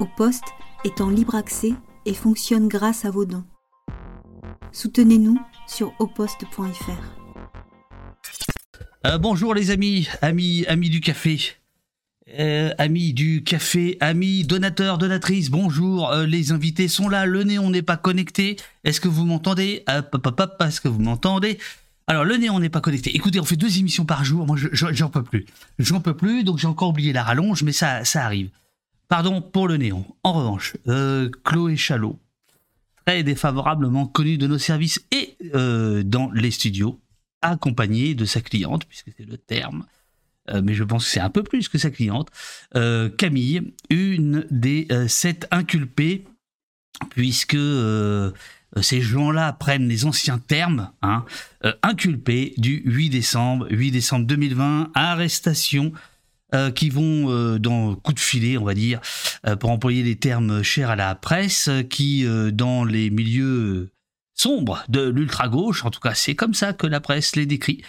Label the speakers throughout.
Speaker 1: Au poste est en libre accès et fonctionne grâce à vos dons. Soutenez-nous sur oposte.fr.
Speaker 2: Euh, bonjour les amis, amis, amis du café. Euh, amis du café, amis donateurs, donatrices, bonjour, euh, les invités sont là, le néon n'est pas connecté, est-ce que vous m'entendez? Est-ce que vous m'entendez? Alors le néon n'est pas connecté, écoutez, on fait deux émissions par jour, moi j'en peux plus, j'en peux plus, donc j'ai encore oublié la rallonge, mais ça, ça arrive. Pardon pour le néon. En revanche, euh, Chloé Chalot, très défavorablement connue de nos services et euh, dans les studios, accompagnée de sa cliente, puisque c'est le terme, euh, mais je pense que c'est un peu plus que sa cliente, Camille, une des sept inculpés, puisque ces gens-là prennent les anciens termes, hein, inculpés du 8 décembre, 8 décembre 2020, arrestation euh, qui vont euh, dans coup de filet, on va dire, euh, pour employer les termes chers à la presse, qui dans les milieux sombres de l'ultra-gauche, en tout cas c'est comme ça que la presse les décrit.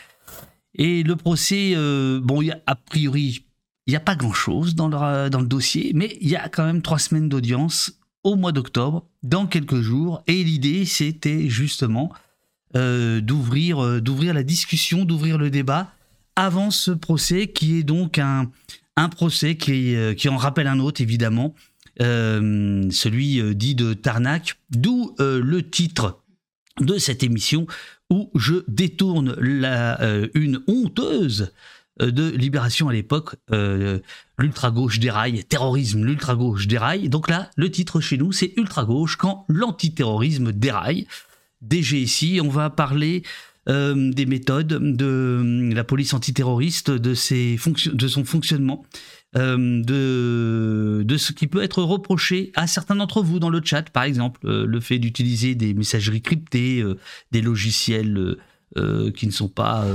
Speaker 2: Et le procès, bon, a, priori, il n'y a pas grand-chose dans dans le dossier, mais il y a quand même trois semaines d'audience au mois d'octobre, dans quelques jours, et l'idée c'était justement d'ouvrir d'ouvrir la discussion, d'ouvrir le débat avant ce procès qui est donc un, un procès qui, euh, qui en rappelle un autre évidemment, euh, celui euh, dit de Tarnac, d'où le titre de cette émission où je détourne la, une honteuse de libération à l'époque, l'ultra-gauche déraille, terrorisme, l'ultra-gauche déraille. Donc là, le titre chez nous, c'est ultra-gauche quand l'antiterrorisme déraille. DGSI, on va parler euh, des méthodes de euh, la police antiterroriste, de, ses de son fonctionnement, euh, de, de ce qui peut être reproché à certains d'entre vous dans le chat, par exemple, le fait d'utiliser des messageries cryptées, des logiciels qui ne sont pas,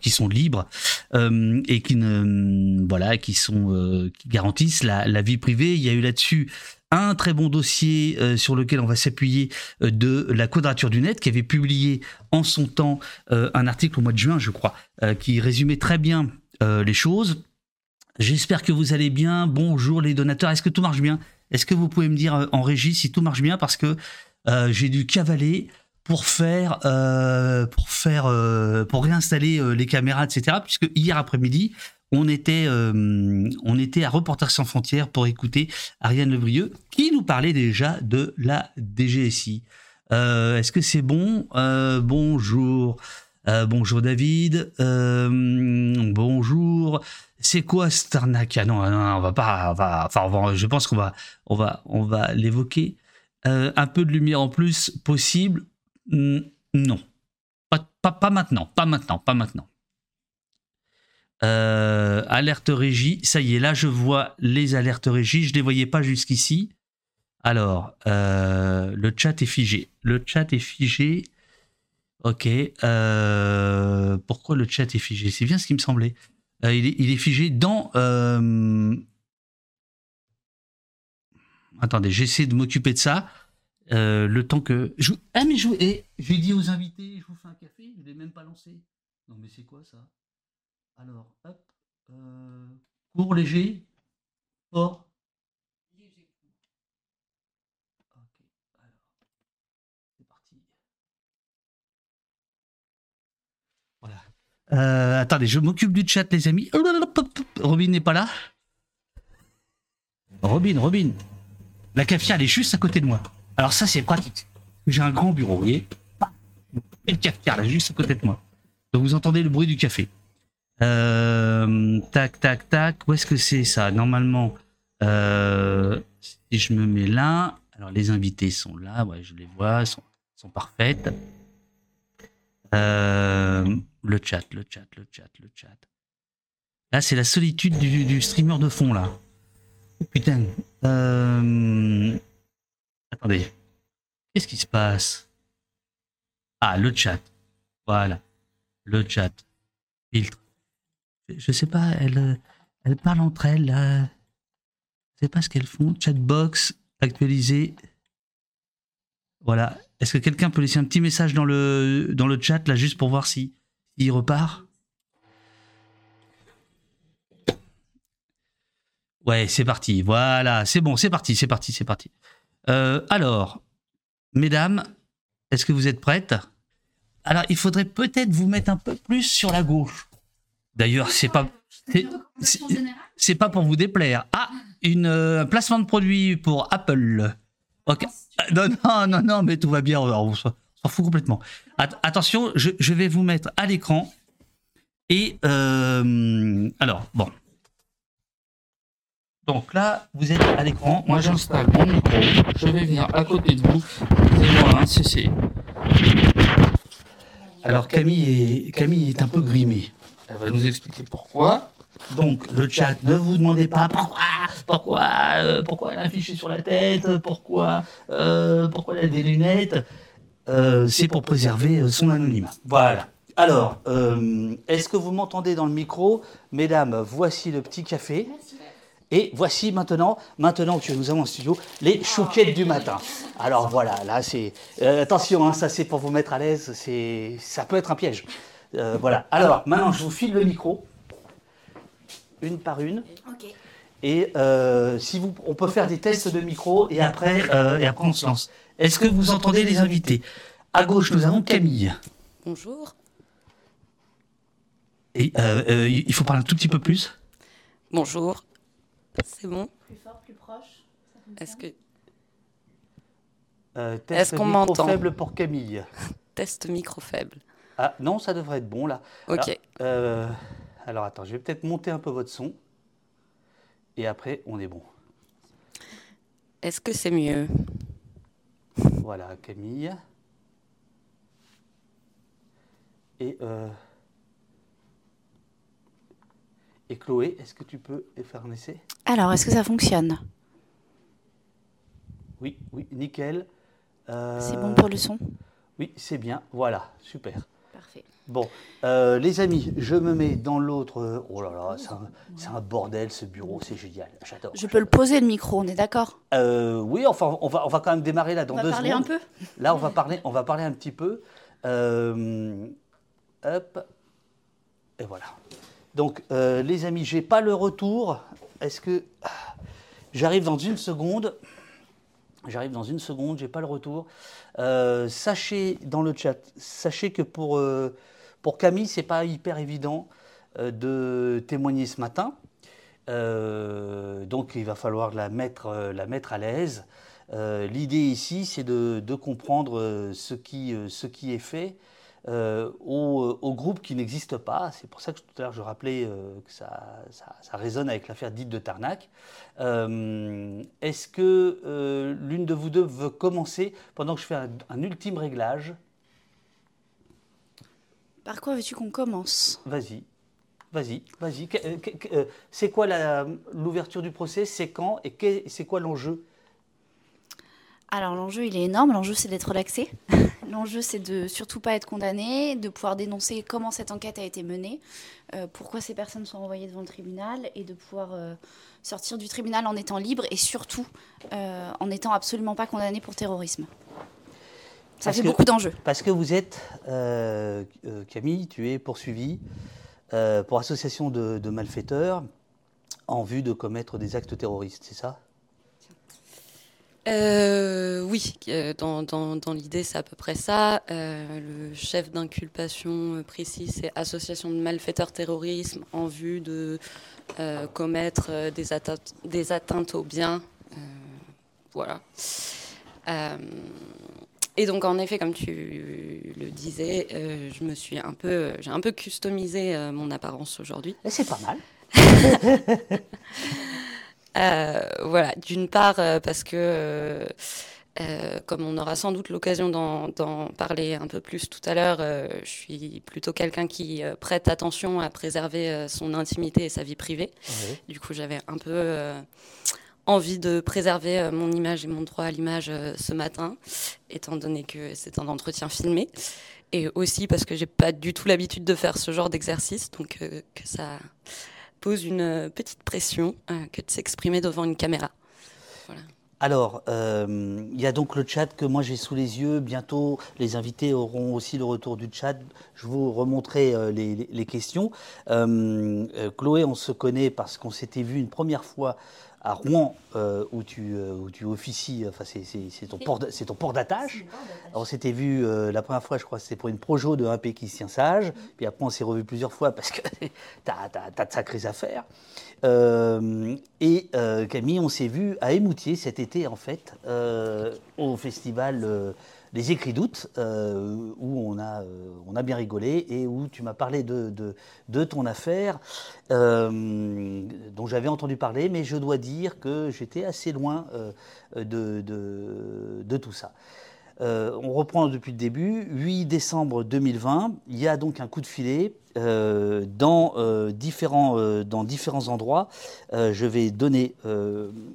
Speaker 2: qui sont libres et qui ne, voilà, qui sont, qui garantissent la, vie privée. Il y a eu là-dessus un très bon dossier euh, sur lequel on va s'appuyer euh, de la Quadrature du Net, qui avait publié en son temps euh, un article au mois de juin, je crois, qui résumait très bien les choses. J'espère que vous allez bien. Bonjour les donateurs. Est-ce que tout marche bien? Est-ce que vous pouvez me dire en régie si tout marche bien? Parce que j'ai dû cavaler pour faire, pour faire, pour réinstaller les caméras, etc. Puisque hier après-midi, on était, euh, on était à Reporters sans frontières pour écouter Ariane Lebrieux qui nous parlait déjà de la DGSI. Euh, est-ce que c'est bon? Euh, Bonjour. bonjour David. bonjour. C'est quoi Starnak ah non, on va pas. enfin, je pense qu'on va, on va, on va l'évoquer. un peu de lumière en plus possible? Non. pas maintenant. Pas maintenant. Pas maintenant. Euh, alerte régie, ça y est, là je vois les alertes régie, je ne les voyais pas jusqu'ici. Alors, euh, le chat est figé. Le chat est figé. Ok. Euh, pourquoi le chat est figé? C'est bien ce qui me semblait. Il est, figé dans... Attendez, j'essaie de m'occuper de ça. le temps que... Ah mais je... Eh, j'ai dit aux invités, je vous fais un café, je ne l'ai même pas lancé. Non mais c'est quoi ça? Alors, hop. Euh, court, léger, fort. Léger. Ok, alors. C'est parti. Voilà. Euh, attendez, je m'occupe du chat, les amis. Robin n'est pas là. Robin, Robin. La cafetière, elle est juste à côté de moi. Alors ça, c'est pratique. J'ai un grand bureau, vous voyez. Le cafetière, là, juste à côté de moi. Donc vous entendez le bruit du café. Euh, tac, tac, tac. Où est-ce que c'est ça? Normalement, euh, si je me mets là, alors les invités sont là, ouais, je les vois, sont, sont parfaites. Euh, le chat, le chat, le chat, le chat. Là, c'est la solitude du, streamer de fond, là. Oh, putain. Attendez. Qu'est-ce qui se passe? Ah, le chat. Voilà. Le chat. Filtre je sais pas, elles, elles parlent entre elles. Là. Je sais pas ce qu'elles font. Chatbox, actualisé. Voilà. Est-ce que quelqu'un peut laisser un petit message dans le, dans le chat, là, juste pour voir si il repart? Ouais, c'est parti. Voilà, c'est bon, c'est parti, c'est parti, c'est parti. Euh, alors, mesdames, est-ce que vous êtes prêtes? Alors, il faudrait peut-être vous mettre un peu plus sur la gauche. D'ailleurs, c'est pas c'est pas pour vous déplaire. Ah, une euh, un placement de produit pour Apple. Ok. Non, non, non, non, mais tout va bien. On s'en fout complètement. attention, je, vais vous mettre à l'écran. Et euh, alors, bon. Donc là, vous êtes à l'écran. Moi, j'installe mon micro. Je vais venir à côté de vous. C'est moi, hein, c'est. Alors Camille est, Camille est un peu grimée. Elle va nous expliquer pourquoi. Donc le chat, ne vous demandez pas pourquoi, pourquoi, euh, pourquoi elle a affiché sur la tête, pourquoi, euh, pourquoi elle a des lunettes. Euh, c'est pour préserver son anonymat. Voilà. Alors, est-ce que vous m'entendez dans le micro? Mesdames, voici le petit café. Et voici maintenant, maintenant que nous avons en studio, les chouquettes du matin. Alors voilà, là c'est... attention, hein, ça c'est pour vous mettre à l'aise, ça peut être un piège. Voilà, alors maintenant je vous file le micro une par une. Et euh, si vous, on peut faire des tests de micro et après, euh, et après on se lance. Est-ce que vous entendez les invités? À gauche, nous avons Camille.
Speaker 3: Bonjour.
Speaker 2: Et euh, il faut parler un tout petit peu plus?
Speaker 3: Bonjour. C'est bon?
Speaker 4: Plus fort, plus proche.
Speaker 3: Est-ce que
Speaker 2: Est-ce qu'on m'entend? faible pour Camille.
Speaker 3: Test micro faible.
Speaker 2: Ah non, ça devrait être bon là.
Speaker 3: Ok.
Speaker 2: Alors attends, je vais peut-être monter un peu votre son. Et après, on est bon.
Speaker 3: Est-ce que c'est mieux?
Speaker 2: Voilà, Camille. Et, euh, et Chloé, est-ce que tu peux faire un essai?
Speaker 4: Alors, est-ce que ça fonctionne?
Speaker 2: Oui, oui, nickel.
Speaker 4: Euh, c'est bon pour le son?
Speaker 2: Oui, c'est bien. Voilà, super.
Speaker 4: Parfait.
Speaker 2: Bon, euh, les amis, je me mets dans l'autre. Euh, oh là là, c'est un, bordel ce bureau, c'est génial. J'adore.
Speaker 4: Je peux le poser le micro, on est d'accord?
Speaker 2: Euh, Oui, enfin, on va, on va quand même démarrer là dans deux secondes. On va
Speaker 4: parler un peu?
Speaker 2: Là, on va parler, on va parler un petit peu. hop. Et voilà. Donc, les amis, j'ai pas le retour. Est-ce que. J'arrive dans une seconde? J'arrive dans une seconde, j'ai pas le retour. sachez dans le chat, sachez que pour pour Camille, c'est pas hyper évident euh, de témoigner ce matin. Euh, donc il va falloir la mettre, euh, la mettre à l'aise. L'idée ici, c'est de, comprendre ce qui, ce qui est fait au, groupe qui n'existe pas. C'est pour ça que tout à l'heure je rappelais que ça, ça, résonne avec l'affaire dite de Tarnac. Est-ce que l'une de vous deux veut commencer pendant que je fais un ultime réglage?
Speaker 4: Par quoi veux-tu qu'on commence?
Speaker 2: Vas-y. Vas-y, vas-y. Euh, euh, c'est quoi l'ouverture du procès? C'est quand? Et c'est quoi l'enjeu?
Speaker 4: Alors l'enjeu il est énorme, l'enjeu c'est d'être relaxé, l'enjeu c'est de surtout pas être condamné, de pouvoir dénoncer comment cette enquête a été menée, euh, pourquoi ces personnes sont envoyées devant le tribunal et de pouvoir sortir du tribunal en étant libre et surtout en n'étant absolument pas condamné pour terrorisme. Ça fait beaucoup d'enjeux.
Speaker 2: Parce que vous êtes, euh, euh, Camille, tu es poursuivie euh, pour association de, malfaiteurs en vue de commettre des actes terroristes, c'est ça?
Speaker 3: Oui, dans, dans, l'idée, c'est à peu près ça. le chef d'inculpation précis, c'est association de malfaiteurs terrorisme en vue de commettre des, atteintes, des atteintes aux biens. voilà. Et donc, en effet, comme tu le disais, euh, je me suis un peu, j'ai un peu customisé euh, mon apparence aujourd'hui.
Speaker 2: C'est pas mal.
Speaker 3: Euh, voilà, d'une part parce que, comme on aura sans doute l'occasion d'en parler un peu plus tout à l'heure, je suis plutôt quelqu'un qui prête attention à préserver son intimité et sa vie privée. Du coup, j'avais un peu envie de préserver euh, mon image et mon droit à l'image euh, ce matin, étant donné que c'est un entretien filmé, et aussi parce que j'ai pas du tout l'habitude de faire ce genre d'exercice, donc euh, que ça pose une petite pression que de s'exprimer devant une caméra.
Speaker 2: Alors, euh, il y a donc le chat que moi j'ai sous les yeux. Bientôt, les invités auront aussi le retour du chat. Je vous remontrerai euh, les, questions. Euh, Chloé, on se connaît parce qu'on s'était vu une première fois à Rouen, où, tu, où tu officies, enfin c'est ton, port, ton port d'attache. On s'était vu la première fois, je crois, c'était pour une projo de un péquistien sage. Puis après, on s'est revu plusieurs fois parce que tu as, as, de sacrées affaires. Euh, et euh, Camille, on s'est vu à Émoutier cet été, en fait, euh, au festival Les Écrits d'août, où on a, on a bien rigolé et où tu m'as parlé de, de, ton affaire, dont j'avais entendu parler, mais je dois dire que j'étais assez loin de, de, tout ça. on reprend depuis le début. 8 décembre 2020, il y a donc un coup de filet euh, dans, euh, différents, euh, dans différents endroits. je vais donner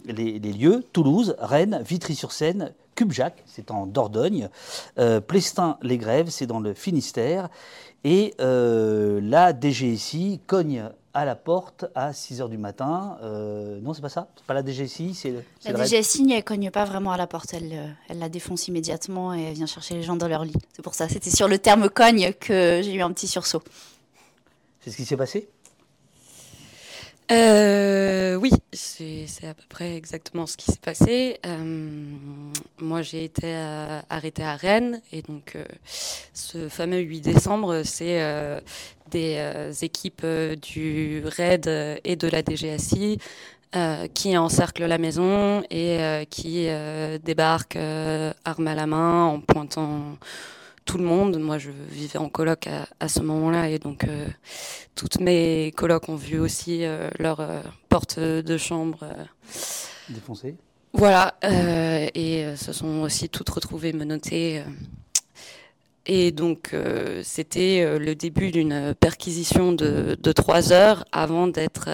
Speaker 2: les, lieux Toulouse, Rennes, Vitry-sur-Seine, Cubjac, c'est en Dordogne, Plestin-les-Grèves, c'est dans le Finistère, et la DGSI cogne à la porte à 6 h du matin. non, c'est pas ça? C'est pas la DGSI c'est
Speaker 4: La DGSI, elle cogne pas vraiment à la porte. Elle, elle la défonce immédiatement et elle vient chercher les gens dans leur lit. C'est pour ça. C'était sur le terme cogne que j'ai eu un petit sursaut.
Speaker 2: C'est ce qui s'est passé?
Speaker 3: Euh, oui, c'est à peu près exactement ce qui s'est passé. Euh, moi, j'ai été euh, arrêtée à Rennes et donc ce fameux 8 décembre, c'est des équipes du RAID et de la DGSI qui encerclent la maison et qui débarquent armes à la main en pointant tout le monde. Moi, je vivais en coloc à, ce moment-là et donc euh, toutes mes colocs ont vu aussi euh, leur euh, porte de chambre
Speaker 2: défoncée.
Speaker 3: Voilà, et se sont aussi toutes retrouvées menottées. et donc, c'était le début d'une perquisition de, de, trois heures avant d'être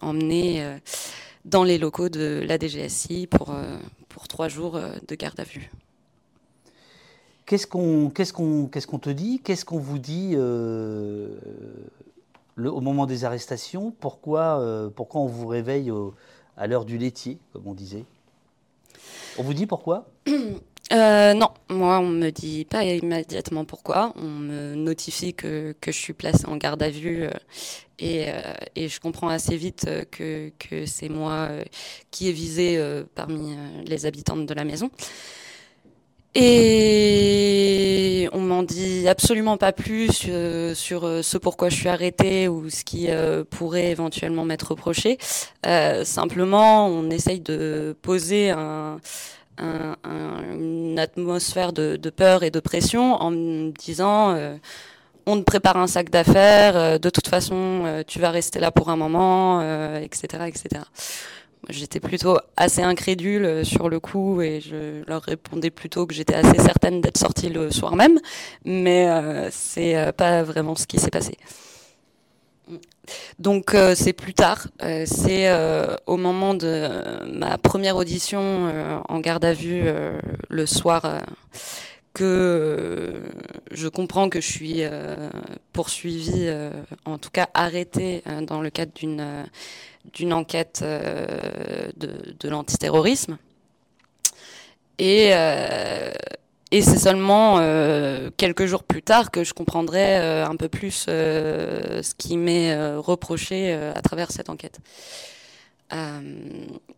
Speaker 3: emmené dans les locaux de la DGSI pour, pour trois jours de garde à vue.
Speaker 2: Qu'est-ce qu'on te dit? Qu'est-ce qu'on vous dit euh, au moment des arrestations? Pourquoi euh, on vous réveille à l'heure du laitier, comme on disait? On vous dit pourquoi?
Speaker 3: Euh, non, moi on me dit pas immédiatement pourquoi. On me notifie que, je suis placée en garde à vue et, et je comprends assez vite que, que c'est moi qui est visée parmi les habitantes de la maison. Et on m'en dit absolument pas plus euh, sur euh, ce pourquoi je suis arrêtée ou ce qui euh, pourrait éventuellement m'être reproché. simplement, on essaye de poser un, une atmosphère de, peur et de pression en me disant on te prépare un sac d'affaires, de toute façon tu vas rester là pour un moment, etc., etc. J'étais plutôt assez incrédule euh, sur le coup et je leur répondais plutôt que j'étais assez certaine d'être sortie le soir même, mais euh, c'est euh, pas vraiment ce qui s'est passé. Donc euh, c'est plus tard, c'est au moment de ma première audition en garde à vue le soir que je comprends que je suis poursuivie, en tout cas arrêtée dans le cadre d'une enquête euh, de, l'antiterrorisme. Et, euh, et c'est seulement euh, quelques jours plus tard que je comprendrai un peu plus ce qui m'est reproché à travers cette enquête.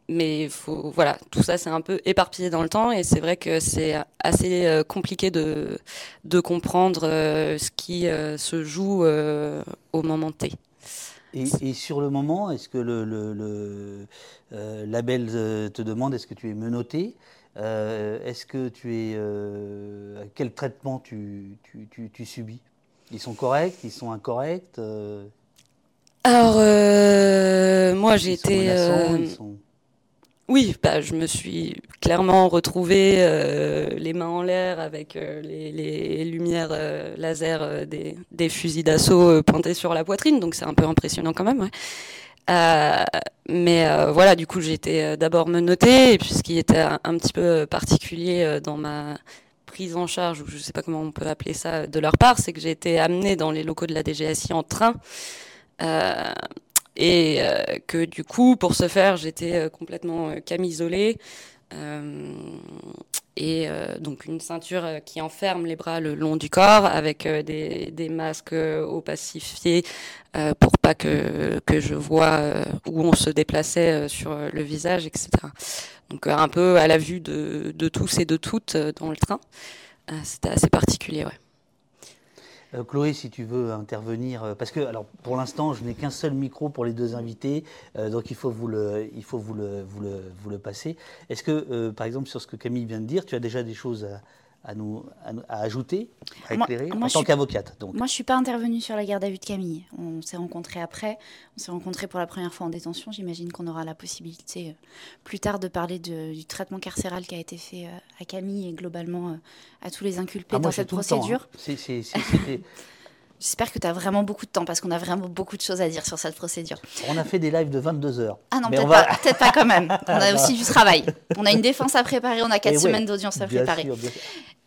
Speaker 3: Mais faut, voilà, tout ça c'est un peu éparpillé dans le temps et c'est vrai que c'est assez compliqué de, de comprendre ce qui se joue au moment T.
Speaker 2: Et, sur le moment, est-ce que le, le, euh, label euh, te demande est-ce que tu es menotté euh, Est-ce que tu es. quel traitement tu, tu, tu, subis? Ils sont corrects? Ils sont incorrects?
Speaker 3: Alors, moi j'ai été. Oui, bah, je me suis clairement retrouvée euh, les mains en l'air avec euh, les, les, lumières euh, laser des, des, fusils d'assaut pointés sur la poitrine, donc c'est un peu impressionnant quand même. Ouais. mais voilà, du coup, j'ai été d'abord menottée, et puis ce qui était un, un petit peu particulier dans ma prise en charge, ou je ne sais pas comment on peut appeler ça de leur part, c'est que j'ai été amenée dans les locaux de la DGSI en train. Euh, et euh, que du coup, pour ce faire, j'étais euh, complètement camisolée. et donc une ceinture qui enferme les bras le long du corps avec des, des, masques opacifiés pour pas que, que je vois où on se déplaçait sur le visage, etc. Donc un peu à la vue de, de tous et de toutes dans le train. C'était assez particulier, ouais.
Speaker 2: Euh, Chloé, si tu veux intervenir, euh, parce que alors pour l'instant, je n'ai qu'un seul micro pour les deux invités, euh, donc il faut vous le, il faut vous le, vous le, vous le passer. Est-ce que, par exemple, sur ce que Camille vient de dire, tu as déjà des choses à, à, nous, à, ajouter, à éclairer, en tant qu'avocate
Speaker 4: Moi, je ne suis pas intervenue sur la garde à vue de Camille. On s'est rencontrés après. On s'est rencontrés pour la première fois en détention. J'imagine qu'on aura la possibilité euh, plus tard de parler du traitement carcéral qui a été fait euh, à Camille et globalement euh, à tous les inculpés ah, dans cette hein. procédure. J'espère que tu as vraiment beaucoup de temps parce qu'on a vraiment beaucoup de choses à dire sur cette procédure.
Speaker 2: On a fait des lives de 22 heures.
Speaker 4: Ah non, peut-être pas, pas, quand même. On a aussi du travail. On a une défense à préparer, on a quatre semaines d'audience à préparer. Sûr.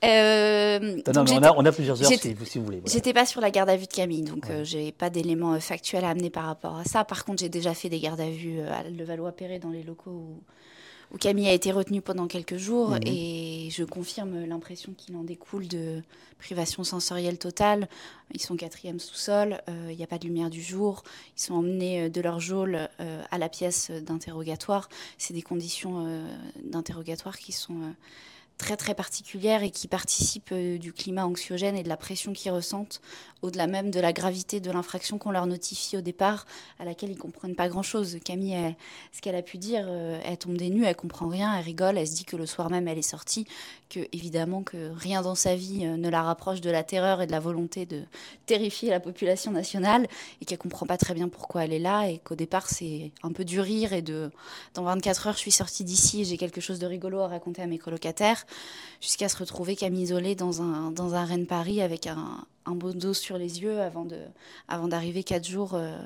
Speaker 2: Euh, on, a, plusieurs heures si, vous voulez.
Speaker 4: J'étais pas sur la garde à vue de Camille, donc je euh, j'ai pas d'éléments euh, factuels à amener par rapport à ça. Par contre, j'ai déjà fait des gardes à vue à Levallois-Perret dans les locaux où, où, Camille a été retenue pendant quelques jours, mhm. et je confirme l'impression qu'il en découle de privation sensorielle totale. Ils sont quatrième sous-sol, il n'y a pas de lumière du jour, ils sont emmenés de leur geôle à la pièce d'interrogatoire. C'est des conditions d'interrogatoire qui sont très très particulières et qui participent euh, du climat anxiogène et de la pression qu'ils ressentent, au-delà même de la gravité de l'infraction qu'on leur notifie au départ, à laquelle ils comprennent pas grand-chose. Camille, ce qu'elle a pu dire, euh, elle tombe des nues, elle comprend rien, elle rigole, elle se dit que le soir même elle est sortie, que évidemment que rien dans sa vie euh, ne la rapproche de la terreur et de la volonté de terrifier la population nationale et qu'elle comprend pas très bien pourquoi elle est là et qu'au départ c'est un peu du rire et de dans 24 heures je suis sortie d'ici et j'ai quelque chose de rigolo à raconter à mes colocataires jusqu'à se retrouver camisolée dans un, dans un Rennes Paris avec un, un beau dos sur les yeux avant, de, avant d'arriver quatre jours euh,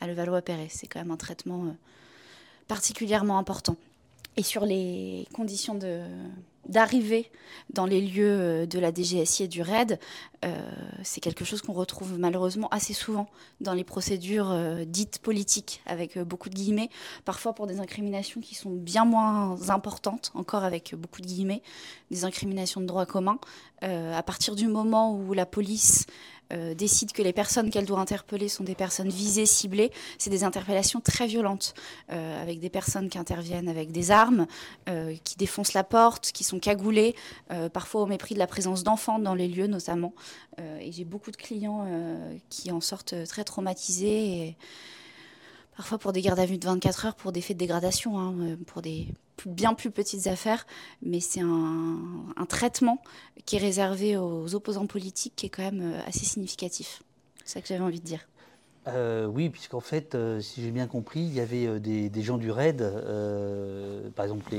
Speaker 4: à Levallois-Perret. C'est quand même un traitement euh, particulièrement important. Et sur les conditions de, d'arriver dans les lieux euh, de la DGSI et du RAID, euh, c'est quelque chose qu'on retrouve malheureusement assez souvent dans les procédures euh, dites politiques, avec beaucoup de guillemets, parfois pour des incriminations qui sont bien moins importantes, encore avec beaucoup de guillemets, des incriminations de droit commun. à partir du moment où la police euh, décide que les personnes qu'elle doit interpeller sont des personnes visées, ciblées, c'est des interpellations très violentes, euh, avec des personnes qui interviennent avec des armes, euh, qui défoncent la porte, qui sont cagoulées, parfois au mépris de la présence d'enfants dans les lieux notamment. et j'ai beaucoup de clients qui en sortent très traumatisés. Parfois pour des gardes à vue de 24 heures, pour des faits de dégradation, hein, euh, pour des bien plus petites affaires, mais c'est un, traitement qui est réservé aux opposants politiques qui est quand même euh, assez significatif. C'est ça que j'avais envie de dire.
Speaker 2: Euh, oui, puisqu'en fait, si j'ai bien compris, il y avait des, gens du RAID, par exemple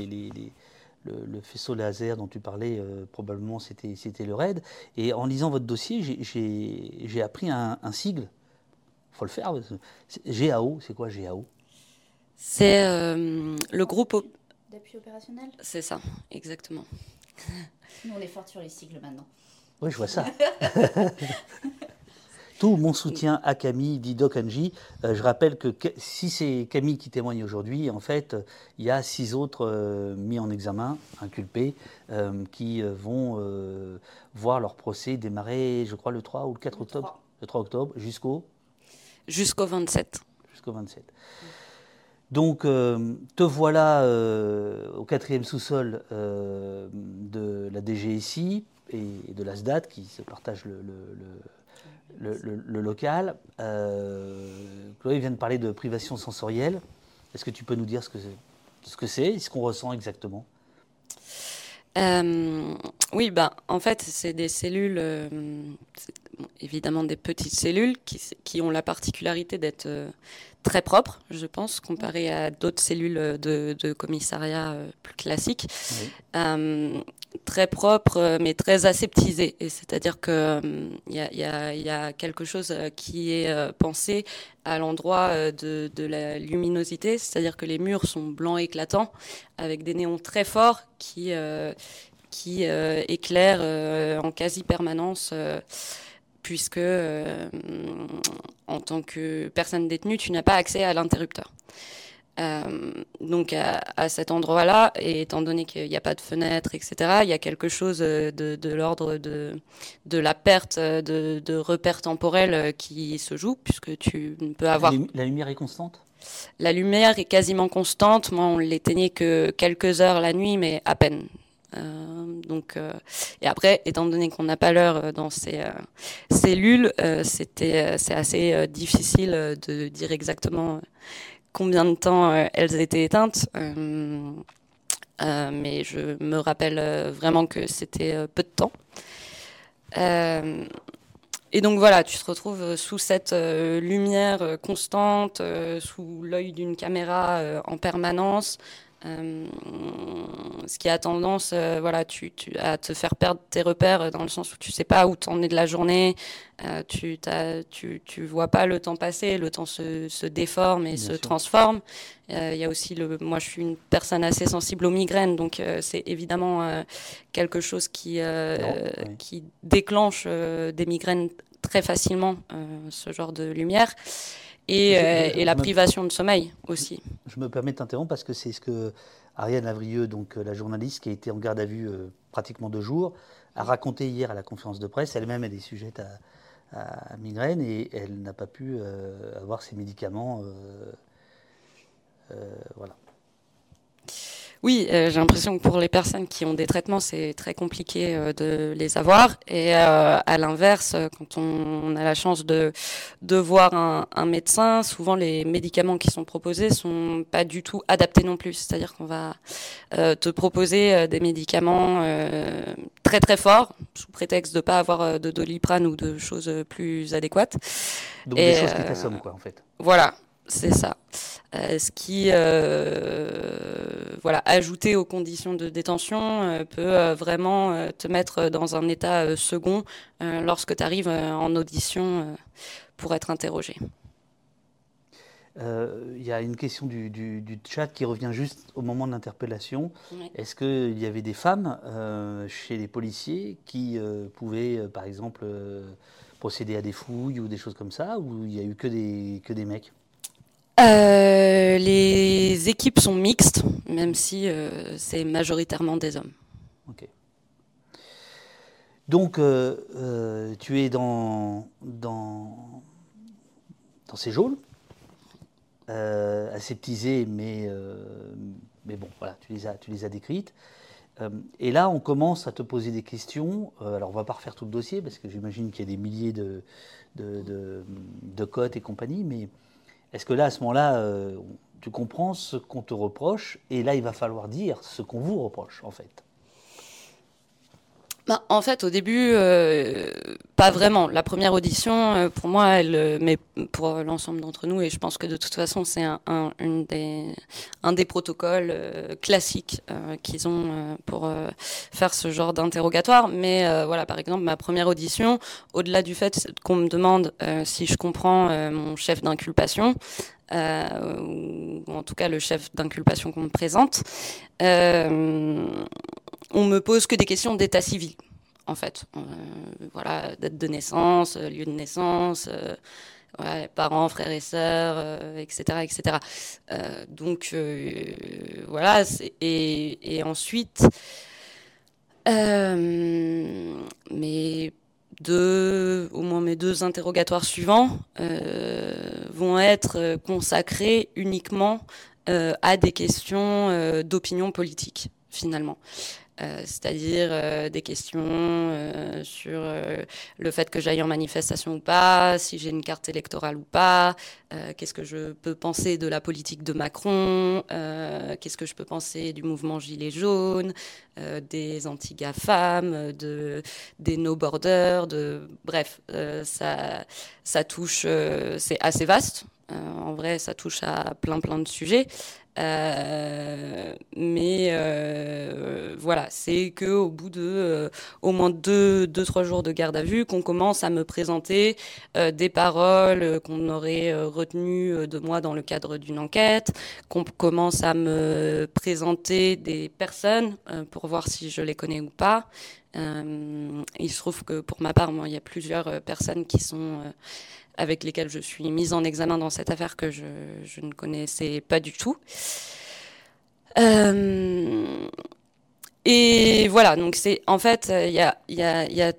Speaker 2: le, faisceau laser dont tu parlais, probablement c'était le RAID. Et en lisant votre dossier, j'ai appris un sigle faut le faire. GAO, c'est quoi GAO
Speaker 3: C'est euh, le groupe.
Speaker 4: D'appui opérationnel?
Speaker 3: C'est ça, exactement.
Speaker 4: Nous, on est fort sur les sigles maintenant.
Speaker 2: Oui, je vois ça. Tout mon soutien à Camille, dit Doc Angie. Euh, je rappelle que si c'est Camille qui témoigne aujourd'hui, en fait, il y a six autres euh, mis en examen, inculpés, qui vont voir leur procès démarrer, je crois, le 3 ou le 4 octobre. Le 3 octobre, jusqu'au
Speaker 3: Jusqu'au 27.
Speaker 2: Jusqu'au 27. Donc, euh, te voilà euh, au quatrième sous-sol euh, de la DGSI et de la SDAT qui se partagent le, le, local. Chloé vient de parler de privation sensorielle. Est-ce que tu peux nous dire ce que c'est, ce que c'est, ce qu'on ressent exactement?
Speaker 3: Oui, ben, en fait, c'est des cellules évidemment des petites cellules qui, qui ont la particularité d'être euh, très propres, je pense, comparé à d'autres cellules de, de, commissariat euh, plus classiques. Euh, très propres, mais très aseptisées. C'est-à-dire qu'il il y, y, y, a quelque chose qui est pensé à l'endroit de, de, la luminosité, c'est-à-dire que les murs sont blancs éclatants, avec des néons très forts qui, qui éclairent en quasi-permanence puisque euh, en tant que personne détenue, tu n'as pas accès à l'interrupteur. donc à, cet endroit-là, et étant donné qu'il n'y a pas de fenêtre, etc., il y a quelque chose de, l'ordre de, de la perte de, de repères temporels qui se joue, puisque tu peux avoir...
Speaker 2: La lumière est constante?
Speaker 3: La lumière est quasiment constante. Moi, on l'éteignait que quelques heures la nuit, mais à peine. Euh, donc, euh, et après, étant donné qu'on n'a pas l'heure euh, dans ces cellules, c'était c'est assez difficile de dire exactement combien de temps elles étaient éteintes. mais je me rappelle vraiment que c'était peu de temps. et donc voilà, tu te retrouves sous cette lumière constante, sous l'œil d'une caméra en permanence, euh, ce qui a tendance euh, voilà, tu, tu, à te faire perdre tes repères dans le sens où tu sais pas où t'en es de la journée, euh, tu, tu, tu vois pas le temps passer, le temps se, se déforme et se transforme. Il y a aussi le, moi je suis une personne assez sensible aux migraines, donc c'est évidemment quelque chose qui, qui déclenche des migraines très facilement, ce genre de lumière et, euh, et la privation de sommeil aussi.
Speaker 2: Je me permets de t'interrompre parce que c'est ce que Ariane Lavrieux, donc euh, la journaliste qui a été en garde à vue euh, pratiquement deux jours, a raconté hier à la conférence de presse. Elle-même, elle est sujette à, à, migraine et elle n'a pas pu avoir ses médicaments. voilà.
Speaker 3: Oui, euh, j'ai l'impression que pour les personnes qui ont des traitements, c'est très compliqué euh, de les avoir. Et euh, à l'inverse, quand on, a la chance de, de voir un, un, médecin, souvent les médicaments qui sont proposés sont pas du tout adaptés non plus. C'est-à-dire qu'on va te proposer des médicaments très très forts, sous prétexte de pas avoir de doliprane ou de choses plus adéquates.
Speaker 2: Donc des choses qui t'assomment, quoi, en fait.
Speaker 3: Voilà, c'est ça. Euh, ce qui, euh, voilà, ajouté aux conditions de détention, euh, peut vraiment te mettre dans un état second lorsque tu arrives en audition pour être interrogé.
Speaker 2: Il y a une question du, chat qui revient juste au moment de l'interpellation. Est-ce qu'il y avait des femmes chez les policiers qui pouvaient, par exemple, procéder à des fouilles ou des choses comme ça, ou il n'y a eu que des, que des mecs?
Speaker 3: Euh, les équipes sont mixtes, même si euh, c'est majoritairement des hommes. Ok.
Speaker 2: Donc, euh, tu es dans, dans, ces geôles, aseptisées, mais, mais bon, voilà, tu les as, tu les as décrites. et là, on commence à te poser des questions. alors, on va pas refaire tout le dossier, parce que j'imagine qu'il y a des milliers de, de, de cotes et compagnie, mais est-ce que là, à ce moment-là, euh, tu comprends ce qu'on te reproche et là, il va falloir dire ce qu'on vous reproche, en fait?
Speaker 3: Bah, en fait, au début, euh, pas vraiment. La première audition, euh, pour moi, elle, euh, mais pour l'ensemble d'entre nous, et je pense que de toute façon, c'est un, un, une des, un des protocoles classiques qu'ils ont pour faire ce genre d'interrogatoire. Mais voilà, par exemple, ma première audition, au-delà du fait qu'on me demande si je comprends mon chef d'inculpation, euh, ou en tout cas le chef d'inculpation qu'on me présente, euh, on me pose que des questions d'état civil, en fait. Euh, voilà, date de naissance, lieu de naissance. Ouais, parents, frères et sœurs, etc., etc. donc voilà, et, et, ensuite, mais deux, au moins mes deux interrogatoires suivants euh, vont être consacrés uniquement euh, à des questions euh, d'opinion politique, finalement. Euh, c'est-à-dire euh, des questions euh, sur le fait que j'aille en manifestation ou pas, si j'ai une carte électorale ou pas, qu'est-ce que je peux penser de la politique de Macron, qu'est-ce que je peux penser du mouvement Gilets jaunes, des anti-GAFAM, de, des no-borders, de... bref, ça touche, c'est assez vaste. en vrai, ça touche à plein plein de sujets. Euh, mais euh, voilà, c'est que au bout de euh, au moins deux, deux, trois jours de garde à vue, qu'on commence à me présenter des paroles qu'on aurait retenues de moi dans le cadre d'une enquête, qu'on commence à me présenter des personnes pour voir si je les connais ou pas. il se trouve que pour ma part, il y a plusieurs personnes qui sont avec lesquels je suis mise en examen dans cette affaire que je, ne connaissais pas du tout. et voilà, donc c'est en fait, il y a, y, a, y a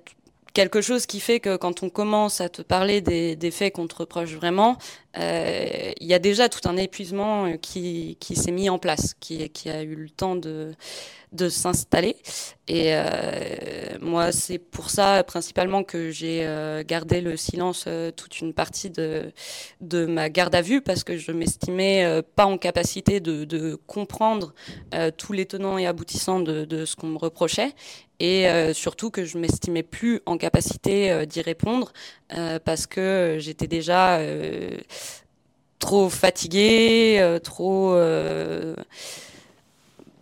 Speaker 3: quelque chose qui fait que quand on commence à te parler des, faits qu'on te reproche vraiment, euh, il y a déjà tout un épuisement euh, qui, s'est mis en place, qui, a eu le temps de, s'installer. Et euh, moi, c'est pour ça principalement que j'ai gardé le silence toute une partie de, ma garde à vue, parce que je m'estimais pas en capacité de, comprendre tous les tenants et aboutissants de ce qu'on me reprochait et surtout que je m'estimais plus en capacité d'y répondre parce que j'étais déjà trop fatigué, euh, trop euh,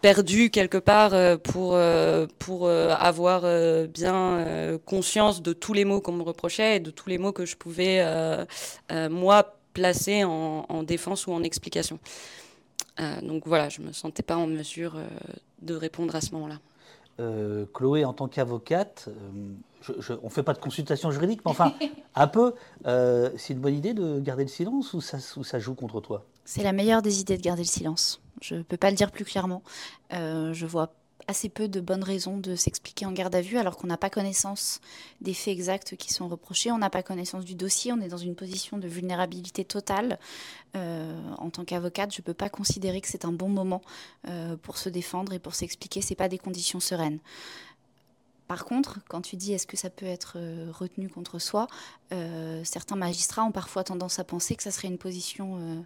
Speaker 3: perdu quelque part euh, pour, pour avoir bien conscience de tous les mots qu'on me reprochait et de tous les mots que je pouvais, moi, placer en, en, défense ou en explication. donc voilà, je ne me sentais pas en mesure de répondre à ce moment-là.
Speaker 2: Chloé, en tant qu'avocate, on ne fait pas de consultation juridique, mais enfin, un peu, euh, c'est une bonne idée de garder le silence ou ça, ça joue contre toi?
Speaker 4: C'est la meilleure des idées de garder le silence. Je ne peux pas le dire plus clairement. Euh, je vois assez peu de bonnes raisons de s'expliquer en garde à vue alors qu'on n'a pas connaissance des faits exacts qui sont reprochés, on n'a pas connaissance du dossier, on est dans une position de vulnérabilité totale. Euh, en tant qu'avocate, je ne peux pas considérer que c'est un bon moment pour se défendre et pour s'expliquer. Ce pas des conditions sereines. Par contre, quand tu dis est-ce que ça peut être euh, retenu contre soi, euh, certains magistrats ont parfois tendance à penser que ça serait une position, euh,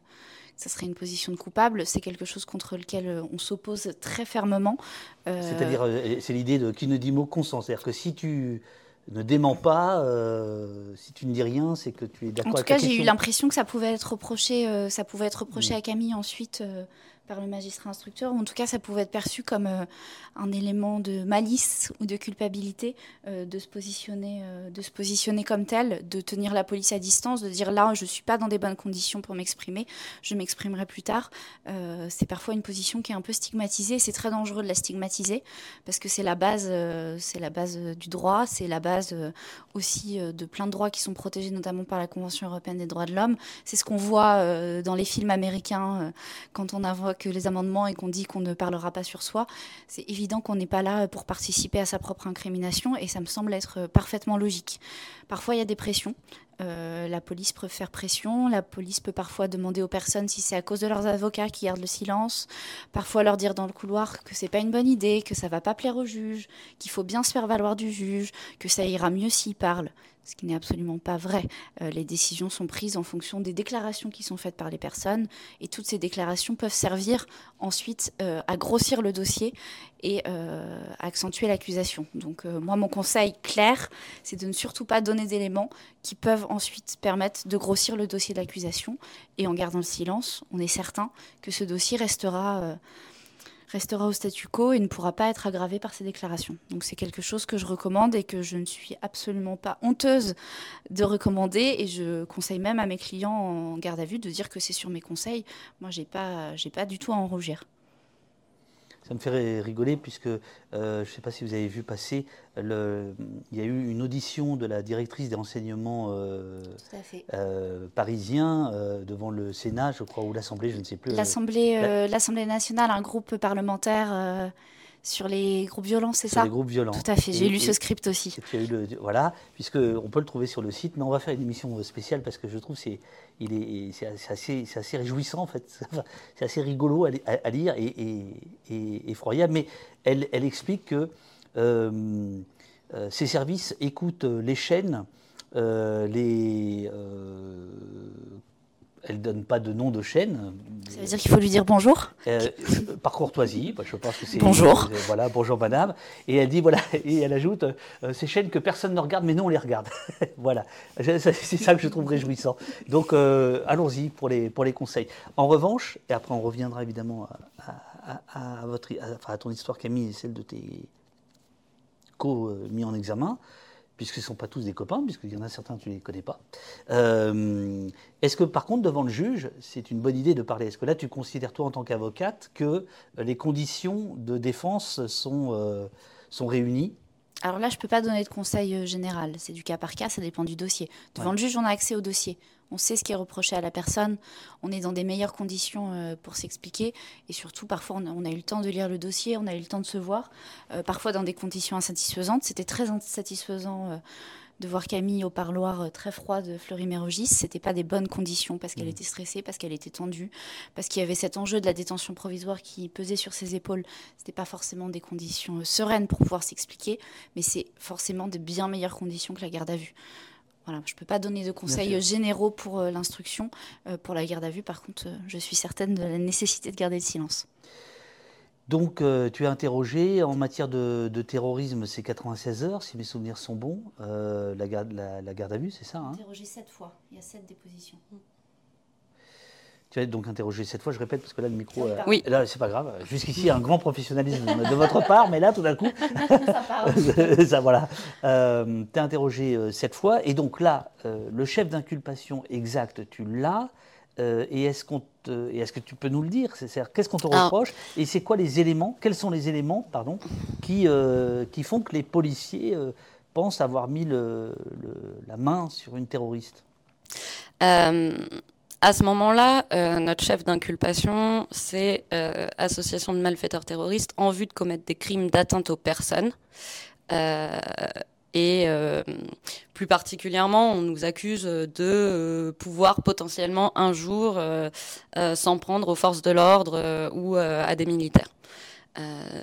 Speaker 4: ça serait une position de coupable. C'est quelque chose contre lequel on s'oppose très fermement.
Speaker 2: C'est-à-dire, c'est l'idée de qui ne dit mot consent. C'est-à-dire que si tu ne dément pas, si tu ne dis rien, c'est que tu es d'accord.
Speaker 4: En tout cas, j'ai eu l'impression que ça pouvait être reproché, ça pouvait être reproché à Camille ensuite par le magistrat instructeur, ou en tout cas ça pouvait être perçu comme euh, un élément de malice ou de culpabilité euh, de, se positionner, euh, de se positionner comme tel, de tenir la police à distance, de dire là je ne suis pas dans des bonnes conditions pour m'exprimer, je m'exprimerai plus tard. c'est parfois une position qui est un peu stigmatisée, c'est très dangereux de la stigmatiser parce que c'est la base, c'est la base du droit, c'est la base aussi de plein de droits qui sont protégés notamment par la Convention européenne des droits de l'homme. C'est ce qu'on voit dans les films américains quand on invoque que les amendements et qu'on dit qu'on ne parlera pas sur soi, c'est évident qu'on n'est pas là pour participer à sa propre incrimination et ça me semble être parfaitement logique. Parfois, il y a des pressions. Euh, la police peut faire pression, la police peut parfois demander aux personnes si c'est à cause de leurs avocats qui gardent le silence, parfois leur dire dans le couloir que c'est pas une bonne idée, que ça va pas plaire au juge, qu'il faut bien se faire valoir du juge, que ça ira mieux s'il parle ce qui n'est absolument pas vrai. Euh, les décisions sont prises en fonction des déclarations qui sont faites par les personnes et toutes ces déclarations peuvent servir ensuite euh, à grossir le dossier et euh, à accentuer l'accusation. Donc moi, mon conseil clair, c'est de ne surtout pas donner d'éléments qui peuvent ensuite permettre de grossir le dossier d'accusation et en gardant le silence, on est certain que ce dossier restera restera au statu quo et ne pourra pas être aggravé par ces déclarations. Donc c'est quelque chose que je recommande et que je ne suis absolument pas honteuse de recommander et je conseille même à mes clients en garde à vue de dire que c'est sur mes conseils. Moi, j'ai pas, j'ai pas du tout à en rougir.
Speaker 2: Ça me fait rigoler puisque euh, je ne sais pas si vous avez vu passer, le, il y a eu une audition de la directrice des renseignements euh, euh, parisiens devant le Sénat, je crois, ou l'Assemblée, je ne sais plus.
Speaker 4: L'Assemblée, l'Assemblée nationale, un groupe parlementaire sur les groupes violents, c'est ça
Speaker 2: les groupes violents.
Speaker 4: Tout à fait, j'ai lu ce script aussi.
Speaker 2: eu le, voilà, puisqu'on peut le trouver sur le site, mais on va faire une émission spéciale parce que je trouve c'est il est, c'est assez, assez, réjouissant en fait, c'est assez rigolo à, lire et, effroyable, mais elle, elle explique que euh, euh, ces services écoutent les chaînes, euh, les elle ne donne pas de nom de chaîne.
Speaker 4: Ça veut dire qu'il faut lui dire bonjour?
Speaker 2: Euh, Par courtoisie, je pense que c'est.
Speaker 4: Bonjour.
Speaker 2: Euh, voilà, bonjour madame. Et elle dit, voilà, et elle ajoute, euh, ces chaînes que personne ne regarde, mais nous on les regarde. voilà, c'est ça que je trouve réjouissant. Donc allons-y pour les, pour les conseils. En revanche, et après on reviendra évidemment à, votre, à ton histoire Camille et celle de tes co-mis en examen, puisqu'ils ne sont pas tous des copains, puisqu'il y en a certains tu ne les connais pas. Euh, est-ce que par contre, devant le juge, c'est une bonne idée de parler? Est-ce que là, tu considères, toi, en tant qu'avocate, que les conditions de défense sont, euh, sont réunies?
Speaker 4: Alors là, je ne peux pas donner de conseil général. C'est du cas par cas, ça dépend du dossier. Devant le juge, on a accès au dossier on sait ce qui est reproché à la personne, on est dans des meilleures conditions euh, pour s'expliquer, et surtout parfois on a, eu le temps de lire le dossier, on a eu le temps de se voir, euh, parfois dans des conditions insatisfaisantes. C'était très insatisfaisant euh, de voir Camille au parloir très froid de Fleury-Mérogis. C'était pas des bonnes conditions parce qu'elle mmh. était stressée, parce qu'elle était tendue, parce qu'il y avait cet enjeu de la détention provisoire qui pesait sur ses épaules. C'était pas forcément des conditions sereines pour pouvoir s'expliquer, mais c'est forcément de bien meilleures conditions que la garde à vue. Voilà, je ne peux pas donner de conseils généraux pour euh, l'instruction. Euh, pour la garde à vue, par contre, euh, je suis certaine de la nécessité de garder le silence.
Speaker 2: Donc, tu es interrogé en matière de, terrorisme, c'est 96 heures, si mes souvenirs sont bons, la, garde, la, garde à vue, c'est ça
Speaker 4: hein? Interrogé 7 fois, il y a 7 dépositions.
Speaker 2: Tu vas donc interrogé cette fois, je répète parce que là le micro.
Speaker 3: Euh, oui.
Speaker 2: Là, c'est pas grave. Jusqu'ici, un grand professionnalisme de votre part, mais là, tout d'un coup. ça parle. ça, voilà. Euh, tu es interrogé cette euh, fois, et donc là, euh, le chef d'inculpation exact, tu l'as. et est-ce qu'on est-ce que tu peux nous le dire? C'est-à-dire, qu'est-ce qu'on te reproche? Et c'est quoi les éléments? Quels sont les éléments, pardon, qui, qui font que les policiers pensent avoir mis le, la main sur une terroriste?
Speaker 3: À ce moment-là, euh, notre chef d'inculpation, c'est euh, association de malfaiteurs terroristes en vue de commettre des crimes d'atteinte aux personnes. Euh, et plus particulièrement, on nous accuse de pouvoir potentiellement un jour s'en prendre aux forces de l'ordre ou à des militaires.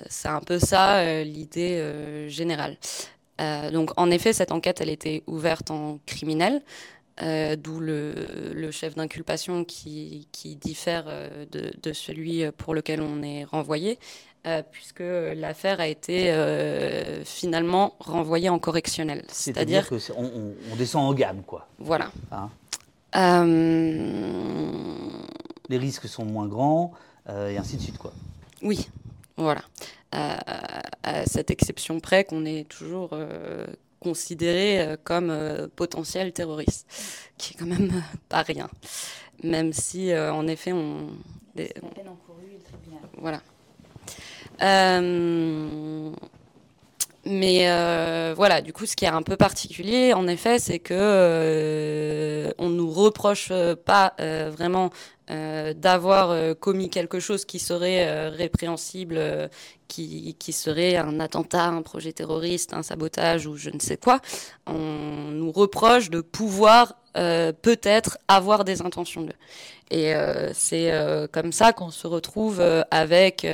Speaker 3: c'est un peu ça l'idée générale. donc en effet, cette enquête, elle était ouverte en criminel. Euh, d'où le, chef d'inculpation qui, diffère euh, de, celui pour lequel on est renvoyé, euh, puisque l'affaire a été finalement renvoyée en correctionnel.
Speaker 2: C'est-à-dire qu'on on, descend en gamme, quoi.
Speaker 3: Voilà.
Speaker 2: Hein Les risques sont moins grands, et ainsi de suite, quoi.
Speaker 3: Oui, voilà. à cette exception près qu'on est toujours euh, comme euh, potentiel terroriste, qui est quand même euh, pas rien. Même si, en effet, on.
Speaker 4: Des, on... peine encourue, le tribunal.
Speaker 3: Voilà. Mais voilà, du coup, ce qui est un peu particulier, en effet, c'est que euh, on nous reproche pas vraiment d'avoir commis quelque chose qui serait répréhensible qui, qui, serait un attentat, un projet terroriste, un sabotage ou je ne sais quoi, on nous reproche de pouvoir euh, peut-être avoir des intentions de. Et euh, c'est euh, comme ça qu'on se retrouve euh, avec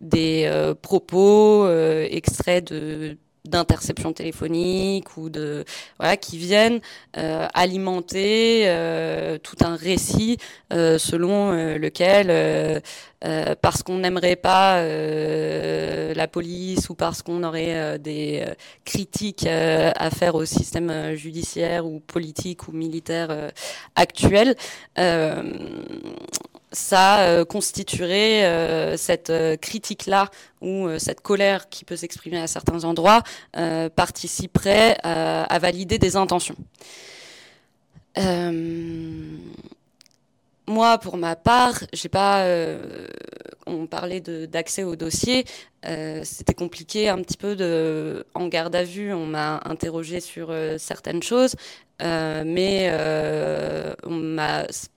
Speaker 3: des propos extraits de d'interception téléphonique ou de voilà qui viennent euh, alimenter euh, tout un récit euh, selon lequel parce qu'on n'aimerait pas la police ou parce qu'on aurait des critiques à faire au système judiciaire ou politique ou militaire actuel ça euh, constituerait euh, cette euh, critique-là ou cette colère qui peut s'exprimer à certains endroits participerait à valider des intentions. Moi, pour ma part, j'ai pas. on parlait d'accès au dossier. C'était compliqué un petit peu de. En garde à vue, on m'a interrogé sur certaines choses. Euh, mais euh,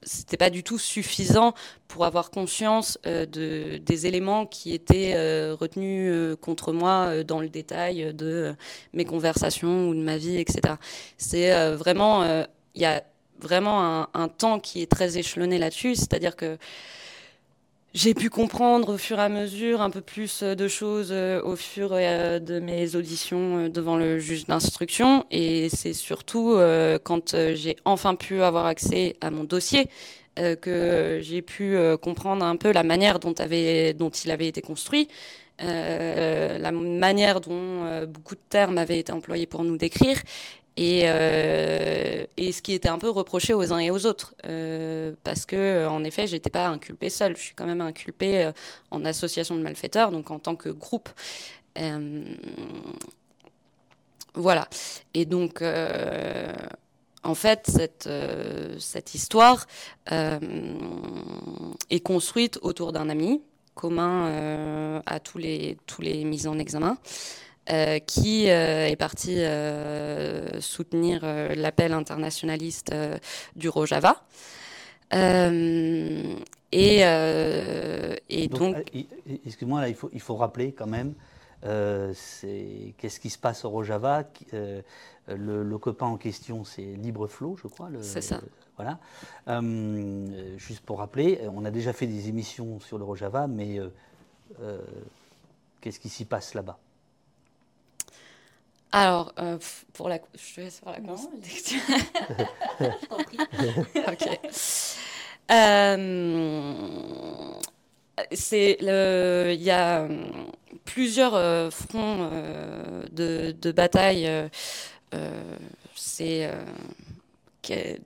Speaker 3: c'était pas du tout suffisant pour avoir conscience euh, de, des éléments qui étaient euh, retenus euh, contre moi dans le détail de mes conversations ou de ma vie, etc. C'est vraiment, il y a vraiment un, temps qui est très échelonné là-dessus, c'est-à-dire que j'ai pu comprendre au fur et à mesure un peu plus euh, de choses euh, au fur et à de mes auditions euh, devant le juge d'instruction. Et c'est surtout quand j'ai enfin pu avoir accès à mon dossier que j'ai pu comprendre un peu la manière dont, avait, dont il avait été construit. la manière dont beaucoup de termes avaient été employés pour nous décrire et, euh, et, ce qui était un peu reproché aux uns et aux autres, euh, parce que en effet, j'étais pas inculpée seule, je suis quand même inculpée euh, en association de malfaiteurs, donc en tant que groupe. Voilà. Et donc, en fait, cette, cette histoire est construite autour d'un ami commun à tous les tous les mises en examen. Qui est parti soutenir l'appel internationaliste du Rojava. et, et donc,
Speaker 2: excuse-moi là, il faut il faut rappeler quand même qu'est-ce qui se passe au Rojava le, le, copain en question, c'est Libre Flow, je crois.
Speaker 3: C'est ça.
Speaker 2: Voilà. juste pour rappeler, on a déjà fait des émissions sur le Rojava, mais euh, qu'est-ce qui s'y passe là-bas?
Speaker 3: Alors, euh, pour la, je te laisse faire la ok. Euh, c'est le, il y a plusieurs fronts de, de, bataille. c'est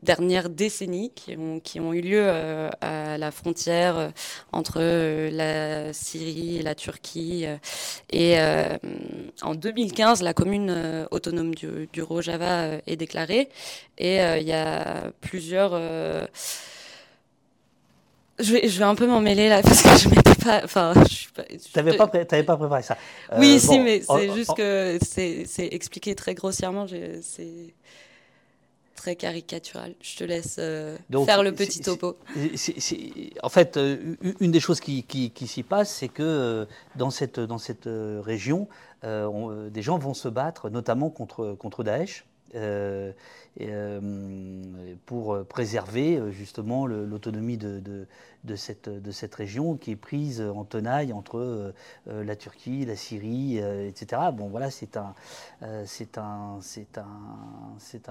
Speaker 3: dernières décennies qui ont, qui ont eu lieu euh, à la frontière euh, entre euh, la Syrie et la Turquie. Et en 2015, la commune autonome du, du, Rojava est déclarée. Et il y a plusieurs... Je vais, je vais, un peu m'en mêler là parce que je m'étais pas. Enfin, je suis pas.
Speaker 2: T'avais pas, pas préparé ça.
Speaker 3: oui, si, mais c'est juste que c'est expliqué très grossièrement. C'est très caricatural. Je te laisse euh, faire le petit topo.
Speaker 2: en fait, euh, une des choses qui, s'y passe, c'est que euh, dans cette, dans cette région, des gens vont se battre, notamment contre, contre Daesh. Pour préserver justement l'autonomie de, cette, région qui est prise en tenaille entre euh, euh, la Turquie, la Syrie, euh, etc. Bon, voilà, c'est un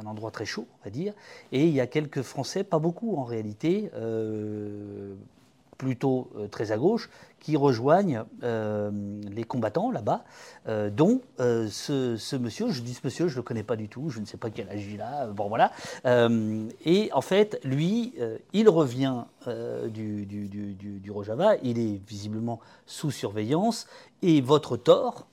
Speaker 2: endroit très chaud, on va dire. Et il y a quelques Français, pas beaucoup en réalité, plutôt euh, très à gauche, qui rejoignent euh, les combattants là-bas, euh, dont ce, monsieur, je dis ce monsieur, je ne le connais pas du tout, je ne sais pas quel âge il bon voilà. et en fait, lui, il revient du, Rojava, il est visiblement sous surveillance, et votre tort,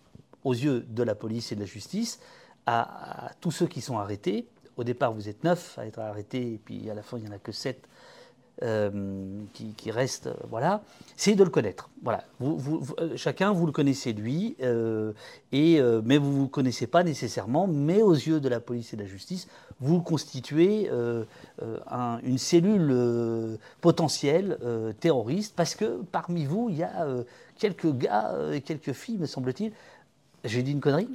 Speaker 2: aux yeux de la police et de la justice, à, à tous ceux qui sont arrêtés, au départ vous êtes neuf à être arrêtés, et puis à la fin il n'y en a que sept euh, qui, reste, euh, voilà, c'est de le connaître. Voilà, euh, chacun vous le connaissez lui, et mais vous vous connaissez pas nécessairement, mais aux yeux de la police et de la justice, vous constituez une cellule potentielle terroriste parce que parmi vous il y a quelques gars et quelques filles, me semble-t-il, j'ai dit une connerie?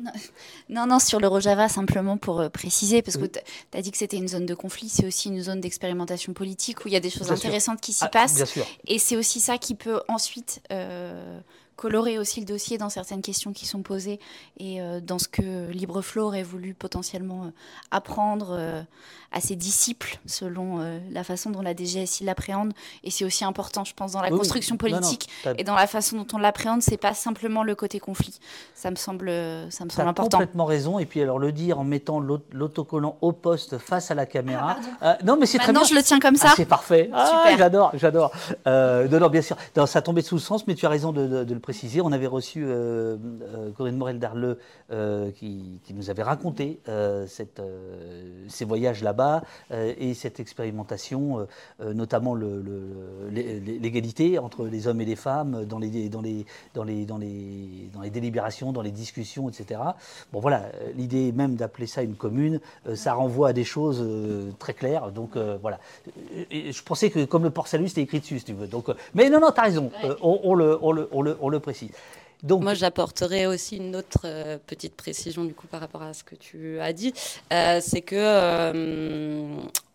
Speaker 4: Non. non, sur le Rojava, simplement pour euh, préciser, parce que tu as dit que c'était une zone de conflit, c'est aussi une zone d'expérimentation politique où il y a des choses intéressantes qui s'y ah, passent. Et c'est aussi ça qui peut ensuite euh, colorer aussi le dossier dans certaines questions qui sont posées et euh, dans ce que Libreflow aurait voulu potentiellement euh, apprendre euh, à ses disciples selon la façon dont la DGSI l'appréhende. Et c'est aussi important, je pense, dans la construction politique et dans la façon dont on l'appréhende, c'est pas simplement le côté conflit. Ça me semble, ça me semble important.
Speaker 2: complètement raison. Et puis alors le dire en mettant l'autocollant au poste face à la caméra. Ah, non, mais c'est très bien.
Speaker 4: je le tiens comme ça. Ah,
Speaker 2: c'est parfait. Ah, j'adore, j'adore. non, bien sûr. ça tombait sous le sens, mais tu as raison de, de, de le préciser, on avait reçu euh, euh, Corinne Morel-Darleux euh, qui, nous avait raconté cette, ces voyages là-bas et cette expérimentation, notamment l'égalité entre les hommes et les femmes dans les, dans, les, dans, les, dans, les, dans les délibérations, dans les discussions, etc. Bon voilà, l'idée même d'appeler ça une commune, ça renvoie à des choses très claires. Donc voilà, je pensais que comme le port salut c'était écrit dessus, si tu veux. Donc, mais non, non, tu as raison, on, le, on, le, on, le, on le précise.
Speaker 3: Donc, Moi, j'apporterai aussi une autre euh, petite précision du coup par rapport à ce que tu as dit. Euh, c'est que euh,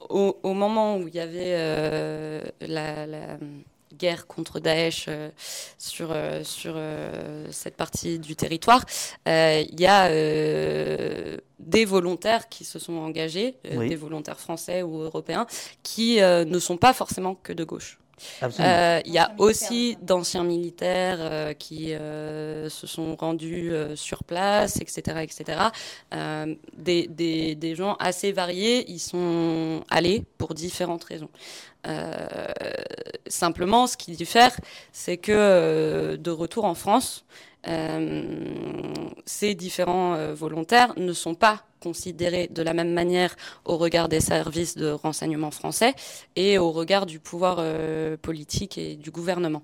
Speaker 3: au, moment où il y avait la, guerre contre Daesh sur, sur cette partie du territoire, il y a des volontaires qui se sont engagés, des volontaires français ou européens, qui ne sont pas forcément que de gauche. Euh, il y a aussi d'anciens militaires euh, qui euh, se sont rendus sur place, etc., etc. Des, des, des, gens assez variés, ils sont allés pour différentes raisons. simplement, ce qui diffère, c'est que de retour en France, ces différents volontaires ne sont pas considérés de la même manière au regard des services de renseignement français et au regard du pouvoir euh, politique et du gouvernement.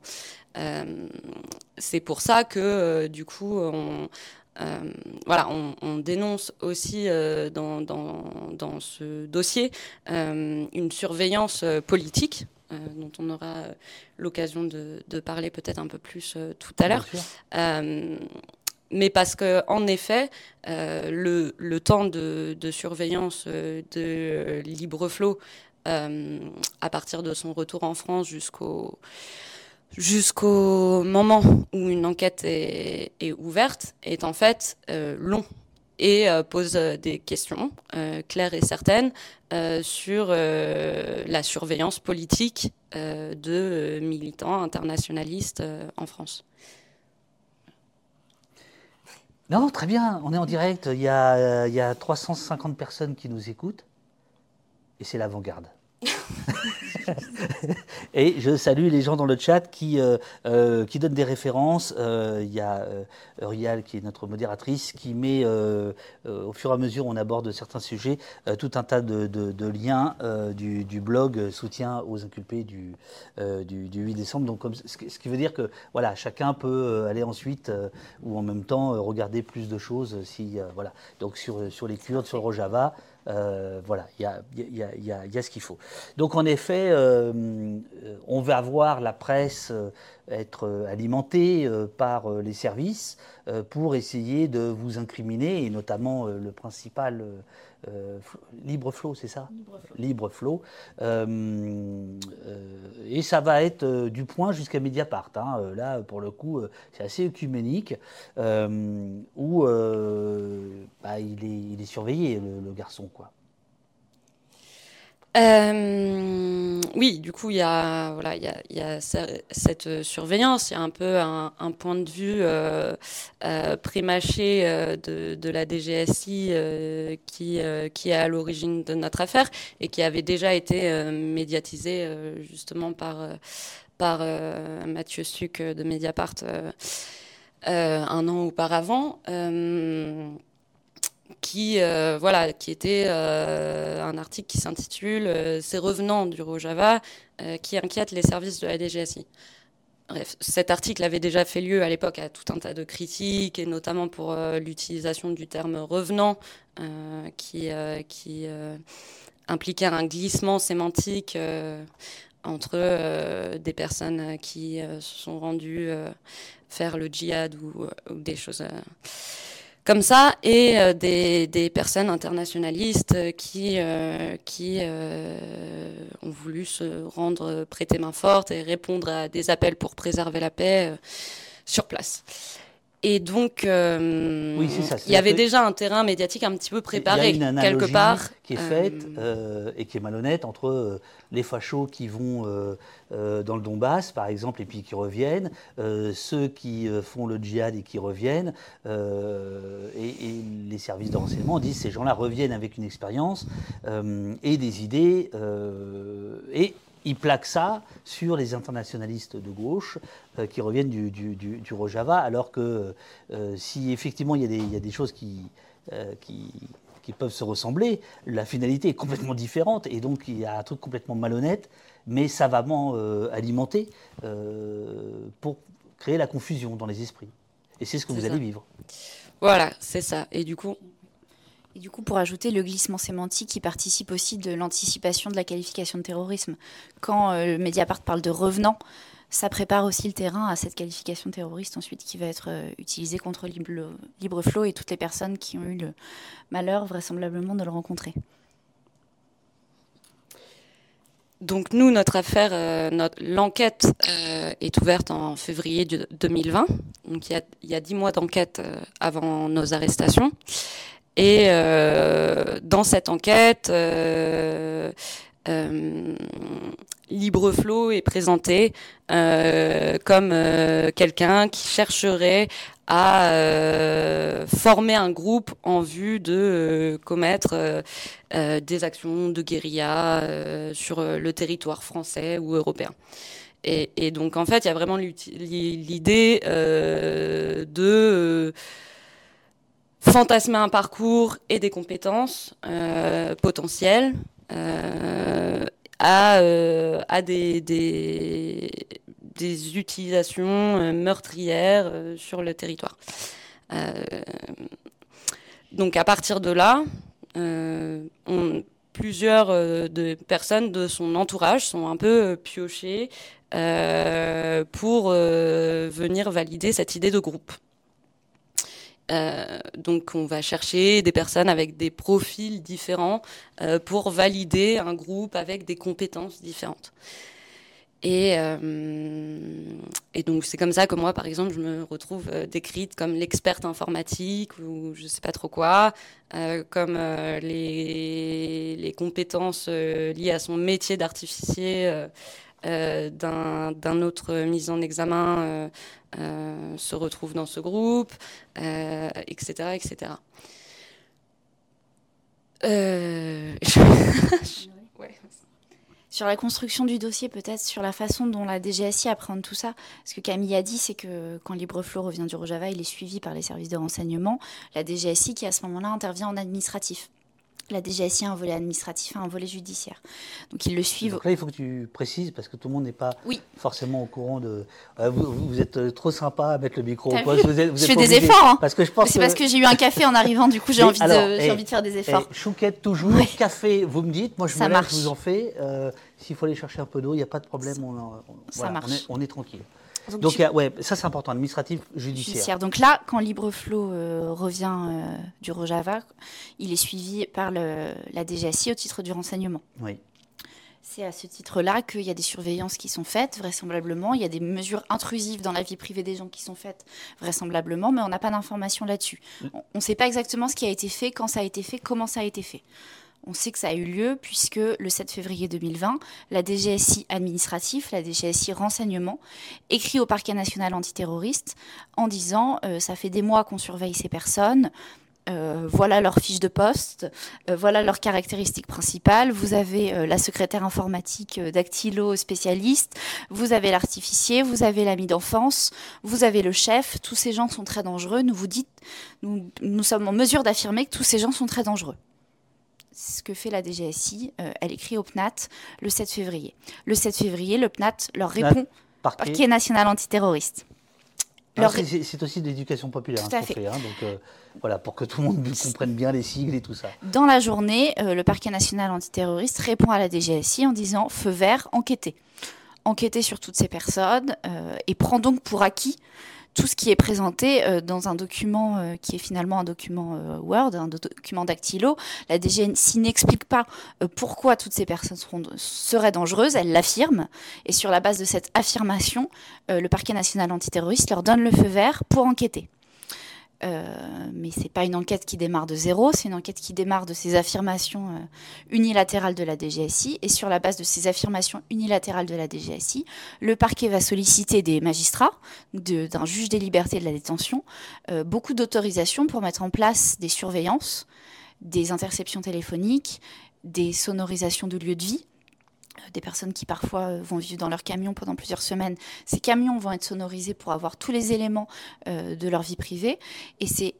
Speaker 3: Euh, c'est pour ça que, euh, du coup, on, voilà, on, dénonce aussi dans, dans, ce dossier une surveillance politique dont on aura l'occasion de, parler peut-être un peu plus tout à l'heure mais parce que en effet, euh, le, temps de, surveillance euh, de Libre Flot, euh, à partir de son retour en France jusqu'au jusqu'au moment où une enquête est ouverte, est en fait long et pose des questions claires et certaines sur la surveillance politique de militants internationalistes en France.
Speaker 2: Non, très bien, on est en direct. Il y a, il y a 350 personnes qui nous écoutent. Et c'est l'avant-garde. et je salue les gens dans le chat qui, euh, euh, qui donnent des références. Euh, il y a Urial, qui est notre modératrice, qui met, au fur et à mesure on aborde certains sujets, tout un tas de, liens du, blog soutien aux inculpés du, du, 8 décembre. Donc, ce, qui veut dire que voilà, chacun peut aller ensuite ou en même temps regarder plus de choses. Si, voilà. Donc sur, sur les Kurdes, sur le Rojava. Euh, voilà, il y a, ce qu'il faut. Donc en effet, euh, on va voir la presse euh, être alimentée par les services pour essayer de vous incriminer, et notamment le principal euh, libre Flow, c'est ça Libre Flow. Euh, euh, et ça va être du point jusqu'à Mediapart. Hein. Là, pour le coup, c'est assez œcuménique, où bah, il, est, il, est, surveillé, le, le garçon. quoi.
Speaker 3: Euh, oui, du coup, il y a, voilà, il y a, cette surveillance, il y a un peu un, point de vue euh, euh, euh, de, la DGSI qui, qui est à l'origine de notre affaire et qui avait déjà été médiatisé justement par, par Mathieu Suc de Mediapart un an auparavant qui, euh, voilà, qui était euh, un article qui s'intitule euh, Ces revenants du Rojava qui inquiètent les services de la DGSI. Bref, cet article avait déjà fait lieu à l'époque à tout un tas de critiques, et notamment pour l'utilisation du terme revenant, qui, impliquait un glissement sémantique entre des personnes qui se sont rendues faire le djihad ou des choses comme ça et euh, des, personnes internationalistes qui, euh, qui euh, ont voulu se rendre prêter main forte et répondre à des appels pour préserver la paix sur place. Et donc, oui, ça, il y avait déjà un terrain médiatique un petit peu préparé quelque part.
Speaker 2: Qui est faite et qui est malhonnête entre les fachos qui vont euh, dans le Donbass, par exemple, et puis qui reviennent, euh, ceux qui euh, font le djihad et qui reviennent, et, les services de renseignement disent ces gens-là reviennent avec une expérience et des idées, et ils plaquent ça sur les internationalistes de gauche qui reviennent du, du, Rojava, alors que si effectivement il y, a des, il y a des choses qui, qui, qui peuvent se ressembler, la finalité est complètement différente et donc il y a un truc complètement malhonnête mais savamment euh, alimenté euh, pour créer la confusion dans les esprits. Et c'est ce que vous allez vivre.
Speaker 3: Voilà, c'est ça. Et du coup,
Speaker 4: et du coup, pour ajouter le glissement sémantique qui participe aussi de l'anticipation de la qualification de terrorisme. Quand euh, Mediapart parle de revenants, ça prépare aussi le terrain à cette qualification terroriste ensuite qui va être utilisée contre Libre, Libreflow et toutes les personnes qui ont eu le malheur vraisemblablement de le rencontrer.
Speaker 3: Donc nous, notre affaire, euh, l'enquête euh, est ouverte en février 2020. Donc il y a, dix mois d'enquête euh, avant nos arrestations. Et dans cette enquête, Libreflow est présenté comme quelqu'un qui chercherait à euh, former un groupe en vue de euh, commettre euh, des actions de guérilla sur le territoire français ou européen. Et, donc en fait, il y a vraiment l'idée de fantasmer un parcours et des compétences potentielles à, à des, utilisations euh, meurtrières euh, sur le territoire. donc à partir de là, plusieurs personnes de son entourage sont un peu piochées pour venir valider cette idée de groupe. Euh, donc on va chercher des personnes avec des profils différents euh, pour valider un groupe avec des compétences différentes. Et, euh, et donc c'est comme ça que moi, par exemple, je me retrouve décrite comme l'experte informatique ou je sais pas trop quoi, comme les, compétences liées à son métier d'artificier euh, d'un autre mise en examen euh, euh, se retrouve dans ce groupe, etc. etc.
Speaker 4: Sur la construction du dossier, peut-être sur la façon dont la DGSI appréhende tout ça. Ce que Camille a dit, c'est que quand LibreFlow revient du Rojava, il est suivi par les services de renseignement. La DGSI, qui à ce moment-là intervient en administratif. La DGSI a un volet administratif, un volet judiciaire. Donc ils le suivent.
Speaker 2: Donc là, il faut que tu précises parce que tout le monde n'est pas forcément au courant de. Euh, vous, êtes euh, trop sympa à mettre le micro.
Speaker 4: Vous je fais des efforts. Hein. Parce que je pense. C'est parce que j'ai eu un café en arrivant. Du coup, j'ai envie, de, envie de faire des efforts.
Speaker 2: chouquette toujours. Café, vous me dites. Moi, je me lève, je vous en fais. Euh, s'il faut aller chercher un peu d'eau, il n'y a pas de problème. On,
Speaker 4: ça marche.
Speaker 2: on est tranquille. Donc, ouais, ça c'est important, administratif, judiciaire.
Speaker 4: Donc là, quand LibreFlow euh, revient euh, du Rojava, il est suivi par le, la DGSI au titre du renseignement.
Speaker 2: Oui.
Speaker 4: C'est à ce titre-là qu'il y a des surveillances qui sont faites, vraisemblablement. Il y a des mesures intrusives dans la vie privée des gens qui sont faites, vraisemblablement, mais on n'a pas d'informations là-dessus. On ne sait pas exactement ce qui a été fait, quand ça a été fait, comment ça a été fait. On sait que ça a eu lieu puisque le 7 février 2020, la DGSI administratif, la DGSI renseignement, écrit au parquet national antiterroriste en disant euh, ça fait des mois qu'on surveille ces personnes. Euh, voilà leur fiche de poste, euh, voilà leurs caractéristiques principales. Vous avez la secrétaire informatique dactylo spécialiste, vous avez l'artificier, vous avez l'ami d'enfance, vous avez le chef. Tous ces gens sont très dangereux. Nous vous dites, nous sommes en mesure d'affirmer que tous ces gens sont très dangereux ce que fait la DGSI. Euh, elle écrit au PNAT le 7 février. Le 7 février, le PNAT leur répond Parquet, national antiterroriste.
Speaker 2: C'est aussi de l'éducation populaire. Tout à fait. Hein, donc euh, voilà, pour que tout le monde comprenne bien les sigles et tout ça.
Speaker 4: Dans la journée, euh, le parquet national antiterroriste répond à la DGSI en disant feu vert, enquêter. Enquêter sur toutes ces personnes et prend donc pour acquis tout ce qui est présenté euh, dans un document euh, qui est finalement un document euh, Word, un document dactylo. La DGNC n'explique pas pourquoi toutes ces personnes seraient dangereuses, elle l'affirme. Et sur la base de cette affirmation, le parquet national antiterroriste leur donne le feu vert pour enquêter. Euh, mais ce n'est pas une enquête qui démarre de zéro, c'est une enquête qui démarre de ces affirmations euh, unilatérales de la DGSI. Et sur la base de ces affirmations unilatérales de la DGSI, le parquet va solliciter des magistrats, d'un juge des libertés de la détention, euh, beaucoup d'autorisations pour mettre en place des surveillances, des interceptions téléphoniques, des sonorisations de lieux de vie des personnes qui parfois euh, vont vivre dans leur camion pendant plusieurs semaines. Ces camions vont être sonorisés pour avoir tous les éléments euh, de leur vie privée. Et c'est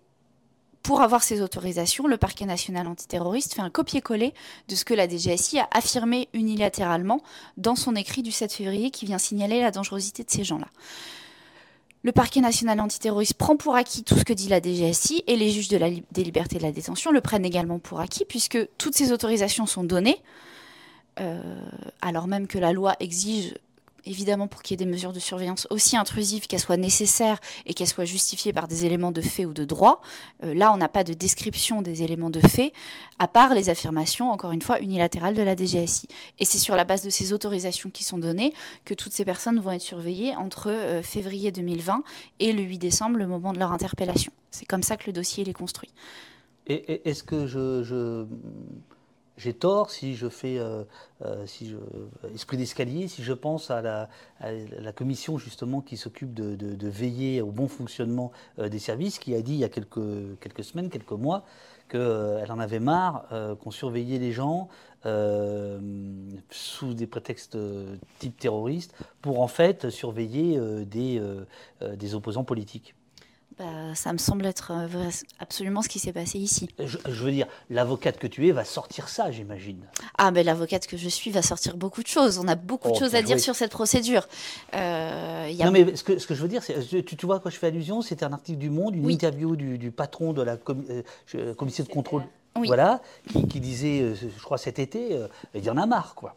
Speaker 4: pour avoir ces autorisations, le parquet national antiterroriste fait un copier-coller de ce que la DGSI a affirmé unilatéralement dans son écrit du 7 février qui vient signaler la dangerosité de ces gens-là. Le parquet national antiterroriste prend pour acquis tout ce que dit la DGSI et les juges de la des libertés de la détention le prennent également pour acquis puisque toutes ces autorisations sont données euh, alors même que la loi exige évidemment pour qu'il y ait des mesures de surveillance aussi intrusives, qu'elles soient nécessaires et qu'elles soient justifiées par des éléments de fait ou de droit. Euh, là, on n'a pas de description des éléments de fait, à part les affirmations, encore une fois, unilatérales de la DGSI. Et c'est sur la base de ces autorisations qui sont données que toutes ces personnes vont être surveillées entre euh, février 2020 et le 8 décembre, le moment de leur interpellation. C'est comme ça que le dossier est construit.
Speaker 2: Est-ce que je j'ai tort si je fais, euh, euh, si je, esprit d'escalier, si je pense à la, commission justement qui s'occupe de, veiller au bon fonctionnement euh, des services, qui a dit il y a quelques, quelques semaines, quelques mois, qu'elle en avait marre qu'on surveillait les gens sous des prétextes type terroriste pour en fait surveiller des, des opposants politiques.
Speaker 4: Bah, ça me semble être euh, absolument ce qui s'est passé ici.
Speaker 2: Je, veux dire, l'avocate que tu es va sortir ça, j'imagine.
Speaker 4: Ah, ben l'avocate que je suis va sortir beaucoup de choses. On a beaucoup de oh, choses à dire sur cette procédure.
Speaker 2: Euh, y a... Non, mais ce que, ce que, je veux dire, c'est, tu, tu, vois, quand je fais allusion, c'était un article du Monde, une interview du, patron de la euh, commission de contrôle, voilà, qui, disait, je crois cet été, il y en a marre, quoi.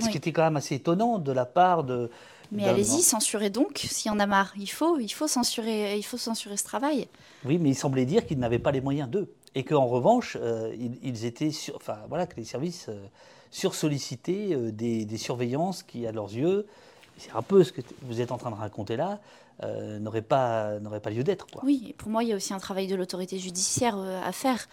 Speaker 2: Ce qui était quand même assez étonnant de la part de
Speaker 4: mais allez-y, censurez donc, s'il y en a marre. Il faut, il, faut censurer, il faut censurer ce travail.
Speaker 2: Oui, mais il semblait dire qu'ils n'avaient pas les moyens d'eux. Et qu'en revanche, euh, ils, étaient sur, enfin, voilà, que les services euh, sursollicités euh, des, des, surveillances qui, à leurs yeux, c'est un peu ce que vous êtes en train de raconter là, euh, n'aurait pas, pas lieu d'être.
Speaker 4: Oui, pour moi, il y a aussi un travail de l'autorité judiciaire à faire.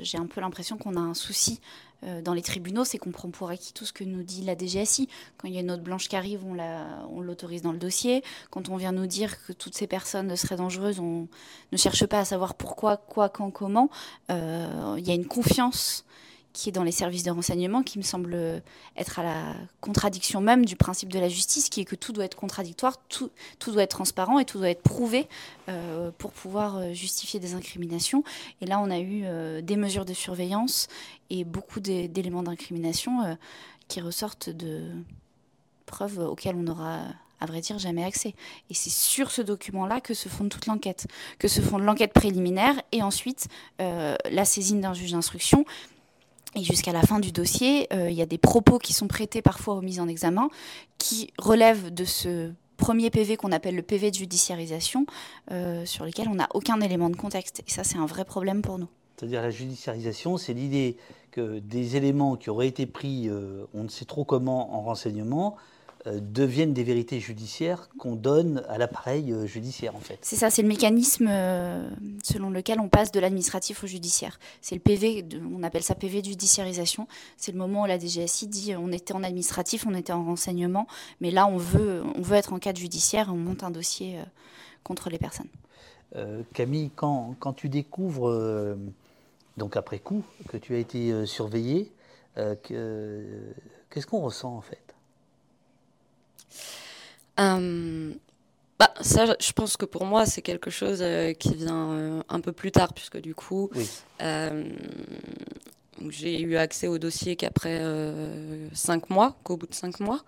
Speaker 4: J'ai un peu l'impression qu'on a un souci euh, dans les tribunaux, c'est qu'on prend pour acquis tout ce que nous dit la DGSI. Quand il y a une note blanche qui arrive, on l'autorise dans le dossier. Quand on vient nous dire que toutes ces personnes seraient dangereuses, on ne cherche pas à savoir pourquoi, quoi, quand, comment. Euh, il y a une confiance qui est dans les services de renseignement, qui me semble être à la contradiction même du principe de la justice, qui est que tout doit être contradictoire, tout, doit être transparent et tout doit être prouvé euh, pour pouvoir euh, justifier des incriminations. Et là, on a eu euh, des mesures de surveillance et beaucoup d'éléments d'incrimination qui ressortent de preuves auxquelles on aura à vrai dire, jamais accès. Et c'est sur ce document-là que se fonde toute l'enquête, que se fonde l'enquête préliminaire et ensuite la saisine d'un juge d'instruction et jusqu'à la fin du dossier, euh, il y a des propos qui sont prêtés parfois aux mises en examen, qui relèvent de ce premier PV qu'on appelle le PV de judiciarisation, euh, sur lequel on n'a aucun élément de contexte. Et ça, c'est un vrai problème pour nous.
Speaker 2: C'est-à-dire la judiciarisation, c'est l'idée que des éléments qui auraient été pris, euh, on ne sait trop comment, en renseignement, deviennent des vérités judiciaires qu'on donne à l'appareil euh, judiciaire en fait.
Speaker 4: C'est ça, c'est le mécanisme euh, selon lequel on passe de l'administratif au judiciaire. C'est le PV, on appelle ça PV de judiciarisation. C'est le moment où la DGSI dit on était en administratif, on était en renseignement, mais là on veut, on veut être en cadre judiciaire, on monte un dossier contre les personnes.
Speaker 2: Camille, quand, quand, tu découvres, donc après coup, que tu as été surveillé, qu'est-ce qu'on ressent en fait?
Speaker 3: Euh, bah, ça, je pense que pour moi, c'est quelque chose euh, qui vient euh, un peu plus tard, puisque du coup, j'ai eu accès au dossier qu'après cinq mois, qu'au bout de cinq mois.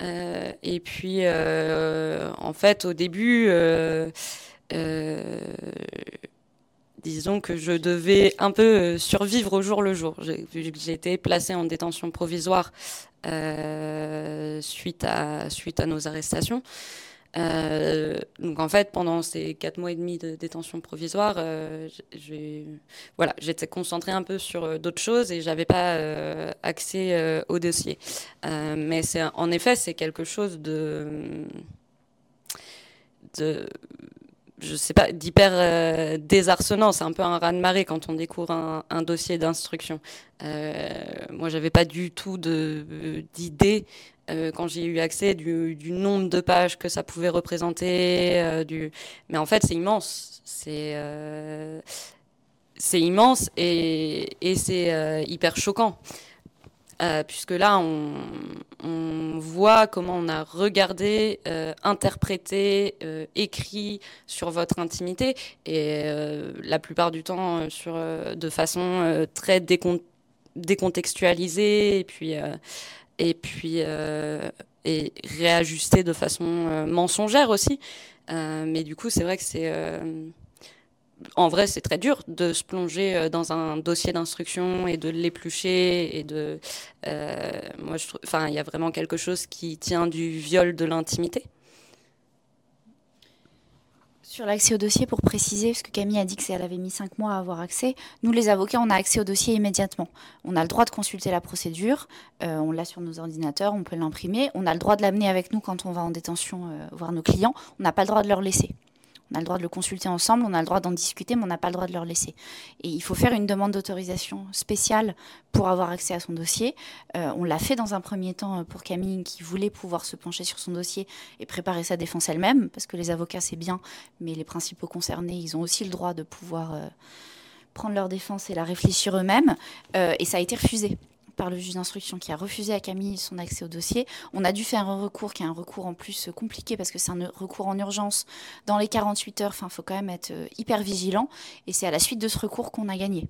Speaker 3: et puis, en fait, au début, disons que je devais un peu survivre au jour le jour. J'ai été placée en détention provisoire suite, à, suite à nos arrestations. Euh, donc en fait, pendant ces quatre mois et demi de détention provisoire, euh, voilà, j'étais concentrée un peu sur d'autres choses et j'avais pas accès au dossier. mais c'est en effet, c'est quelque chose de, de je sais pas, d'hyper euh, désarçonnant. C'est un peu un raz-de-marée quand on découvre un, dossier d'instruction. Euh, moi, j'avais pas du tout d'idée euh, quand j'ai eu accès du, nombre de pages que ça pouvait représenter. Euh, du... Mais en fait, c'est immense. C'est immense et c'est hyper choquant. Euh, puisque là, on, voit comment on a regardé, euh, interprété, euh, écrit sur votre intimité, et la plupart du temps sur, de façon très décontextualisée, et puis, et puis et réajustée de façon mensongère aussi. mais du coup, c'est vrai que c'est en vrai, c'est très dur de se plonger euh, dans un dossier d'instruction et de l'éplucher et de. Euh, moi, enfin, il y a vraiment quelque chose qui tient du viol de l'intimité.
Speaker 4: Sur l'accès au dossier, pour préciser, parce que Camille a dit qu'elle avait mis cinq mois à avoir accès, nous les avocats, on a accès au dossier immédiatement. On a le droit de consulter la procédure, euh, on l'a sur nos ordinateurs, on peut l'imprimer, on a le droit de l'amener avec nous quand on va en détention voir nos clients, on n'a pas le droit de leur laisser. On a le droit de le consulter ensemble, on a le droit d'en discuter, mais on n'a pas le droit de leur laisser. Et il faut faire une demande d'autorisation spéciale pour avoir accès à son dossier. Euh, on l'a fait dans un premier temps euh, pour Camille qui voulait pouvoir se pencher sur son dossier et préparer sa défense elle-même, parce que les avocats c'est bien, mais les principaux concernés, ils ont aussi le droit de pouvoir euh, prendre leur défense et la réfléchir eux-mêmes. et ça a été refusé par le juge d'instruction qui a refusé à Camille son accès au dossier. On a dû faire un recours qui est un recours en plus compliqué parce que c'est un recours en urgence dans les 48 heures. Enfin, il faut quand même être hyper vigilant. Et c'est à la suite de ce recours qu'on a gagné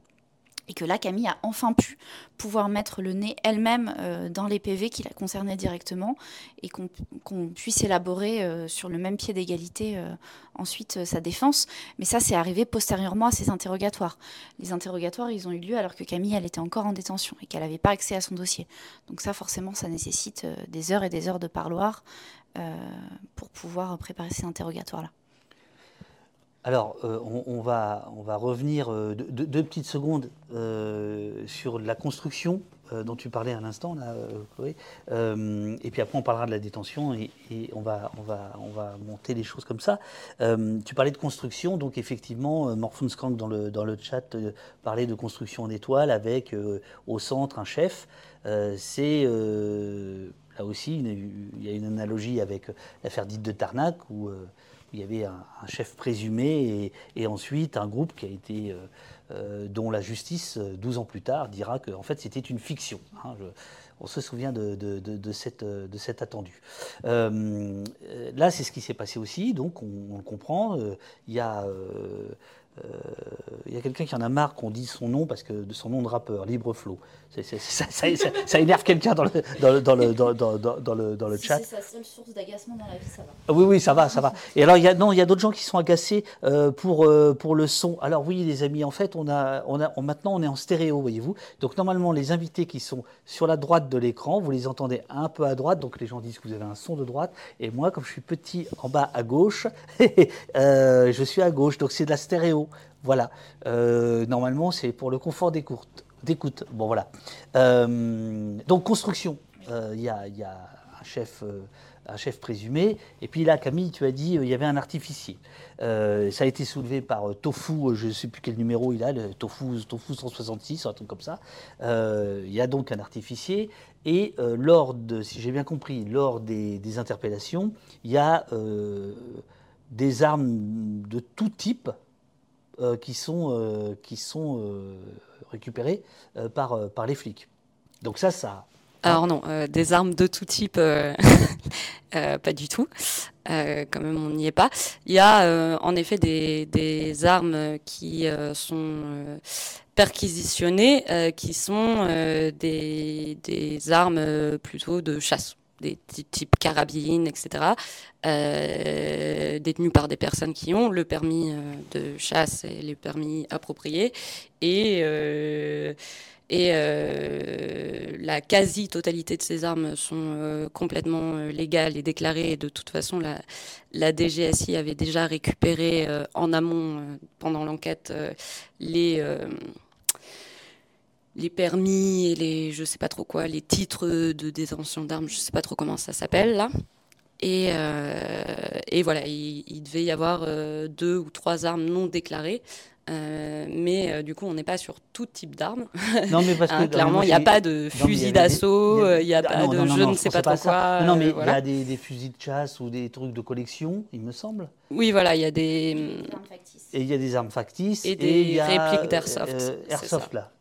Speaker 4: et que là, Camille a enfin pu pouvoir mettre le nez elle-même euh, dans les PV qui la concernaient directement et qu'on puisse élaborer euh, sur le même pied d'égalité euh, ensuite sa défense. Mais ça, c'est arrivé postérieurement à ces interrogatoires. Les interrogatoires, ils ont eu lieu alors que Camille, elle était encore en détention et qu'elle n'avait pas accès à son dossier. Donc ça, forcément, ça nécessite des heures et des heures de parloir pour pouvoir préparer ces interrogatoires-là.
Speaker 2: Alors, euh, on, va, on va revenir euh, deux, petites secondes euh, sur la construction dont tu parlais à l'instant, Chloé. et puis après, on parlera de la détention et, on, va, on, va, on va monter les choses comme ça. tu parlais de construction, donc effectivement, Morphon Skrank dans le, dans le chat parlait de construction en étoile avec au centre un chef. C'est là aussi, il y a une analogie avec l'affaire dite de Tarnac où il y avait un, chef présumé et, ensuite un groupe qui a été, euh, euh, dont la justice, 12 ans plus tard, dira que en fait, c'était une fiction. Hein. on se souvient de, cette, cet attendu. Euh, là, c'est ce qui s'est passé aussi, donc on, le comprend. Il y a il euh, y a quelqu'un qui en a marre qu'on dise son nom parce que de son nom de rappeur, Libre Flow. ça, énerve quelqu'un dans le, dans, dans, le, dans, dans le, dans le chat.
Speaker 4: C'est sa seule source d'agacement dans la vie, ça va.
Speaker 2: Ah oui, oui, ça va, ça va. Et alors, il y a, non, il y a d'autres gens qui sont agacés euh, pour, euh, pour le son. Alors oui, les amis, en fait, on a, on a, maintenant, on est en stéréo, voyez-vous. Donc normalement, les invités qui sont sur la droite de l'écran, vous les entendez un peu à droite. Donc les gens disent que vous avez un son de droite. Et moi, comme je suis petit en bas à gauche, je suis à gauche. Donc c'est de la stéréo. Voilà. Euh, normalement, c'est pour le confort d'écoute. Bon, voilà. Euh, donc, construction. Euh, il y, a, un chef, un chef présumé. Et puis là, Camille, tu as dit il y avait un artificier. ça a été soulevé par Tofu, je ne sais plus quel numéro il a, le Tofu, Tofu 166, un truc comme ça. Il y a donc un artificier. Et lors de, si j'ai bien compris, lors des, des interpellations, il y a des armes de tout type euh, qui sont, euh, qui euh, récupérées par, les flics. Donc ça, ça...
Speaker 3: Alors non, des armes de tout type, pas du tout. quand même, on n'y est pas. Il y a en effet des, armes qui sont perquisitionnées, qui sont des armes plutôt de chasse des types carabines, etc., euh, détenus par des personnes qui ont le permis euh, de chasse et les permis appropriés. Et, euh, et la quasi-totalité de ces armes sont complètement légales et déclarées. Et de toute façon, la, la DGSI avait déjà récupéré en amont, pendant l'enquête, les les permis et les je sais pas trop quoi, les titres de détention d'armes, je sais pas trop comment ça s'appelle là. Et, euh, et voilà, il, devait y avoir euh, deux ou trois armes non déclarées. Euh, mais du coup, on n'est pas sur tout type d'armes. Non, mais parce que clairement, il n'y a pas de fusil d'assaut, il n'y a, pas de je ne sais pas trop quoi.
Speaker 2: Non, mais il y a des, des, fusils de chasse ou des trucs de collection, il me semble.
Speaker 3: Oui, voilà, il y a des.
Speaker 2: Et il y a des armes factices.
Speaker 3: Et des répliques d'airsoft.
Speaker 2: airsoft, là.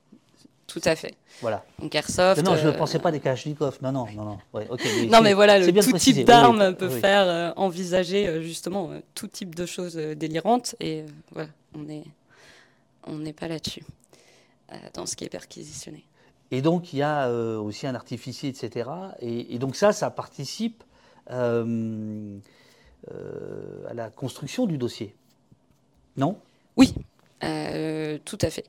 Speaker 3: Tout à fait.
Speaker 2: Voilà.
Speaker 3: Donc Airsoft.
Speaker 2: Non, je ne euh, pensais pas des Kalachnikov. Non, non, non, non. Ouais,
Speaker 3: non, mais voilà, le tout type d'arme peut faire euh, envisager euh, justement tout type de choses délirantes. Et voilà, on n'est on n'est pas là-dessus, dans ce qui est perquisitionné.
Speaker 2: Et donc, il y a aussi un artificier, etc. Et, et, donc ça, ça participe à la construction du dossier. Non?
Speaker 3: Oui, euh, tout à fait.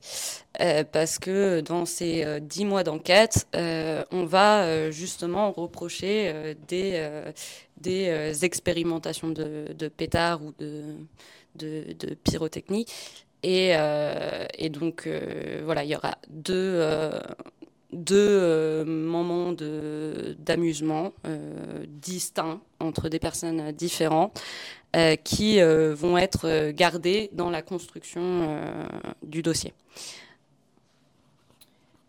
Speaker 3: Euh, parce que dans ces euh, dix mois d'enquête, on va justement reprocher des, expérimentations de, pétards ou de, pyrotechnie. Et donc, voilà, il y aura deux, deux moments d'amusement distincts entre des personnes différentes. Euh, qui euh, vont être euh, gardés dans la construction du dossier.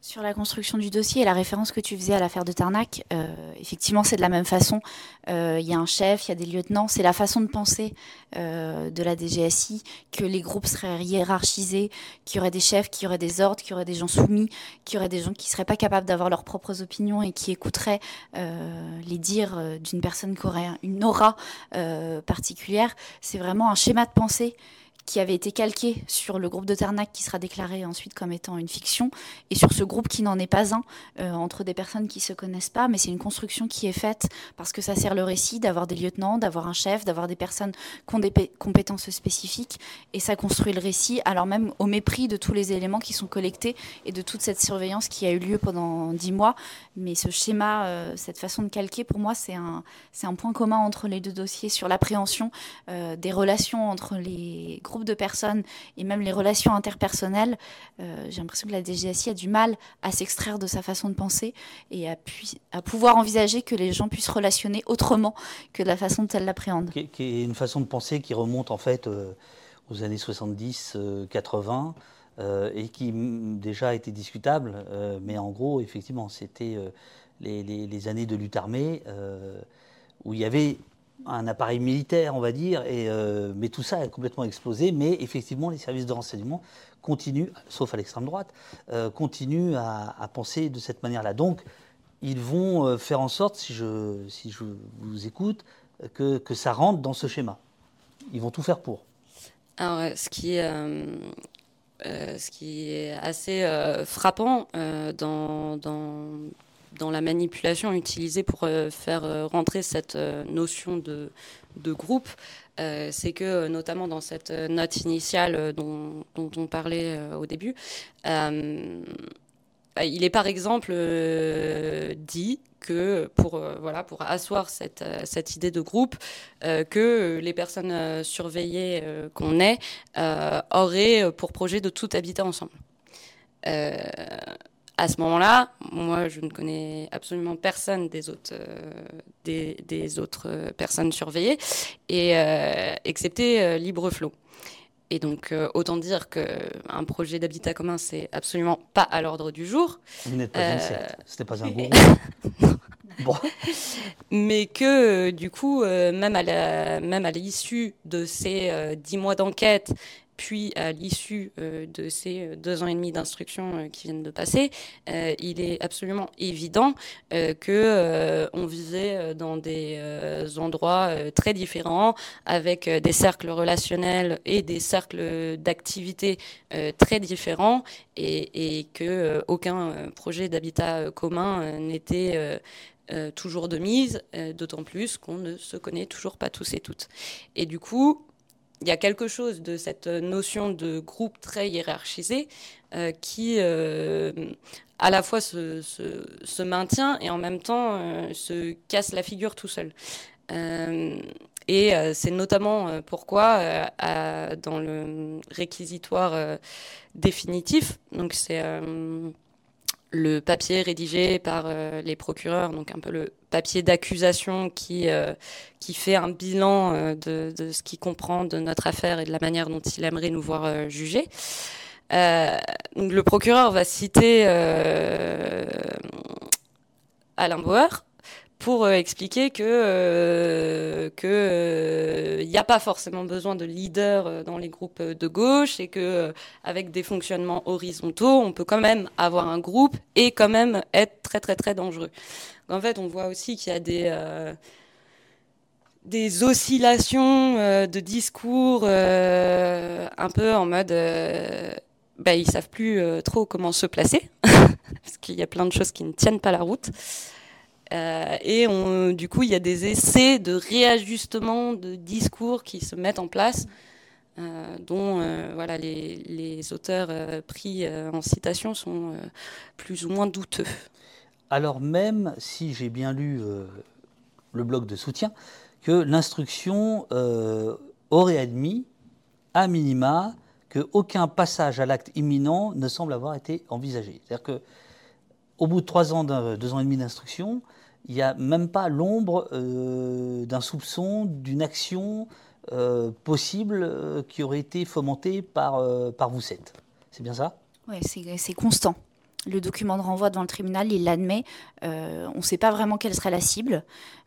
Speaker 4: Sur la construction du dossier et la référence que tu faisais à l'affaire de Tarnac, euh, effectivement, c'est de la même façon. Euh, il y a un chef, il y a des lieutenants. C'est la façon de penser euh, de la DGSI que les groupes seraient hiérarchisés, qu'il y aurait des chefs, qu'il y aurait des ordres, qu'il y aurait des gens soumis, qu'il y aurait des gens qui ne seraient pas capables d'avoir leurs propres opinions et qui écouteraient les dires d'une personne qui aurait une aura particulière. C'est vraiment un schéma de pensée qui avait été calqué sur le groupe de Ternac qui sera déclaré ensuite comme étant une fiction, et sur ce groupe qui n'en est pas un, euh, entre des personnes qui se connaissent pas, mais c'est une construction qui est faite parce que ça sert le récit d'avoir des lieutenants, d'avoir un chef, d'avoir des personnes qui ont des compétences spécifiques, et ça construit le récit, alors même au mépris de tous les éléments qui sont collectés et de toute cette surveillance qui a eu lieu pendant dix mois. Mais ce schéma, euh, cette façon de calquer, pour moi, c'est un, un point commun entre les deux dossiers sur l'appréhension euh, des relations entre les groupes de personnes et même les relations interpersonnelles, euh, j'ai l'impression que la DGSI a du mal à s'extraire de sa façon de penser et à, à, pouvoir envisager que les gens puissent relationner autrement que de la façon dont elle l'appréhende.
Speaker 2: Qui, est une façon de penser qui remonte en fait euh, aux années 70-80. Euh, et qui déjà était discutable, mais en gros, effectivement, c'était les, les, années de lutte armée où il y avait un appareil militaire, on va dire, et, euh, mais tout ça a complètement explosé. Mais effectivement, les services de renseignement continuent, sauf à l'extrême droite, euh, continuent à, penser de cette manière-là. Donc, ils vont euh, faire en sorte, si je, si je vous écoute, que, que, ça rentre dans ce schéma. Ils vont tout faire pour.
Speaker 3: Alors, ce qui est, ce qui est assez frappant dans, dans dans la manipulation utilisée pour euh, faire euh, rentrer cette euh, notion de, de groupe, c'est que notamment dans cette note initiale dont, dont on parlait au début, il est par exemple dit que pour, voilà, pour asseoir cette, cette idée de groupe, que les personnes surveillées qu'on est auraient pour projet de tout habiter ensemble à ce moment-là, moi, je ne connais absolument personne des autres, euh, des, autres personnes surveillées, et euh, excepté euh, Libreflot. Et donc, autant dire qu'un projet d'habitat commun, c'est absolument pas à l'ordre du jour.
Speaker 2: Vous n'êtes pas une secte, c'était pas un groupe.
Speaker 3: bon. Mais que, du coup, même à l'issue de ces dix mois d'enquête puis à l'issue euh, de ces euh, deux ans et demi d'instruction euh, qui viennent de passer, il est absolument évident que on vivait dans des endroits très différents, avec des cercles relationnels et des cercles d'activité très différents, et, et projet d'habitat commun n'était toujours de mise, d'autant plus qu'on ne se connaît toujours pas tous et toutes. Et du coup, il y a quelque chose de cette notion de groupe très hiérarchisé euh, qui euh, à la fois se, maintient et en même temps euh, se casse la figure tout seul. et c'est notamment pourquoi dans le réquisitoire définitif, donc c'est le papier rédigé par euh, les procureurs, donc un peu le papier d'accusation qui, euh, fait un bilan euh, de, de, ce qu'il comprend de notre affaire et de la manière dont il aimerait nous voir juger. le procureur va citer Alain Bauer, pour euh, expliquer que euh, que il euh, n'y a pas forcément besoin de leader dans les groupes de gauche et que avec des fonctionnements horizontaux, on peut quand même avoir un groupe et quand même être très très très dangereux. En fait, on voit aussi qu'il y a des des oscillations de discours un peu en mode bah, ils savent plus trop comment se placer parce qu'il y a plein de choses qui ne tiennent pas la route. Euh, et du coup, il y a des essais de réajustement de discours qui se mettent en place, euh, dont euh, voilà, les, les auteurs pris en citation sont plus ou moins douteux.
Speaker 2: Alors même si j'ai bien lu le blog de soutien, que l'instruction aurait admis, à minima, qu'aucun passage à l'acte imminent ne semble avoir été envisagé. C'est-à-dire que au bout de trois ans, deux ans et demi d'instruction, il n'y a même pas l'ombre euh, d'un soupçon, d'une action euh, possible euh, qui aurait été fomentée par, par vous sept. C'est bien ça?
Speaker 4: Oui, c'est constant. Le document de renvoi devant le tribunal, il l'admet. Euh, on ne sait pas vraiment quelle serait la cible.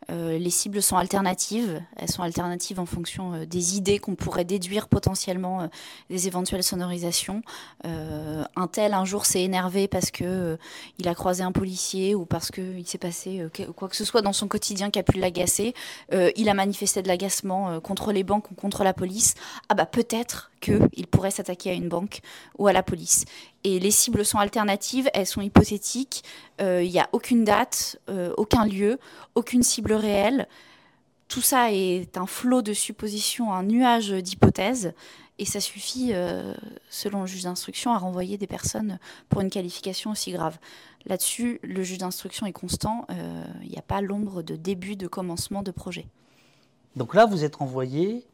Speaker 4: Euh, les cibles sont alternatives. Elles sont alternatives en fonction euh, des idées qu'on pourrait déduire potentiellement des éventuelles sonorisations. un tel, un jour, s'est énervé parce que il a croisé un policier ou parce qu'il s'est passé quoi que ce soit dans son quotidien qui a pu l'agacer. il a manifesté de l'agacement contre les banques ou contre la police. Ah bah peut-être qu'il pourrait s'attaquer à une banque ou à la police. Et les cibles sont alternatives, elles sont hypothétiques, euh, il n'y a aucune date, euh, aucun lieu, aucune cible réelle. Tout ça est un flot de suppositions, un nuage d'hypothèses, et ça suffit, euh, selon le juge d'instruction, à renvoyer des personnes pour une qualification aussi grave. Là-dessus, le juge d'instruction est constant, il n'y a pas l'ombre de début, de commencement de projet.
Speaker 5: Donc là, vous êtes renvoyé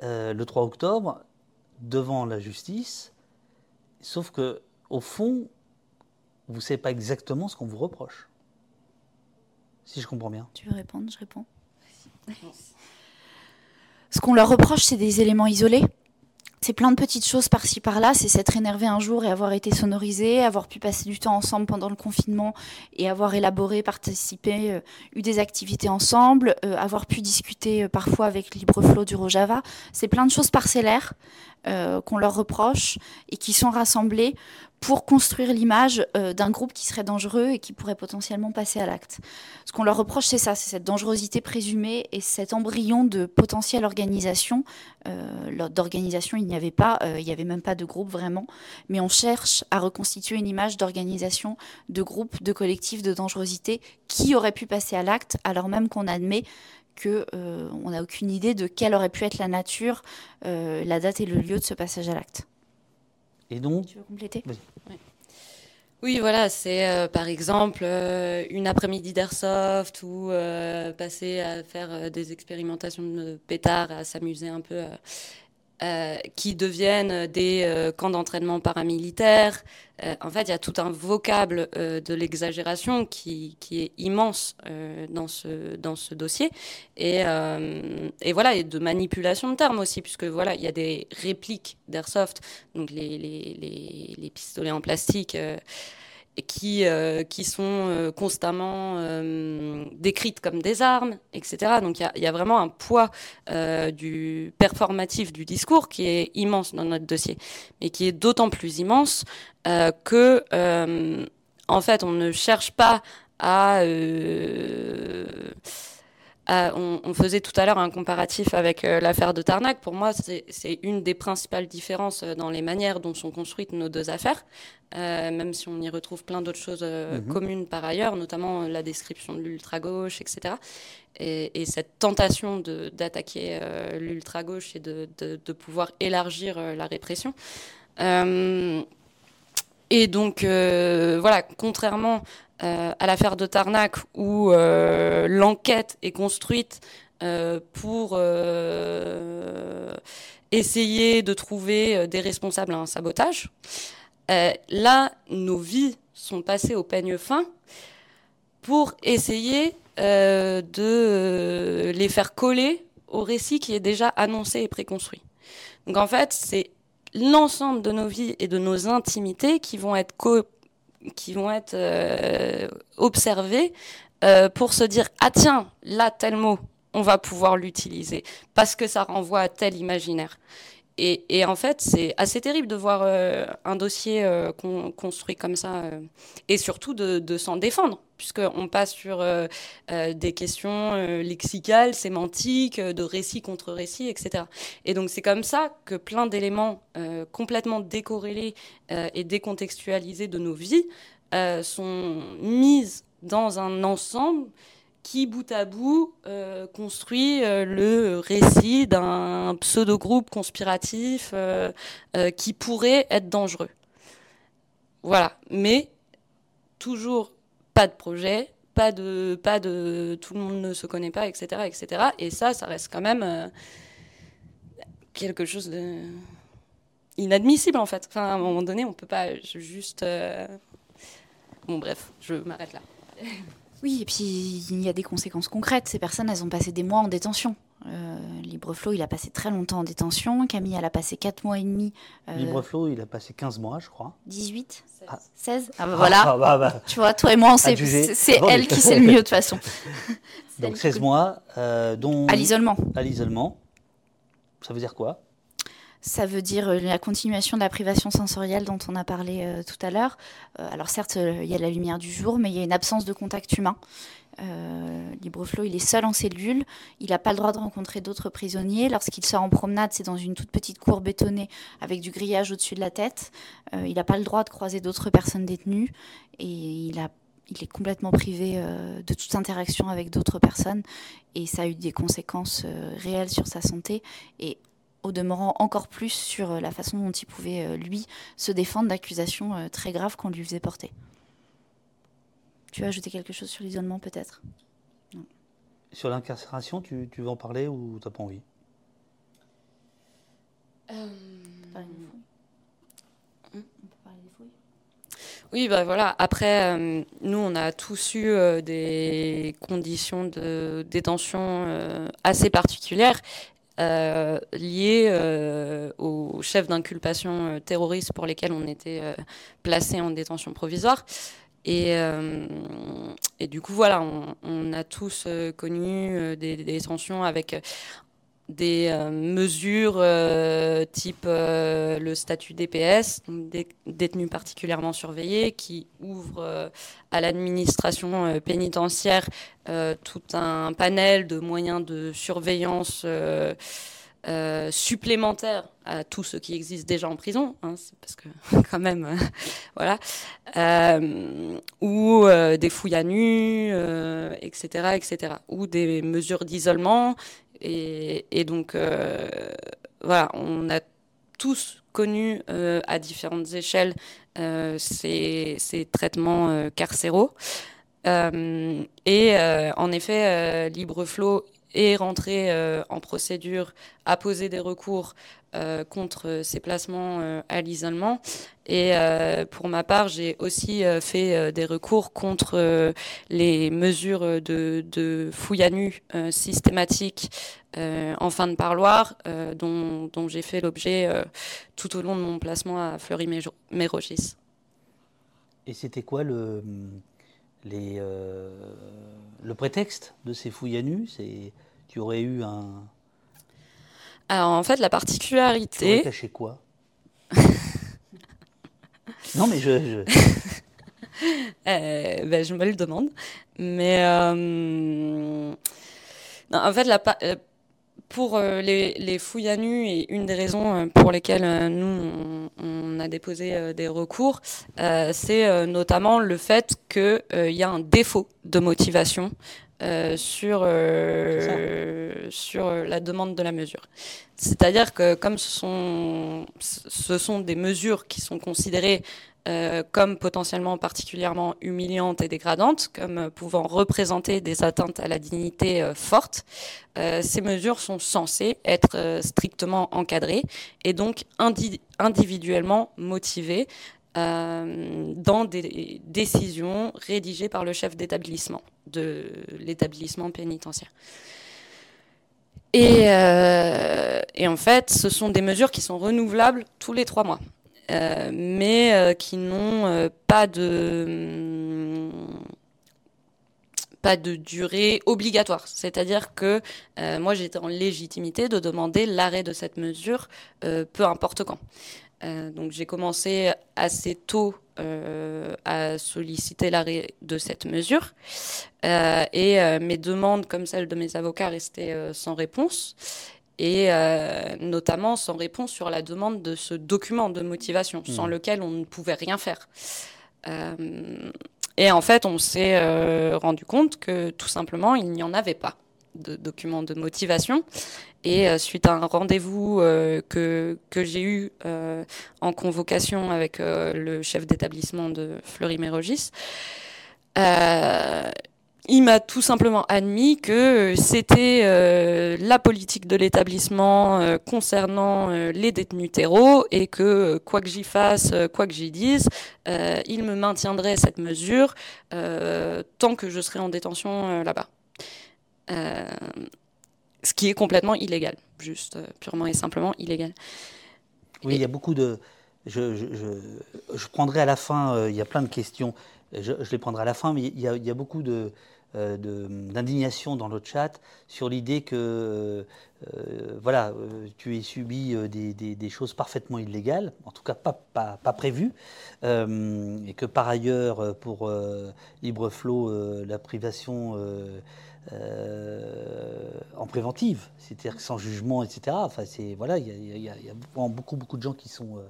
Speaker 5: le 3 octobre devant la justice, sauf que au fond, vous ne savez pas exactement ce qu'on vous reproche. Si je comprends bien.
Speaker 4: Tu veux répondre? Je réponds. Ce qu'on leur reproche, c'est des éléments isolés. C'est plein de petites choses par-ci par-là. C'est s'être énervé un jour et avoir été sonorisé, avoir pu passer du temps ensemble pendant le confinement et avoir élaboré, participé, euh, eu des activités ensemble, euh, avoir pu discuter euh, parfois avec LibreFlow du Rojava. C'est plein de choses parcellaires qu'on leur reproche et qui sont rassemblées pour construire l'image euh, d'un groupe qui serait dangereux et qui pourrait potentiellement passer à l'acte. Ce qu'on leur reproche, c'est ça, c'est cette dangerosité présumée et cet embryon de potentielle organisation. Euh, d'organisation, il n'y avait pas, euh, il n'y avait même pas de groupe vraiment, mais on cherche à reconstituer une image d'organisation, de groupe, de collectif, de dangerosité qui aurait pu passer à l'acte, alors même qu'on admet que on n'a aucune idée de quelle aurait pu être la nature, la date et le lieu de ce passage à l'acte.
Speaker 5: Et donc,
Speaker 4: tu veux compléter?
Speaker 3: Oui. voilà, c'est euh, par exemple euh, une après-midi d'airsoft ou euh, passer à faire des expérimentations de pétards, à s'amuser un peu euh, qui deviennent des euh, camps d'entraînement paramilitaires. Euh, en fait, il y a tout un vocable de l'exagération qui, est immense dans, ce, dossier. Et, voilà, et de manipulation de termes aussi, puisque voilà, il y a des répliques d'airsoft, donc les, pistolets en plastique qui, euh, qui sont euh, constamment euh, décrites comme des armes, etc. Donc il y, a, vraiment un poids du performatif du discours qui est immense dans notre dossier, mais qui est d'autant plus immense que, en fait, on ne cherche pas à on, faisait tout à l'heure un comparatif avec euh, l'affaire de Tarnac. Pour moi, c'est une des principales différences euh, dans les manières dont sont construites nos deux affaires, euh, même si on y retrouve plein d'autres choses mhm. communes par ailleurs, notamment la description de l'ultra-gauche, etc. Et, cette tentation d'attaquer l'ultra-gauche et de, de, pouvoir élargir la répression. Et donc, voilà, contrairement euh, à l'affaire de Tarnac où euh, l'enquête est construite euh, pour essayer de trouver des responsables à un sabotage. là, nos vies sont passées au peigne fin pour essayer de les faire coller au récit qui est déjà annoncé et préconstruit. Donc en fait, c'est l'ensemble de nos vies et de nos intimités qui vont être euh, observés euh, pour se dire ah tiens là tel mot on va pouvoir l'utiliser parce que ça renvoie à tel imaginaire. Et, en fait, c'est assez terrible de voir euh, un dossier construit comme ça et surtout de, de s'en défendre, puisqu'on passe sur des questions lexicales, sémantiques, de récit contre récit, etc. Et donc, c'est comme ça que plein d'éléments complètement décorrélés et décontextualisés de nos vies euh, sont mises dans un ensemble qui, bout à bout, euh, construit euh, le récit d'un pseudo-groupe conspiratif qui pourrait être dangereux. Voilà. Mais toujours pas de projet, pas de, pas de, tout le monde ne se connaît pas, etc., etc. Et ça, ça reste quand même quelque chose de inadmissible en fait. Enfin, à un moment donné, on peut pas juste Bon, bref, je m'arrête là.
Speaker 4: Oui, et puis il y a des conséquences concrètes. Ces personnes, elles ont passé des mois en détention. Euh, Libreflow, il a passé très longtemps en détention. Camille, elle a passé 4 mois et demi.
Speaker 5: Euh, Libreflow, il a passé 15 mois, je crois.
Speaker 4: 18 16 ah. ah bah voilà.
Speaker 5: Ah, bah, bah.
Speaker 4: Tu vois, toi et moi, c'est elle qui sait le mieux de toute façon.
Speaker 5: Donc 16 mois, euh, dont...
Speaker 4: À l'isolement.
Speaker 5: À l'isolement. Ça veut dire quoi?
Speaker 4: Ça veut dire euh, la continuation de la privation sensorielle dont on a parlé euh, tout à l'heure. Euh, alors certes, il y a la lumière du jour, mais il y a une absence de contact humain. Libreflow, il est seul en cellule, il n'a pas le droit de rencontrer d'autres prisonniers. Lorsqu'il sort en promenade, c'est dans une toute petite cour bétonnée avec du grillage au-dessus de la tête. il n'a pas le droit de croiser d'autres personnes détenues et il est complètement privé de toute interaction avec d'autres personnes et ça a eu des conséquences réelles sur sa santé. Et au demeurant encore plus sur euh, la façon dont il pouvait, euh, lui, se défendre d'accusations euh, très graves qu'on lui faisait porter. Tu veux ajouter quelque chose sur l'isolement peut-être?
Speaker 5: Sur l'incarcération, tu, veux en parler ou t'as pas envie?
Speaker 3: Oui, bah voilà. Après, nous, on a tous eu des conditions de détention assez particulières euh, liés euh, aux chefs d'inculpation euh, terroristes pour lesquels on était placés en détention provisoire. Et, et, du coup, voilà, on, a tous connu des, des, détentions avec des euh, mesures euh, type euh, le statut DPS, des détenus particulièrement surveillés, qui ouvrent à l'administration pénitentiaire tout un panel de moyens de surveillance supplémentaires à tout ce qui existe déjà en prison, hein, parce que quand même, voilà, ou des fouilles à nu, etc., etc., ou des mesures d'isolement et, donc, euh, voilà, on a tous connu euh, à différentes échelles euh, ces, traitements carcéraux. et en effet, Libreflow est rentré en procédure, a posé des recours contre ces placements à l'isolement. Et pour ma part, j'ai aussi fait des recours contre les mesures de, de à nu systématiques euh, en fin de parloir, euh, dont, j'ai fait l'objet euh, tout au long de mon placement à Fleury-Mérogis.
Speaker 5: Et c'était quoi le, les, le prétexte de ces fouilles à nu Tu aurais eu un.
Speaker 3: Alors en fait, la particularité.
Speaker 5: Tu caché quoi? Non, mais je.
Speaker 3: ben, je me le demande. Mais. en fait, la, pour euh, les, fouilles à nu, et une des raisons euh, pour lesquelles euh, nous, on, a déposé des recours, c'est notamment le fait qu'il y a un défaut de motivation sur, sur la demande de la mesure. C'est-à-dire que comme ce sont, ce sont des mesures qui sont considérées euh, comme potentiellement particulièrement humiliantes et dégradantes, comme pouvant représenter des atteintes à la dignité euh, fortes, euh, ces mesures sont censées être strictement encadrées et donc individuellement motivées dans des décisions rédigées par le chef d'établissement de l'établissement pénitentiaire. Et, en fait, ce sont des mesures qui sont renouvelables tous les trois mois. Euh, mais euh, qui n'ont euh, de pas de durée obligatoire. C'est-à-dire que moi, j'étais en légitimité de demander l'arrêt de cette mesure, peu importe quand. donc j'ai commencé assez tôt à solliciter l'arrêt de cette mesure. et mes demandes, comme celles de mes avocats, restaient sans réponse et euh, notamment sans réponse sur la demande de ce document de motivation, sans hmm. lequel on ne pouvait rien faire. Euh, et en fait, on s'est euh, rendu compte que tout simplement, il n'y en avait pas de document de motivation. Et suite à un rendez-vous que, que j'ai eu en convocation avec le chef d'établissement de Fleury-Mérogis, il m'a tout simplement admis que c'était euh, la politique de l'établissement euh, concernant euh, les détenus terreaux et que quoi que j'y fasse, quoi que j'y dise, il me maintiendrait cette mesure tant que je serai en détention là-bas. ce qui est complètement illégal, juste purement et simplement illégal.
Speaker 2: Oui, il y a beaucoup de. Je, je, prendrai à la fin, il y a plein de questions, je, les prendrai à la fin, mais il y a, beaucoup euh, d'indignation dans le chat sur l'idée que euh, euh, voilà, tu aies subi des, choses parfaitement illégales, en tout cas pas, prévues, et que par ailleurs, pour Libre Flow, la privation en préventive, c'est-à-dire sans jugement, etc. C'est voilà, il y, y, a beaucoup beaucoup de gens qui sont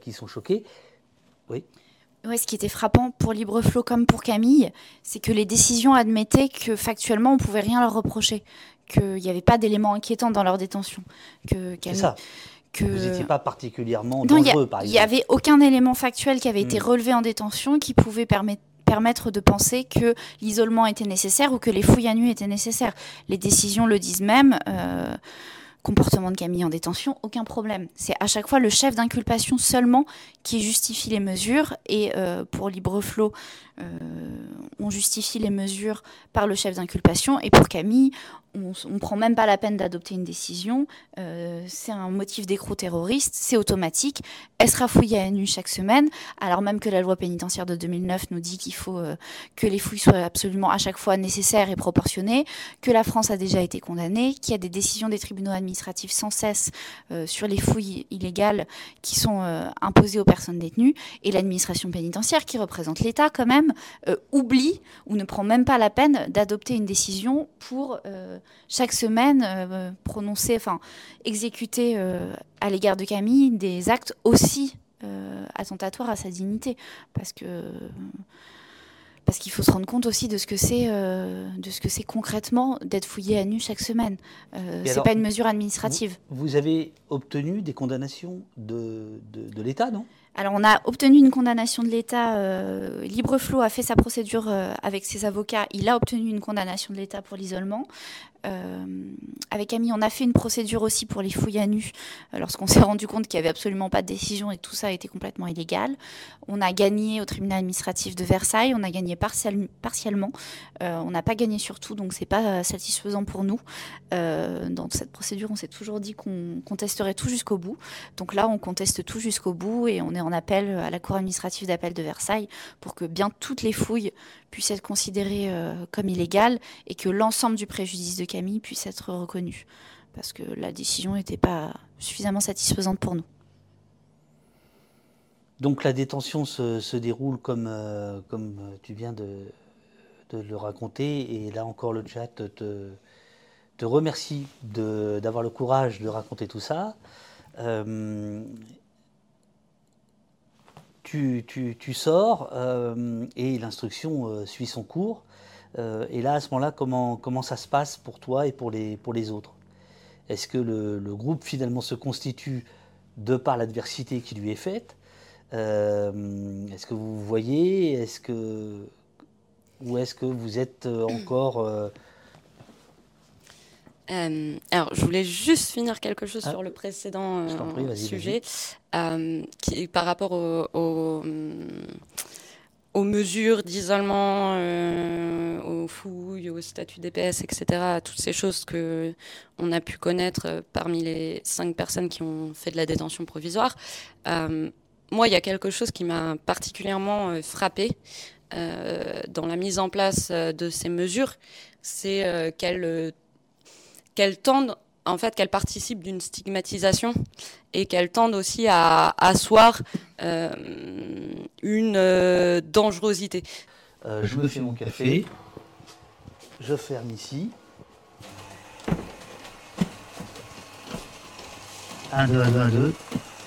Speaker 2: qui sont choqués. Oui.
Speaker 4: Ouais, ce qui était frappant pour Libreflow comme pour Camille, c'est que les décisions admettaient que factuellement on pouvait rien leur reprocher, qu'il n'y avait pas d'éléments inquiétants dans leur détention.
Speaker 2: Que Camille, ça. Que... Vous n'étiez pas particulièrement dangereux, par exemple.
Speaker 4: Il n'y avait aucun élément factuel qui avait été hmm. relevé en détention qui pouvait permettre permettre de penser que l'isolement était nécessaire ou que les fouilles à nu étaient nécessaires. Les décisions le disent même. Euh, comportement de Camille en détention, aucun problème. C'est à chaque fois le chef d'inculpation seulement qui justifie les mesures. Et euh, pour Libreflow, euh, on justifie les mesures par le chef d'inculpation. Et pour Camille, on ne prend même pas la peine d'adopter une décision. Euh, c'est un motif d'écrou terroriste, c'est automatique. Elle sera fouillée à nu chaque semaine, alors même que la loi pénitentiaire de 2009 nous dit qu'il faut euh, que les fouilles soient absolument à chaque fois nécessaires et proportionnées, que la France a déjà été condamnée, qu'il y a des décisions des tribunaux administratifs sans cesse euh, sur les fouilles illégales qui sont imposées aux personnes détenues, et l'administration pénitentiaire, qui représente l'État quand même, oublie ou ne prend même pas la peine d'adopter une décision pour chaque semaine euh, prononcer, enfin exécuter euh, à l'égard de Camille des actes aussi euh, attentatoires à sa dignité, parce que parce qu'il faut se rendre compte aussi de ce que c'est de ce que c'est concrètement d'être fouillé à nu chaque semaine. c'est pas une mesure administrative.
Speaker 2: Vous, avez obtenu des condamnations de, de l'État, non?
Speaker 4: Alors, on a obtenu une condamnation de l'État. Euh, Libreflow a fait sa procédure euh, avec ses avocats. Il a obtenu une condamnation de l'État pour l'isolement. Euh, avec Camille, on a fait une procédure aussi pour les fouilles à nu, euh, lorsqu'on s'est rendu compte qu'il n'y avait absolument pas de décision et tout ça était complètement illégal. On a gagné au tribunal administratif de Versailles, on a gagné partiellement. Euh, on n'a pas gagné sur tout, donc c'est pas satisfaisant pour nous. dans cette procédure, on s'est toujours dit qu'on contesterait tout jusqu'au bout. Donc là, on conteste tout jusqu'au bout et on est en appel à la Cour administrative d'appel de Versailles pour que bien toutes les fouilles puissent être considérées comme illégales et que l'ensemble du préjudice de Camille puisse être reconnue, parce que la décision n'était pas suffisamment satisfaisante pour nous.
Speaker 2: Donc la détention se, déroule comme, euh, comme tu viens de, le raconter, et là encore le chat te, te remercie d'avoir le courage de raconter tout ça. Euh, tu, tu, sors euh, et l'instruction suit son cours. Euh, et là, à ce moment-là, comment, comment ça se passe pour toi et pour les, pour les autres? Est-ce que le, groupe finalement se constitue de par l'adversité qui lui est faite? Euh, Est-ce que vous voyez? Est-ce que ou est-ce que vous êtes euh, encore
Speaker 3: alors, je voulais juste finir quelque chose ah. sur le précédent sujet, qui, par rapport au aux mesures d'isolement, euh, aux fouilles, au statut DPS, etc., toutes ces choses que on a pu connaître euh, parmi les cinq personnes qui ont fait de la détention provisoire. Euh, moi, il y a quelque chose qui m'a particulièrement frappé dans la mise en place de ces mesures, c'est qu'elles tendent en fait qu'elles participent d'une stigmatisation et qu'elles tendent aussi à asseoir euh, une euh, dangerosité.
Speaker 2: Euh, je me fais mon café, je ferme ici. 1, 2, 1, 2, 1, 2.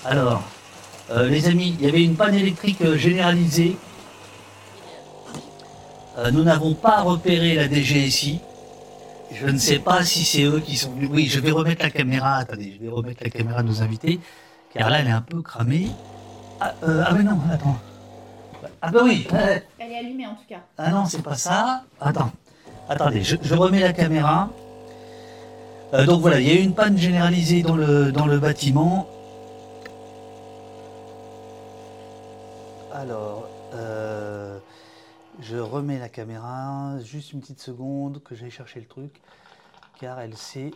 Speaker 2: Alors, les amis, il y avait une panne électrique généralisée. nous n'avons pas repéré la DGSI. Je ne sais pas si c'est eux qui sont venus. Oui, je vais remettre la caméra. Attendez, je vais remettre la caméra de nos invités. Car là, elle est un peu cramée. Ah, euh, ah mais non, attends. Ah bah oui.
Speaker 4: Elle est allumée en tout cas.
Speaker 2: Ah non, c'est pas ça. Attends. Attendez, je, remets la caméra. Euh, donc voilà, il y a eu une panne généralisée dans le, dans le bâtiment. Alors, euh, je remets la caméra, juste une petite seconde que j'aille chercher le truc, car elle sait.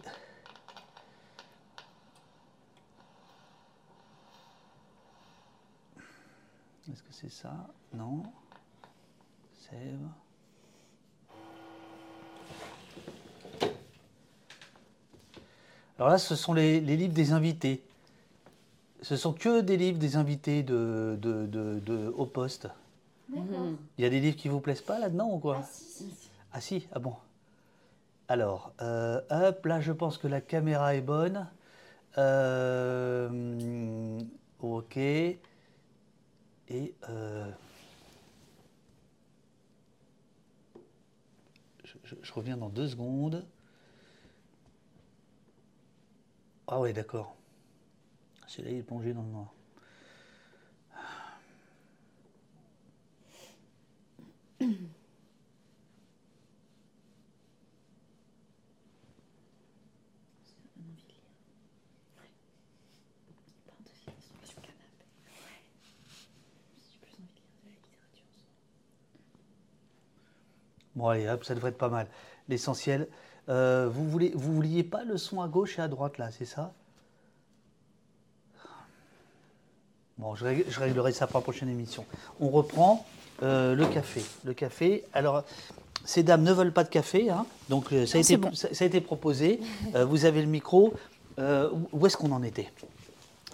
Speaker 2: Est-ce que c'est ça? Non. Save. Alors là, ce sont les, livres des invités. Ce sont que des livres des invités Au Poste. Il y a des livres qui vous plaisent pas là-dedans ou quoi Ah si, ah bon. Alors, euh, hop, là je pense que la caméra est bonne. Euh, ok. Et euh, je, je- je reviens dans deux secondes. Ah ouais, d'accord. C'est là, il est plongé dans le noir. Bon, allez, hop, ça devrait être pas mal. L'essentiel. euh, vous voulez, vous vouliez pas le son à gauche et à droite là, c'est ça? Bon, je, réglerai ça pour la prochaine émission. On reprend euh, le café. Le café. Alors, ces dames ne veulent pas de café, hein, donc euh, ça, a été,
Speaker 4: c'est bon.
Speaker 2: ça, ça a été proposé. Euh, vous avez le micro. Euh, où- est-ce qu'on en était?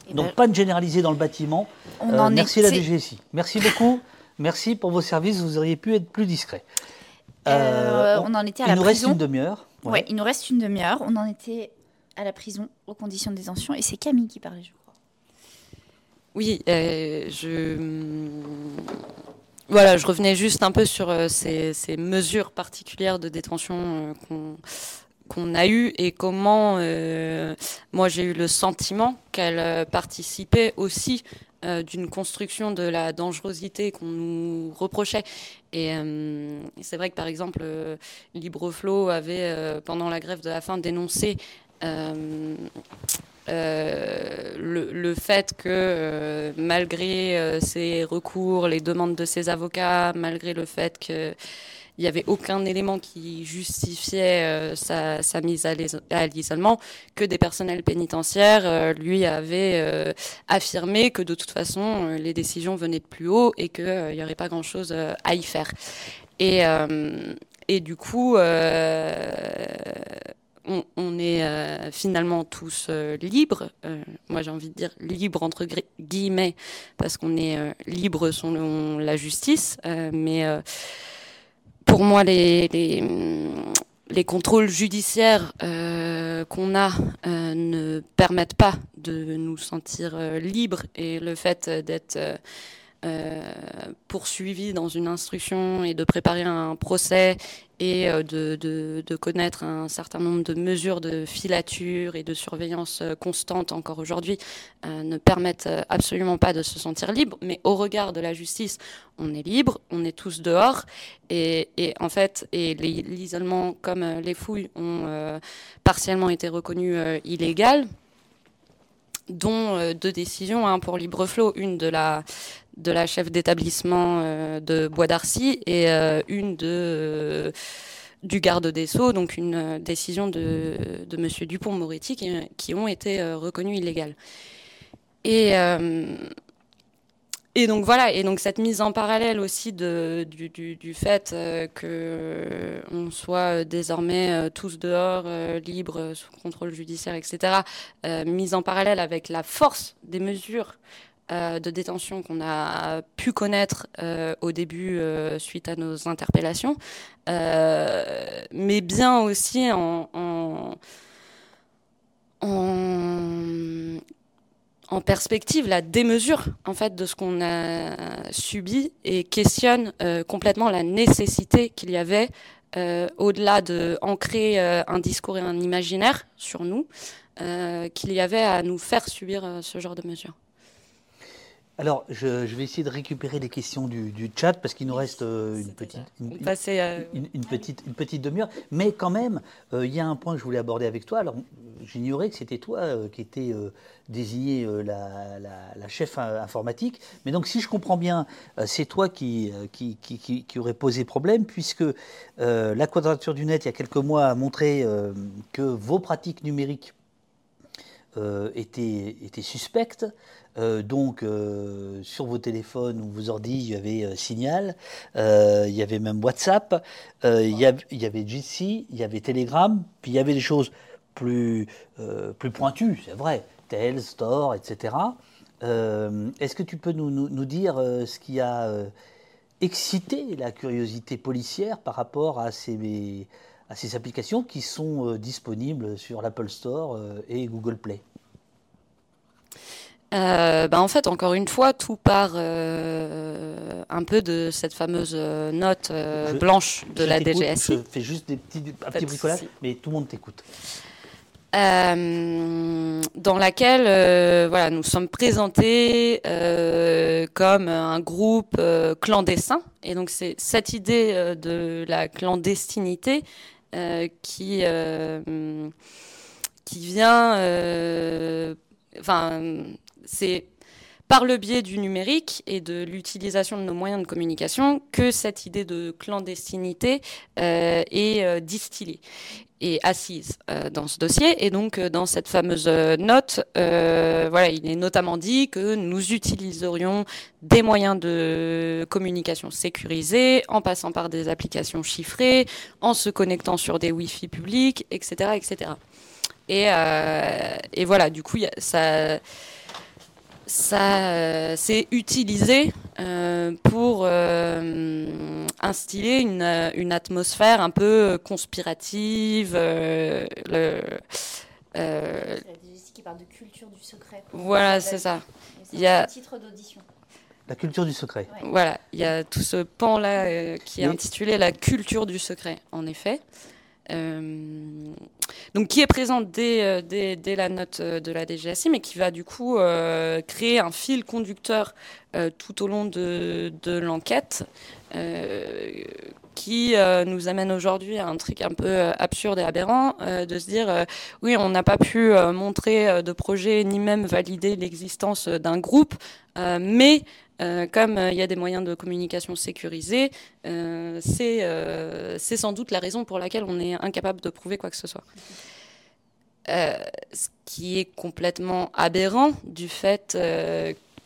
Speaker 4: Eh
Speaker 2: Donc,
Speaker 4: ben,
Speaker 2: pas de généraliser dans le bâtiment.
Speaker 4: on
Speaker 2: Euh,
Speaker 4: en
Speaker 2: merci à la DGSI. Merci beaucoup. Merci pour vos services. Vous auriez pu être plus discret.
Speaker 4: Euh, on en était à
Speaker 2: il
Speaker 4: la
Speaker 2: nous reste
Speaker 4: prison.
Speaker 2: une demi-heure.
Speaker 4: Ouais. il nous reste une demi-heure. On en était à la prison aux conditions de détention et c'est Camille qui parlait, je crois.
Speaker 3: Oui, euh, je voilà, je revenais juste un peu sur euh, ces, mesures particulières de détention euh, qu'on a eues et comment euh, moi j'ai eu le sentiment qu'elles euh, participaient aussi d'une construction de la dangerosité qu'on nous reprochait. Et c'est vrai que par exemple, Libreflow avait pendant la grève de la faim dénoncé le, fait que euh, malgré euh, ses recours, les demandes de ses avocats, malgré le fait qu'il n'y avait aucun élément qui justifiait euh, sa, mise à l'is- à l'isolement, que des personnels pénitentiaires euh, lui avaient affirmé que de toute façon les décisions venaient de plus haut et qu'il n'y aurait pas grand-chose à y faire. Et, du coup, on, est euh, finalement tous euh, libres. Euh, moi, j'ai envie de dire libres entre guillemets, parce qu'on est libres selon la justice. Mais pour moi, les, les, les contrôles judiciaires qu'on a ne permettent pas de nous sentir libres. Et le fait d'être poursuivi dans une instruction et de préparer un procès et euh, de, de, connaître un certain nombre de mesures de filature et de surveillance euh, constante encore aujourd'hui euh, ne permettent euh, absolument pas de se sentir libre. Mais au regard de la justice, on est libre, on est tous dehors et, et en fait, et l'isolement comme euh, les fouilles ont euh, partiellement été reconnus euh, illégal dont euh, deux décisions hein, pour Libreflow, une de la de la chef d'établissement euh, de Bois d'Arcy et euh, une euh, du garde des Sceaux, donc une décision de, Monsieur Dupont-Moretti qui, ont été reconnues illégales. Et donc voilà, et donc cette mise en parallèle aussi du, du, fait euh, que on soit désormais tous dehors, libres, sous contrôle judiciaire, etc., mise en parallèle avec la force des mesures de détention qu'on a pu connaître euh, au début euh, suite à nos interpellations, euh, mais bien aussi en, en, perspective la démesure en fait de ce qu'on a subi et questionne euh, complètement la nécessité qu'il y avait euh, au-delà de ancrer euh, un discours et un imaginaire sur nous euh, qu'il y avait à nous faire subir euh, ce genre de mesures.
Speaker 2: Alors, je, je vais essayer de récupérer les questions du, du chat parce qu'il nous reste euh, une petite, une, petite, une petite demi-heure. Mais quand même, euh, il y a un point que je voulais aborder avec toi. Alors, j'ignorais que c'était toi euh, qui étais désigné euh, la, la- la chef informatique. Mais donc, si je comprends bien, c'est toi qui, qui, qui, qui- qui aurait posé problème puisque la Quadrature du Net, il y a quelques mois, a montré que vos pratiques numériques étaient, étaient suspectes. Donc, sur vos téléphones ou vos ordi, il y avait Signal, il y avait même WhatsApp, il y, avait, Jitsi, il y avait Telegram, puis il y avait des choses plus, plus pointues, c'est vrai, Tel, Store, etc. Est-ce que tu peux nous, nous, nous dire ce qui a exciter la curiosité policière par rapport à ces, à ces applications qui sont euh, disponibles sur l'Apple Store euh, et Google Play?
Speaker 3: Euh, bah, en fait, encore une fois, tout part un peu de cette fameuse note blanche de la DGSI.
Speaker 2: Je fais juste des petits, un petit bricolage, mais tout le monde t'écoute.
Speaker 3: Euh, dans laquelle euh, voilà, nous sommes présentés euh, comme un groupe clandestin. Et donc c'est cette idée de la clandestinité qui, qui vient... Enfin, c'est par le biais du numérique et de l'utilisation de nos moyens de communication que cette idée de clandestinité est distillée est assise euh, dans ce dossier. Et donc, euh, dans cette fameuse euh, note, voilà, il est notamment dit que nous utiliserions des moyens de communication sécurisés en passant par des applications chiffrées, en se connectant sur des Wi-Fi publics, etc., etc. Et, et voilà, du coup, ça ça euh, s'est utilisé euh, pour euh, instiller une, une, atmosphère un peu conspirative. le,
Speaker 4: qui parle de culture du secret.
Speaker 3: Voilà, c'est ça. Il y a
Speaker 4: titre d'audition.
Speaker 2: La culture du secret.
Speaker 3: Voilà, il y a tout ce pan-là qui est intitulé La culture du secret, en effet. Euh, donc qui est présente dès, euh, dès, la note euh, de la DGSI, mais qui va du coup créer un fil conducteur tout au long de, de l'enquête, qui nous amène aujourd'hui à un truc un peu absurde et aberrant, de se dire oui, on n'a pas pu montrer de projet ni même valider l'existence d'un groupe, mais euh, comme euh, il y a des moyens de communication sécurisés, euh, c'est sans doute la raison pour laquelle on est incapable de prouver quoi que ce soit. ce qui est complètement aberrant du fait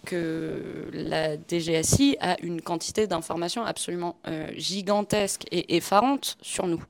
Speaker 3: que la DGSI a une quantité d'informations absolument gigantesque et effarante sur nous.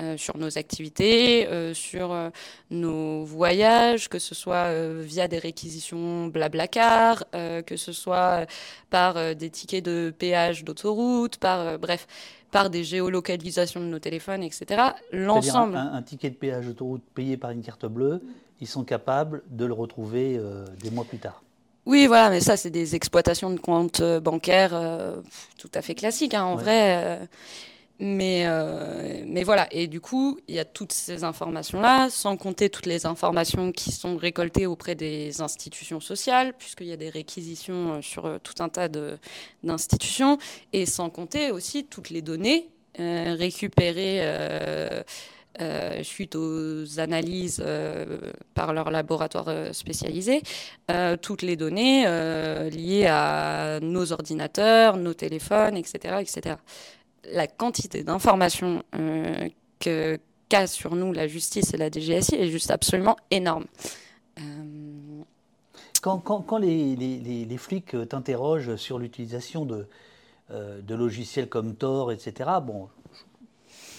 Speaker 3: Euh, sur nos activités, euh, sur euh, nos voyages, que ce soit via des réquisitions Blablacar, que ce soit par des tickets de péage d'autoroute, par bref, par des géolocalisations de nos téléphones, etc.
Speaker 2: L'ensemble. Un, un, ticket de péage d'autoroute payé par une carte bleue, ils sont capables de le retrouver des mois plus tard.
Speaker 3: Oui, voilà, mais ça, c'est des exploitations de comptes bancaires tout à fait classiques. Hein, en vrai, mais, euh, mais voilà, et du coup, il y a toutes ces informations-là, sans compter toutes les informations qui sont récoltées auprès des institutions sociales, puisqu'il y a des réquisitions euh, sur euh, tout un tas d'institutions, et sans compter aussi toutes les données récupérées suite aux analyses par leur laboratoire spécialisé, toutes les données liées à nos ordinateurs, nos téléphones, etc. etc la quantité d'informations euh, que qu'a sur nous la justice et la DGSI est juste absolument énorme. Euh,
Speaker 2: quand, quand, les, les, les, flics t'interrogent sur l'utilisation de, euh, de logiciels comme Tor, etc., bon,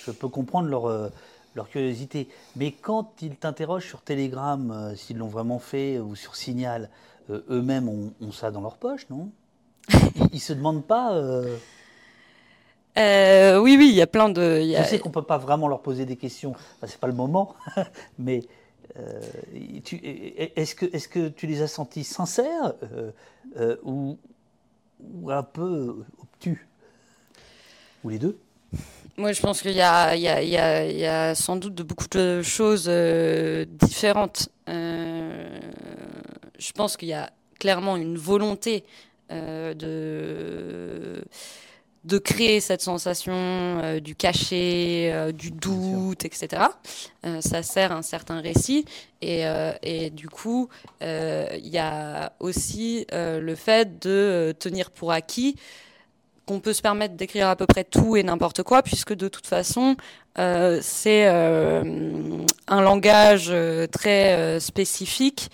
Speaker 2: je, peux comprendre leur, leur curiosité. Mais quand ils t'interrogent sur Telegram, s'ils l'ont vraiment fait, ou sur Signal, eux-mêmes ont, ça dans leur poche, non? Ils ne se demandent pas
Speaker 3: euh, oui, oui, il y a plein de.
Speaker 2: Je sais qu'on ne peut pas vraiment leur poser des questions, enfin, c'est pas le moment, mais euh, est-ce que, est que tu les as sentis sincères euh, ou, ou, un peu obtus? Ou les deux?
Speaker 3: Moi, je pense qu'il y, y, y, y, a sans doute de beaucoup de choses différentes. je pense qu'il y a clairement une volonté de de créer cette sensation euh, du cachet, euh, du doute, etc. Euh, ça sert un certain récit. Et, et du coup, il y a aussi le fait de tenir pour acquis qu'on peut se permettre d'écrire à peu près tout et n'importe quoi, puisque de toute façon, c'est un langage très spécifique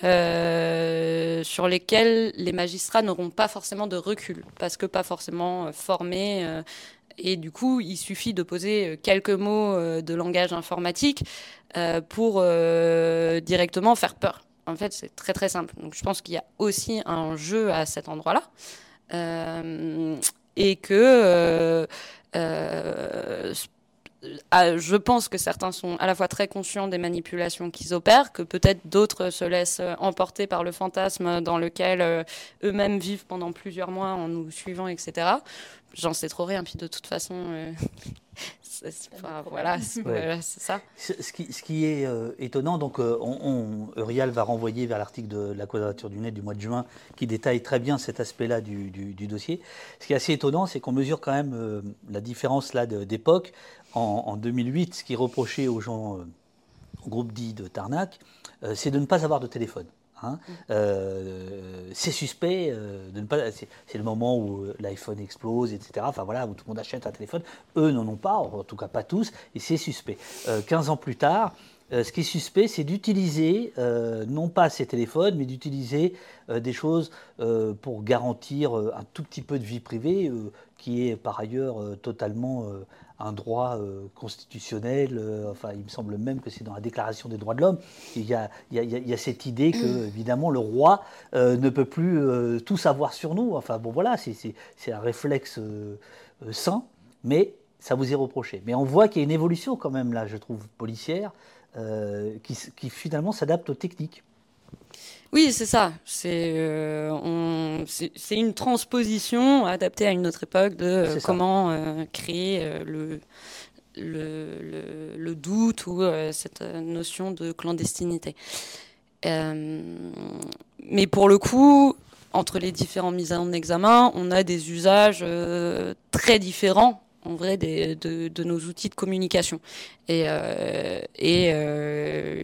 Speaker 3: sur lesquels les magistrats n'auront pas forcément de recul, parce que pas forcément formés. et du coup, il suffit de poser quelques mots de langage informatique pour directement faire peur. En fait, c'est très très simple. Donc, je pense qu'il y a aussi un jeu à cet endroit-là. Euh, et que euh, euh, je pense que certains sont à la fois très conscients des manipulations qu'ils opèrent, que peut-être d'autres se laissent emporter par le fantasme dans lequel eux-mêmes vivent pendant plusieurs mois en nous suivant, etc. J'en sais trop rien, puis de toute façon, voilà, c'est ça.
Speaker 2: Ce qui, ce qui est euh, étonnant, donc euh, on, Urial va renvoyer vers l'article de la Quadrature du Net du mois de juin qui détaille très bien cet aspect-là du, dossier. Ce qui est assez étonnant, c'est qu'on mesure quand même euh, la différence là d'époque. En, en, 2008, ce qui est reproché aux gens, au groupe dit de Tarnac, c'est de ne pas avoir de téléphone. Hein. Euh, c'est suspect euh, de ne pas. C'est le moment où euh, l'iPhone explose, etc. Enfin voilà, où tout le monde achète un téléphone. Eux n'en ont pas, en tout cas pas tous, et c'est suspect. 15 ans plus tard, ce qui est suspect, c'est d'utiliser, non pas ces téléphones, mais d'utiliser des choses pour garantir un tout petit peu de vie privée, qui est par ailleurs totalement un droit euh, constitutionnel. Euh, enfin, il me semble même que c'est dans la Déclaration des droits de l'homme. Il, y a, cette idée que, mm. évidemment, le roi euh, ne peut plus tout savoir sur nous. Enfin, bon, voilà, c'est un réflexe sain, mais ça vous est reproché. Mais on voit qu'il y a une évolution quand même, là, je trouve, policière, qui, qui finalement s'adapte aux techniques.
Speaker 3: Oui, c'est ça. Euh, c'est une transposition adaptée à une autre époque de euh, comment euh, créer le, le, doute ou cette notion de clandestinité. mais pour le coup, entre les différents mises en examen, on a des usages très différents en vrai de, de, nos outils de communication. Et, et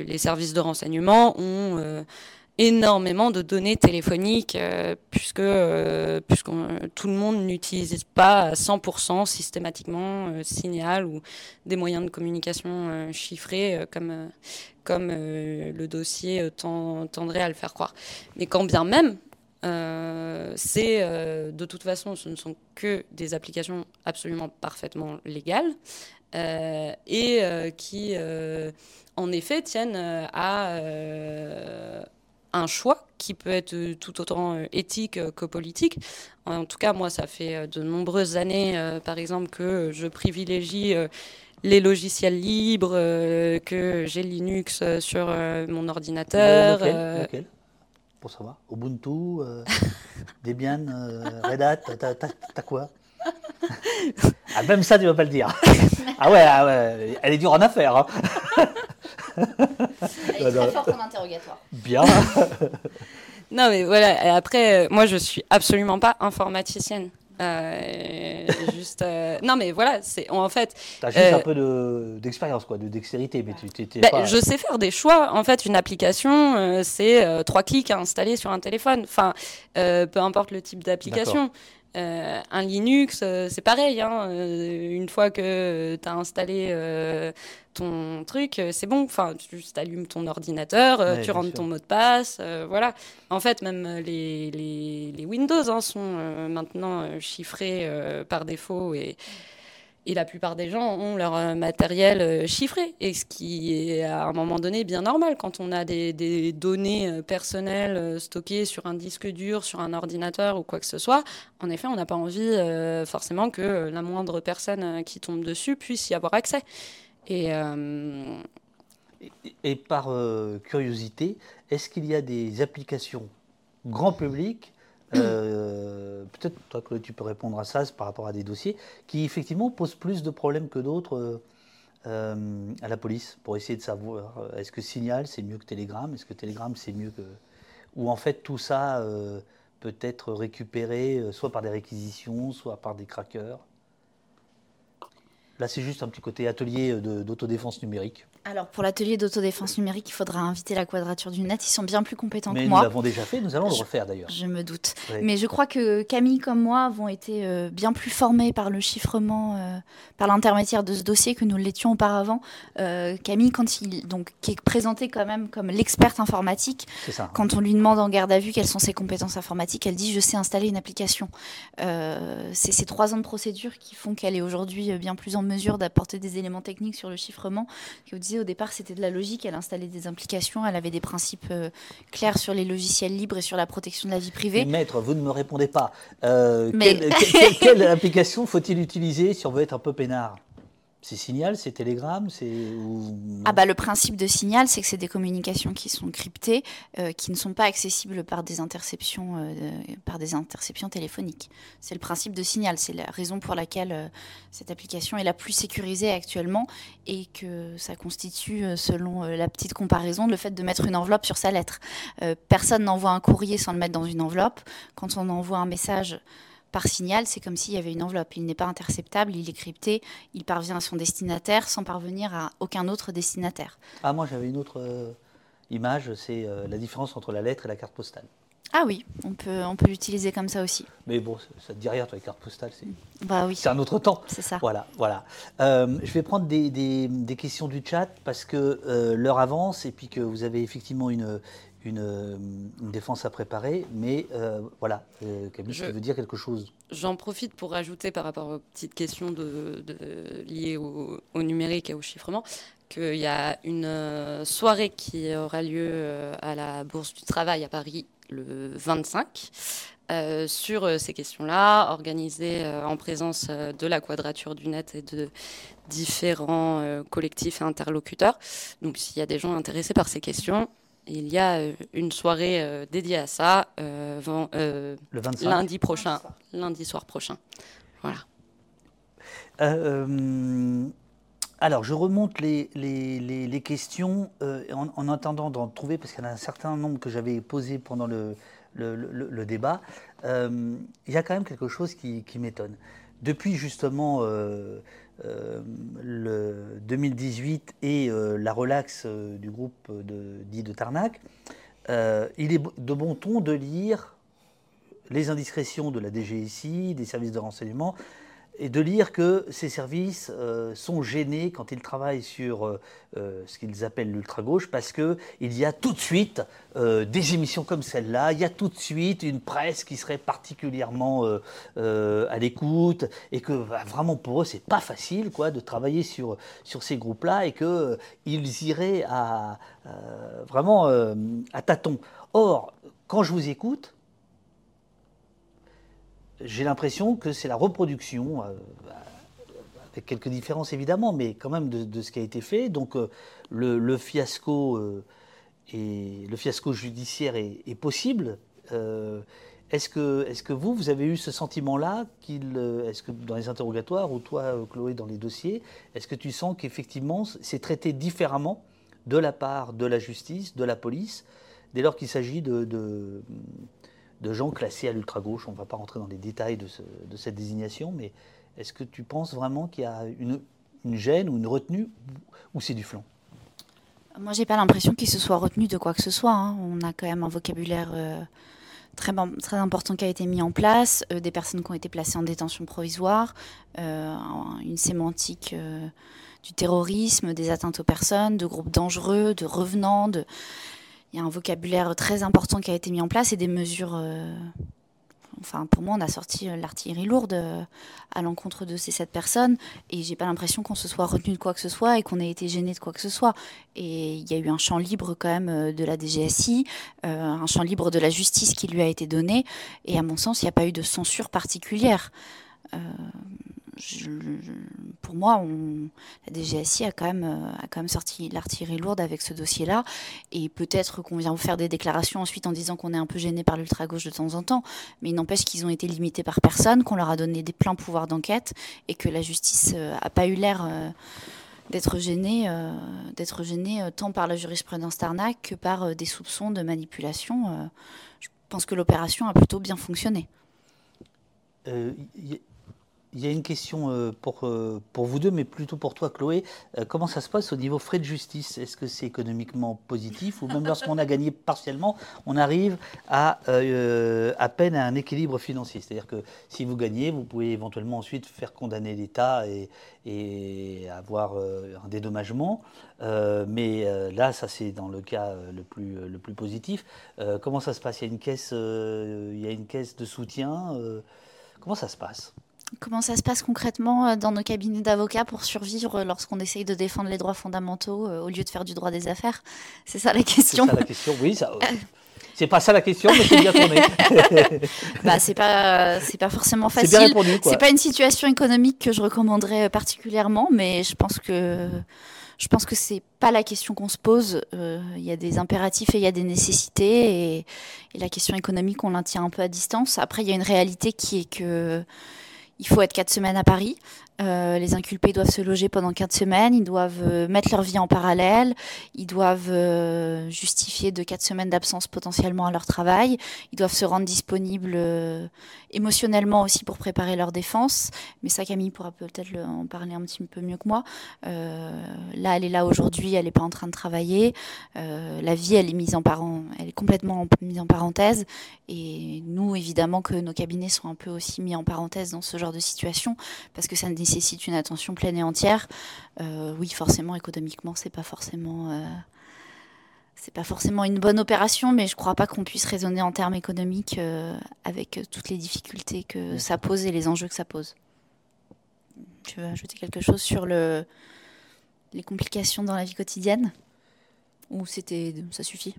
Speaker 3: les services de renseignement ont énormément de données téléphoniques euh, puisque, euh, tout le monde n'utilise pas à 100% systématiquement euh, Signal ou des moyens de communication chiffrés comme, comme le dossier tendrait à le faire croire. Mais quand bien même, c'est de toute façon, ce ne sont que des applications absolument parfaitement légales et qui, en effet, tiennent à un choix qui peut être euh, tout autant euh, éthique euh, que politique. En tout cas, moi, ça fait de nombreuses années, par exemple, que je privilégie les logiciels libres, que j'ai Linux sur mon ordinateur.
Speaker 2: Lequel, Pour savoir. Ubuntu, Debian, Red Hat, t'as quoi? Ah, même ça, tu vas pas le dire. ah ouais, ah ouais, elle est dure en affaires. Hein.
Speaker 4: Elle est très forte en interrogatoire.
Speaker 2: Bien.
Speaker 3: non, mais voilà, après, euh, moi, je suis absolument pas informaticienne. Euh, juste, euh, non, mais voilà, c'est en fait.
Speaker 2: T'as juste un peu d'expérience, quoi, de dextérité, mais tu
Speaker 3: bah, pas... Je sais faire des choix. En fait, une application, c'est trois clics à installer sur un téléphone. Enfin, peu importe le type d'application. Euh, un Linux, euh, c'est pareil. Hein, euh, une fois que tu as installé ton truc, c'est bon. Enfin, tu allumes ton ordinateur, tu rentres ton mot de passe. voilà. En fait, même les, les, Windows hein, sont maintenant chiffrés par défaut et et la plupart des gens ont leur euh, matériel euh, chiffré, et ce qui est à un moment donné bien normal quand on a des, données euh, personnelles stockées sur un disque dur, sur un ordinateur ou quoi que ce soit. En effet, on n'a pas envie forcément que la moindre personne qui tombe dessus puisse y avoir accès. Et,
Speaker 2: et par curiosité, est-ce qu'il y a des applications grand public euh, peut-être toi que tu peux répondre à ça par rapport à des dossiers qui effectivement posent plus de problèmes que d'autres euh, euh, à la police pour essayer de savoir est-ce que Signal c'est mieux que Telegram, est-ce que Telegram c'est mieux que ou en fait tout ça peut être récupéré soit par des réquisitions, soit par des crackers. Là c'est juste un petit côté atelier d'autodéfense numérique.
Speaker 4: Alors pour l'atelier d'autodéfense numérique, il faudra inviter la Quadrature du Net. Ils sont bien plus compétents
Speaker 2: Mais
Speaker 4: que
Speaker 2: nous
Speaker 4: moi.
Speaker 2: l'avons déjà fait, nous allons le refaire d'ailleurs.
Speaker 4: Je me doute.
Speaker 2: Oui.
Speaker 4: Mais je crois que Camille, comme moi, avons été euh, bien plus formés par le chiffrement, euh, par l'intermédiaire de ce dossier que nous l'étions auparavant. Euh, Camille, quand il, donc, qui est présenté quand même comme l'experte informatique, quand on lui demande en garde à vue quelles sont ses compétences informatiques, elle dit je sais installer une application. C'est ces trois ans de procédure qui font qu'elle est aujourd'hui bien plus en mesure d'apporter des éléments techniques sur le chiffrement. Que vous au départ, c'était de la logique. Elle installait des implications, elle avait des principes euh, clairs sur les logiciels libres et sur la protection de la vie privée.
Speaker 2: Maître, vous ne me répondez pas. Euh,
Speaker 4: Mais-
Speaker 2: quelle, quelle- quelle application faut-il utiliser si on veut être un peu peinard? C'est Signal, c'est Telegram, c'est
Speaker 4: Ah bah le principe de signal, c'est que c'est des communications qui sont cryptées, euh, qui ne sont pas accessibles par des interceptions, euh, par des interceptions téléphoniques. C'est le principe de signal, c'est la raison pour laquelle euh, cette application est la plus sécurisée actuellement et que ça constitue, selon la petite comparaison, le fait de mettre une enveloppe sur sa lettre. Personne n'envoie un courrier sans le mettre dans une enveloppe. Quand on envoie un message par signal, c'est comme s'il y avait une enveloppe. Il n'est pas interceptable, il est crypté, il parvient à son destinataire sans parvenir à aucun autre destinataire.
Speaker 2: Ah, moi j'avais une autre euh, image, c'est euh, la différence entre la lettre et la carte postale.
Speaker 4: Ah oui, on peut, on peut l'utiliser comme ça aussi.
Speaker 2: Mais bon, ça, ça te dit rien, toi, les cartes postales, c'est
Speaker 4: Bah oui,
Speaker 2: un autre temps.
Speaker 4: c'est ça.
Speaker 2: Voilà, voilà. Euh, je vais prendre des, des- des questions du chat parce que euh, l'heure avance et puis que vous avez effectivement une, une, euh, une défense à préparer. Mais euh, voilà, euh, Camille,
Speaker 3: Je-
Speaker 2: tu veux dire quelque chose?
Speaker 3: J'en profite pour rajouter par rapport aux petites questions de, de- liées au, au numérique et au chiffrement qu'il y a une soirée qui aura lieu à la Bourse du Travail à Paris le 25 euh, sur euh, ces questions-là, organisée euh, en présence de la Quadrature du Net et de différents collectifs et interlocuteurs. Donc s'il y a des gens intéressés par ces questions, il y a euh, une soirée euh, dédiée à ça euh, ven- euh,
Speaker 2: Le 25
Speaker 3: lundi prochain, lundi soir prochain. Voilà.
Speaker 2: Euh, alors, je remonte les, les- les- les questions euh, en, en attendant d'en trouver, parce qu'il y en a un certain nombre que j'avais posé pendant le, le- le- le débat. Euh, il y a quand même quelque chose qui, qui m'étonne. Depuis justement le 2018 et euh, la relaxe euh, du groupe de, dit de Tarnac, euh, il est de bon ton de lire les indiscrétions de la DGSI, des services de renseignement, et de lire que ces services euh, sont gênés quand ils travaillent sur euh, euh, ce qu'ils appellent l'ultra-gauche, parce qu'il y a tout de suite des émissions comme celle-là, il y a tout de suite une presse qui serait particulièrement à l'écoute, et que bah, vraiment pour eux, c'est pas facile quoi, de travailler sur, sur ces groupes-là, et qu'ils iraient à, vraiment à tâtons. Or, quand je vous écoute, j'ai l'impression que c'est la reproduction, euh, avec quelques différences évidemment, mais quand même de, ce qui a été fait. Donc euh, le, fiasco euh, et le fiasco judiciaire est, est possible. Euh, est-ce que, est-ce que vous, vous avez eu ce sentiment-là qu'il, euh, Est-ce que dans les interrogatoires ou toi, euh, Chloé, dans les dossiers, est-ce que tu sens qu'effectivement c'est traité différemment de la part de la justice, de la police, dès lors qu'il s'agit de, de gens classés à l'ultra-gauche. On ne va pas rentrer dans les détails de, ce- de cette désignation, mais est-ce que tu penses vraiment qu'il y a une, gêne ou une retenue ou c'est du flanc?
Speaker 4: Moi, j'ai pas l'impression qu'il se soit retenu de quoi que ce soit. hein. On a quand même un vocabulaire euh, très, très important qui a été mis en place, euh, des personnes qui ont été placées en détention provisoire, euh, un- une sémantique du terrorisme, des atteintes aux personnes, de groupes dangereux, de revenants. De... Il y a un vocabulaire très important qui a été mis en place et des mesures. euh, Enfin, pour moi, on a sorti euh, l'artillerie lourde euh, à l'encontre de ces sept personnes, et j'ai pas l'impression qu'on se soit retenu de quoi que ce soit et qu'on ait été gêné de quoi que ce soit. Et il y a eu un champ libre quand même de la DGSI, un champ libre de la justice qui lui a été donné. Et à mon sens, il n'y a pas eu de censure particulière. Pour moi, la DGSI a quand même, euh, a quand même sorti l'artillerie lourde avec ce dossier-là. Et peut-être qu'on vient faire des déclarations ensuite en disant qu'on est un peu gêné par l'ultra-gauche de temps en temps. Mais il n'empêche qu'ils ont été limités par personne, qu'on leur a donné des pleins pouvoirs d'enquête et que la justice n'a pas eu l'air euh, d'être gênée, euh, d'être gênée euh, tant par la jurisprudence Tarnac que par euh, des soupçons de manipulation. euh. je pense que l'opération a plutôt bien fonctionné.
Speaker 2: Euh, Il y a une question euh, pour, euh, pour vous deux, mais plutôt pour toi, Chloé. Euh, comment ça se passe au niveau frais de justice? Est-ce que c'est économiquement positif ou même lorsqu'on a gagné partiellement, on arrive à à peine à un équilibre financier? C'est-à-dire que si vous gagnez, vous pouvez éventuellement ensuite faire condamner l'État et, avoir un dédommagement. mais là, ça c'est dans le cas le plus, le plus positif. comment ça se passe? Il y a une caisse, il y a une caisse de soutien. comment ça se passe?
Speaker 4: Comment ça se passe concrètement euh, dans nos cabinets d'avocats pour survivre euh, lorsqu'on essaye de défendre les droits fondamentaux euh, au lieu de faire du droit des affaires? C'est ça la question.
Speaker 2: C'est ça la question, oui. Ça, c'est pas ça la question, mais c'est bien tourné.
Speaker 4: bah, c'est pas, c'est pas forcément facile. C'est bien répondu, C'est pas une situation économique que je recommanderais particulièrement, mais je pense que je pense que c'est pas la question qu'on se pose. Il y a des impératifs et il y a des nécessités, et, et la question économique, on la tient un peu à distance. Après, il y a une réalité qui est que il faut être quatre semaines à Paris. Euh, les inculpés doivent se loger pendant quatre semaines, ils doivent euh, mettre leur vie en parallèle, ils doivent euh, justifier de quatre semaines d'absence potentiellement à leur travail, ils doivent se rendre disponibles émotionnellement aussi pour préparer leur défense. Mais ça, Camille pourra peut-être en parler un petit peu mieux que moi. là, elle est là aujourd'hui, elle n'est pas en train de travailler. la vie, elle est mise en parent, elle est complètement mise en parenthèse. Et nous, évidemment, que nos cabinets sont un peu aussi mis en parenthèse dans ce genre de situation parce que ça ne nécessite une attention pleine et entière, euh, oui, forcément, économiquement, c'est pas forcément. Euh, c'est pas forcément une bonne opération, mais je crois pas qu'on puisse raisonner en termes économiques euh, avec toutes les difficultés que ça pose et les enjeux que ça pose. Tu veux ajouter quelque chose sur le, les complications dans la vie quotidienne? Ou c'était ça suffit,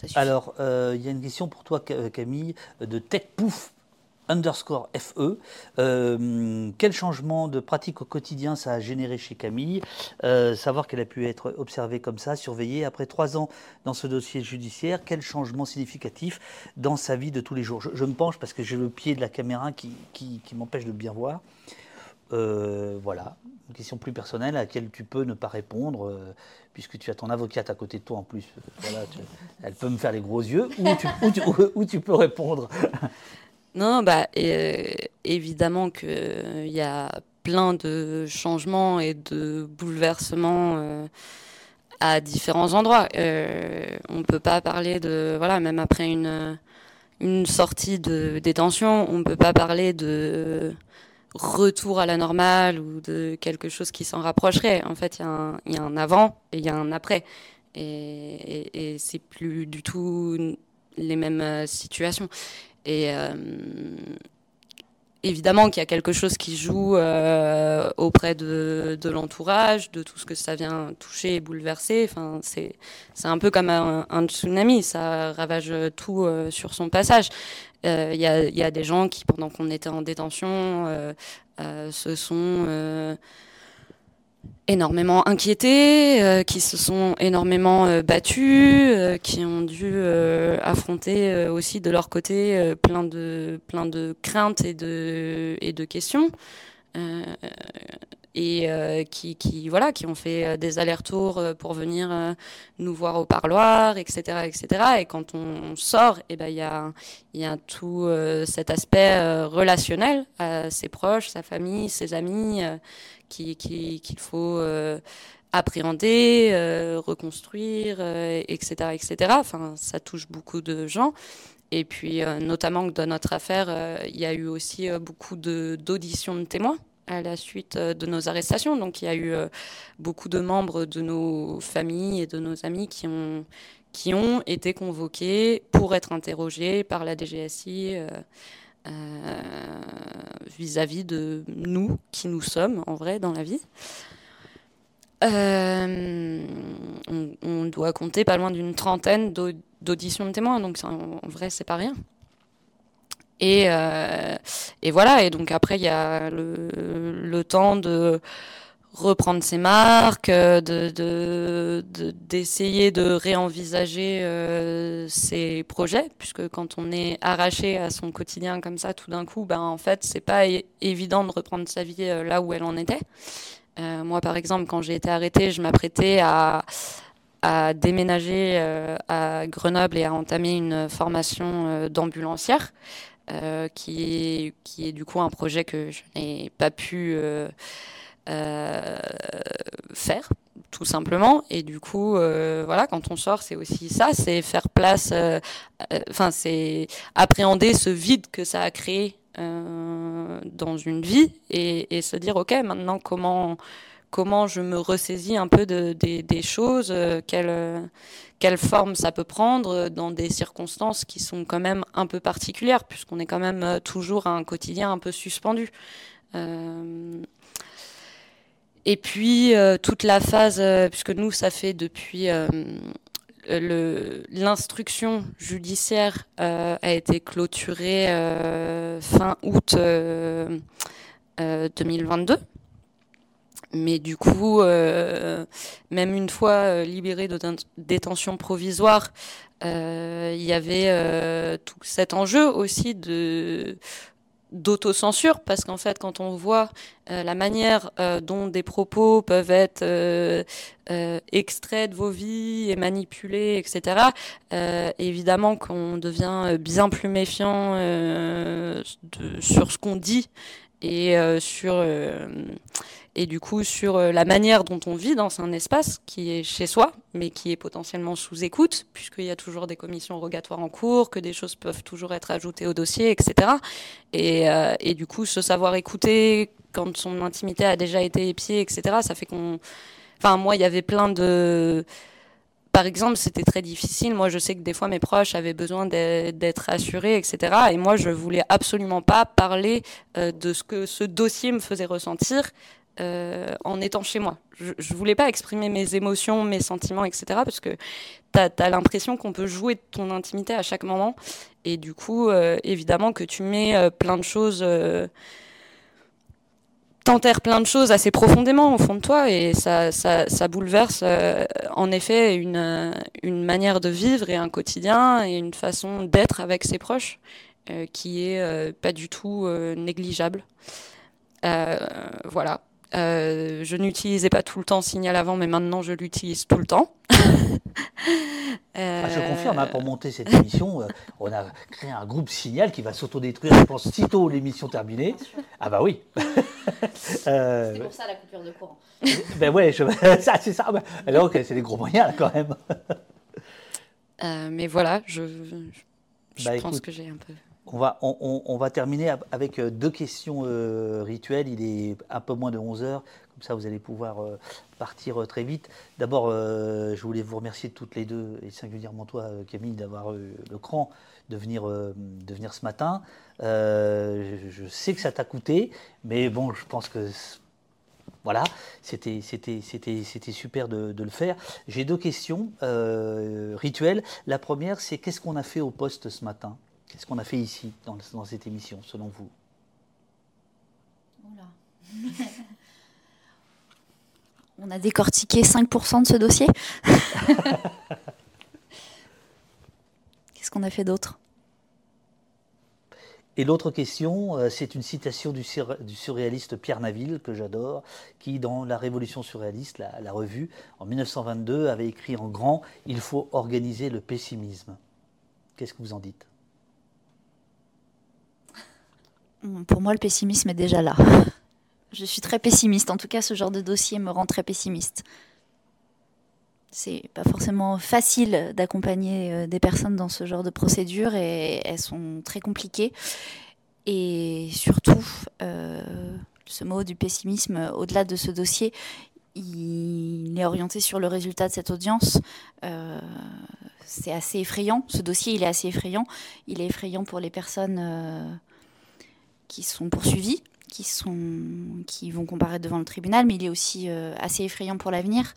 Speaker 2: ça suffit. Alors, il y a une question pour toi, Camille, de Tech Pouf underscore FE. Euh, quel changement de pratique au quotidien ça a généré chez Camille? Euh, Savoir qu'elle a pu être observée comme ça, surveillée. Après trois ans dans ce dossier judiciaire, quel changement significatif dans sa vie de tous les jours? Je, me penche parce que j'ai le pied de la caméra qui, m'empêche de bien voir. Euh, voilà, une question plus personnelle à laquelle tu peux ne pas répondre, puisque tu as ton avocate à côté de toi en plus. Elle peut me faire les gros yeux, ou tu peux répondre.
Speaker 3: Non, bah, euh, évidemment qu'il euh, y a plein de changements et de bouleversements euh, à différents endroits. on ne peut pas parler de, voilà, même après une, une sortie de détention, on ne peut pas parler de retour à la normale ou de quelque chose qui s'en rapprocherait. En fait, il y, a un avant et il y a un après. Et, et, et c'est plus du tout les mêmes situations. Et euh, évidemment qu'il y a quelque chose qui joue euh, auprès de, l'entourage, de tout ce que ça vient toucher et bouleverser. Enfin, c'est, un peu comme un, tsunami, ça ravage tout euh, sur son passage. Il y, a, y, a, des gens qui, pendant qu'on était en détention, se sont énormément inquiétés, euh, qui se sont énormément euh, battus, euh, qui ont dû affronter aussi de leur côté plein de plein de craintes et de et de questions. Et qui, qui voilà qui ont fait des allers-retours pour venir nous voir au parloir etc etc et quand on sort eh ben il y a y a tout cet aspect relationnel à ses proches sa famille ses amis qu'il qui, faut euh, appréhender, euh, reconstruire, etc., euh, etc. Enfin, ça touche beaucoup de gens. Et puis, notamment dans notre affaire, il y a eu aussi beaucoup d'auditions de, témoins à la suite de nos arrestations. Donc, il y a eu beaucoup de membres de nos familles et de nos amis qui ont, qui ont été convoqués pour être interrogés par la DGSI. Euh, vis-à-vis de nous, qui nous sommes en vrai dans la vie. Euh, on, doit compter pas loin d'une trentaine d'auditions de témoins, donc en, vrai, c'est pas rien. Et, euh, et, voilà, et donc après, il y a le, temps de reprendre ses marques, euh, de, d'essayer de, réenvisager euh, ses projets, puisque quand on est arraché à son quotidien comme ça, tout d'un coup, ben, en fait, c'est pas évident de reprendre sa vie là où elle en était. moi, par exemple, quand j'ai été arrêtée, je m'apprêtais à, à déménager à Grenoble et à entamer une formation d'ambulancière. Qui, est, qui est du coup un projet que je n'ai pas pu faire tout simplement. Et du coup, voilà, quand on sort, c'est aussi ça, c'est faire place, enfin, c'est appréhender ce vide que ça a créé dans une vie et, se dire, ok, maintenant comment comment je me ressaisis un peu de, des choses, euh, quelle, quelle, forme ça peut prendre dans des circonstances qui sont quand même un peu particulières, puisqu'on est quand même euh, toujours à un quotidien un peu suspendu. Euh, et puis toute la phase, puisque nous, ça fait depuis l'instruction judiciaire a été clôturée fin août 2022. Mais du coup, euh, même une fois euh, libéré de détention provisoire, euh, il y avait tout cet enjeu aussi de d'autocensure. Parce qu'en fait quand on voit la manière dont des propos peuvent être extraits de vos vies et manipulés etc évidemment qu'on devient bien plus méfiant sur ce qu'on dit et sur et du coup sur euh, la manière dont on vit dans un espace qui est chez soi, mais qui est potentiellement sous écoute, puisqu'il y a toujours des commissions rogatoires en cours, que des choses peuvent toujours être ajoutées au dossier, etc. Et, euh, et du coup, ce savoir écouter quand son intimité a déjà été épiée, etc., ça fait qu'on... Enfin, moi, il y avait plein de par exemple, c'était très difficile. Moi, je sais que des fois, mes proches avaient besoin d'être assurés, etc. Et moi, je voulais absolument pas parler euh, de ce que ce dossier me faisait ressentir euh, en étant chez moi. Je, ne voulais pas exprimer mes émotions, mes sentiments, etc. Parce que tu as, l'impression qu'on peut jouer de ton intimité à chaque moment. Et du coup, euh, évidemment que tu mets euh, plein de choses, t'enterres plein de choses assez profondément au fond de toi. Et ça, bouleverse en effet une, une manière de vivre et un quotidien et une façon d'être avec ses proches qui est pas du tout négligeable. voilà. Euh, je n'utilisais pas tout le temps Signal avant, mais maintenant je l'utilise tout le temps.
Speaker 2: Ah, je confirme, hein, pour monter cette émission, euh, on a créé un groupe Signal qui va s'autodétruire, je pense, sitôt l'émission terminée. Ah bah oui.
Speaker 4: euh, c'est pour ça la coupure de courant.
Speaker 2: ben ouais, ça, c'est ça. Alors, c'est des gros moyens là, quand même.
Speaker 3: Euh, mais voilà, je, je, bah, pense que j'ai un peu.
Speaker 2: On va, terminer avec euh, deux questions euh, rituelles. Il est un peu moins de 11 heures, comme ça vous allez pouvoir euh, partir très vite. D'abord, je voulais vous remercier toutes les deux, et singulièrement toi Camille, d'avoir eu le cran de venir, ce matin. Je, sais que ça t'a coûté, mais bon, je pense que voilà, c'était super de, le faire. J'ai deux questions rituelles. La première, c'est qu'est-ce qu'on a fait au poste ce matin? Qu'est-ce qu'on a fait ici, dans, cette émission, selon vous?
Speaker 4: On a décortiqué 5% de ce dossier? Qu'est-ce qu'on a fait d'autre?
Speaker 2: Et l'autre question, euh, c'est une citation du, surréaliste Pierre Naville, que j'adore, qui, dans La Révolution surréaliste, la, revue, en 1922, avait écrit en grand Il faut organiser le pessimisme. Qu'est-ce que vous en dites?
Speaker 4: Pour moi, le pessimisme est déjà là. Je suis très pessimiste. En tout cas, ce genre de dossier me rend très pessimiste. C'est pas forcément facile d'accompagner euh, des personnes dans ce genre de procédure et elles sont très compliquées. Et surtout, euh, ce mot du pessimisme, au-delà de ce dossier, il est orienté sur le résultat de cette audience. Euh, c'est assez effrayant. Ce dossier, il est assez effrayant. Il est effrayant pour les personnes qui sont poursuivis, qui, sont, qui vont comparaître devant le tribunal, mais il est aussi euh, assez effrayant pour l'avenir.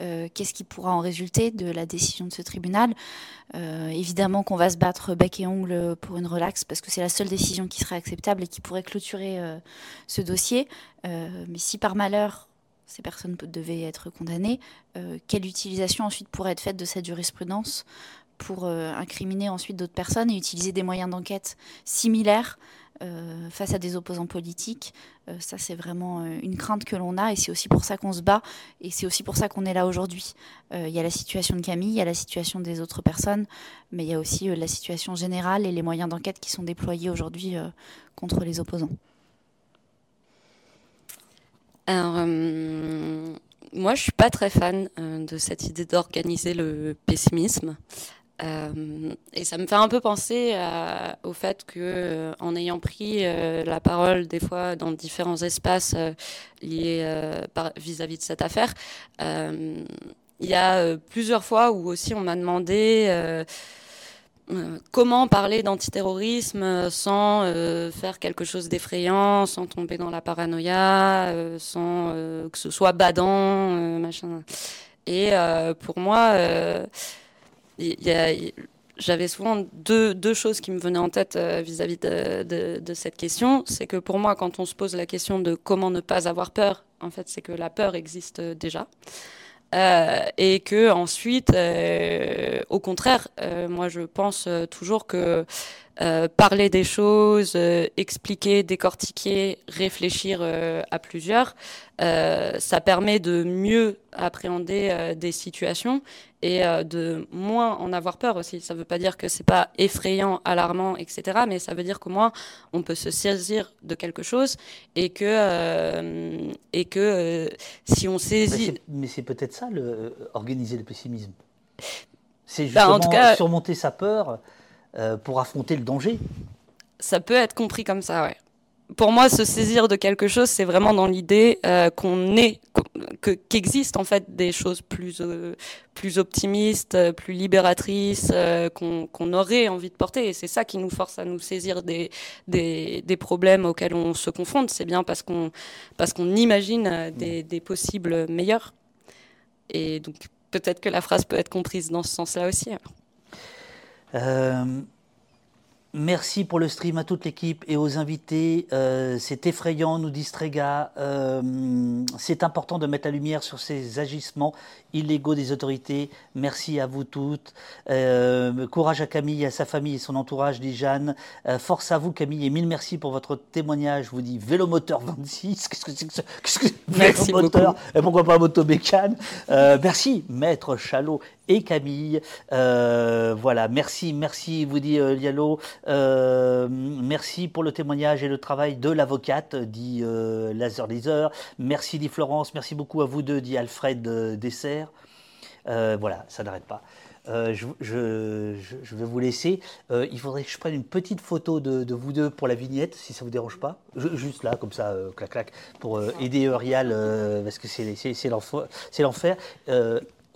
Speaker 4: Euh, qu'est-ce qui pourra en résulter de la décision de ce tribunal? Euh, Évidemment qu'on va se battre bec et ongle pour une relaxe, parce que c'est la seule décision qui serait acceptable et qui pourrait clôturer ce dossier. mais si par malheur ces personnes devaient être condamnées, quelle utilisation ensuite pourrait être faite de cette jurisprudence pour incriminer ensuite d'autres personnes et utiliser des moyens d'enquête similaires face à des opposants politiques. ça, c'est vraiment une crainte que l'on a et c'est aussi pour ça qu'on se bat et c'est aussi pour ça qu'on est là aujourd'hui. Il y a la situation de Camille, il y a la situation des autres personnes, mais il y a aussi la situation générale et les moyens d'enquête qui sont déployés aujourd'hui contre les opposants.
Speaker 3: Alors, euh, moi, je suis pas très fan euh, de cette idée d'organiser le pessimisme. Euh, et ça me fait un peu penser au fait que, en ayant pris la parole des fois dans différents espaces liés vis-à-vis de cette affaire, il y a plusieurs fois où aussi on m'a demandé euh, comment parler d'antiterrorisme sans euh, faire quelque chose d'effrayant, sans tomber dans la paranoïa, euh, sans que ce soit badant, machin. Et pour moi, j'avais souvent deux, deux, choses qui me venaient en tête vis-à-vis de, cette question. C'est que pour moi, quand on se pose la question de comment ne pas avoir peur, en fait, c'est que la peur existe déjà. Euh, et que ensuite, euh, au contraire, euh, moi je pense toujours que parler des choses, expliquer, décortiquer, réfléchir à plusieurs, ça permet de mieux appréhender des situations et de moins en avoir peur aussi. Ça ne veut pas dire que c'est pas effrayant, alarmant, etc. Mais ça veut dire qu'au moins on peut se saisir de quelque chose et que et que si on saisit.
Speaker 2: Mais c'est peut-être ça, le, organiser le pessimisme. C'est bah, justement surmonter sa peur euh, pour affronter le danger.
Speaker 3: Ça peut être compris comme ça, ouais. Pour moi, se saisir de quelque chose, c'est vraiment dans l'idée euh, qu'on est, qu'existent en fait des choses plus euh, plus optimistes, plus libératrices, qu'on aurait envie de porter. Et c'est ça qui nous force à nous saisir des des, des problèmes auxquels on se confronte. C'est bien parce qu'on parce qu'on imagine des, des possibles meilleurs. Et donc peut-être que la phrase peut être comprise dans ce sens-là aussi.
Speaker 2: Euh, Merci pour le stream à toute l'équipe et aux invités. Euh, c'est effrayant, nous dit Strega. Euh, c'est important de mettre la lumière sur ces agissements illégaux des autorités. Merci à vous toutes. Euh, courage à Camille, à sa famille et son entourage, dit Jeanne. force à vous, Camille, et mille merci pour votre témoignage. Vous dit Vélomoteur 26. Qu'est-ce que c'est que ça?
Speaker 3: Merci Vélomoteur
Speaker 2: Et pourquoi pas Motobécane? Merci, Maître Chalot et Camille. voilà, merci, merci, vous dit Lialo. Euh, merci pour le témoignage et le travail de l'avocate, dit euh, Laser Laser. Merci, dit Florence. Merci beaucoup à vous deux, dit Alfred euh, voilà, ça n'arrête pas. Je, vais vous laisser. il faudrait que je prenne une petite photo de, vous deux pour la vignette, si ça vous dérange pas. juste là, comme ça, clac clac, pour aider Eurial, parce que c'est l'enfer.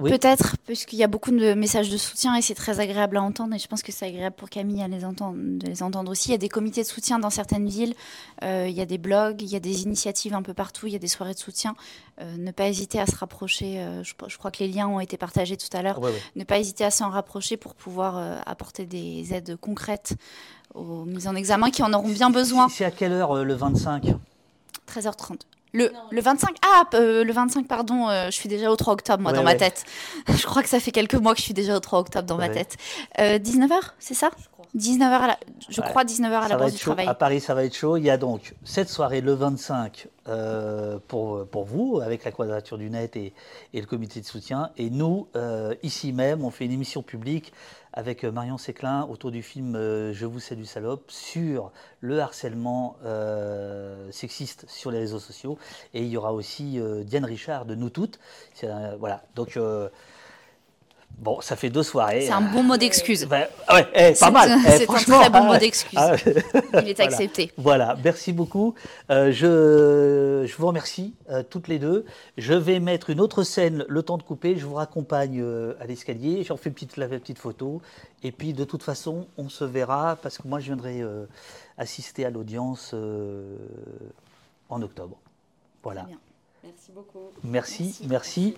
Speaker 4: Peut-être, puisqu'il y a beaucoup de messages de soutien et c'est très agréable à entendre. Et je pense que c'est agréable pour Camille à les entendre, de les entendre aussi. Il y a des comités de soutien dans certaines villes, euh, il y a des blogs, il y a des initiatives un peu partout, il y a des soirées de soutien. Euh, ne pas hésiter à se rapprocher. Euh, je, crois que les liens ont été partagés tout à l'heure. Ne pas hésiter à s'en rapprocher pour pouvoir apporter des aides concrètes aux mises en examen qui en auront bien besoin.
Speaker 2: C'est à quelle heure le 25
Speaker 4: 13h30. Le, le 25 Ah, euh, le 25, pardon, euh, je suis déjà au 3 octobre, moi, dans ma tête. je crois que ça fait quelques mois que je suis déjà au 3 octobre dans ma tête. 19h, euh, c'est ça? Je crois. 19h à la, je crois 19h à la base du travail.
Speaker 2: À Paris, ça va être chaud. Il y a donc cette soirée le 25 pour, pour vous, avec la Quadrature du Net et, et le comité de soutien. Et nous, ici même, on fait une émission publique avec euh, Marion Séclin autour du film euh, Je vous sais du salope sur le harcèlement euh, sexiste sur les réseaux sociaux. Et il y aura aussi Diane Richard de Nous Toutes. voilà, donc Bon, ça fait deux soirées.
Speaker 4: C'est un bon mot d'excuse.
Speaker 2: Ben, ouais, eh, pas mal.
Speaker 4: Eh, c'est un très bon mot d'excuse. Ah, Il est accepté.
Speaker 2: Voilà, merci beaucoup. Euh, je, je, vous remercie euh, toutes les deux. Je vais mettre une autre scène le temps de couper. Je vous raccompagne euh, à l'escalier. J'en fais une petite, la petite photo. Et puis, de toute façon, on se verra parce que moi, je viendrai assister à l'audience en octobre. Voilà.
Speaker 3: Merci beaucoup.
Speaker 2: merci. merci.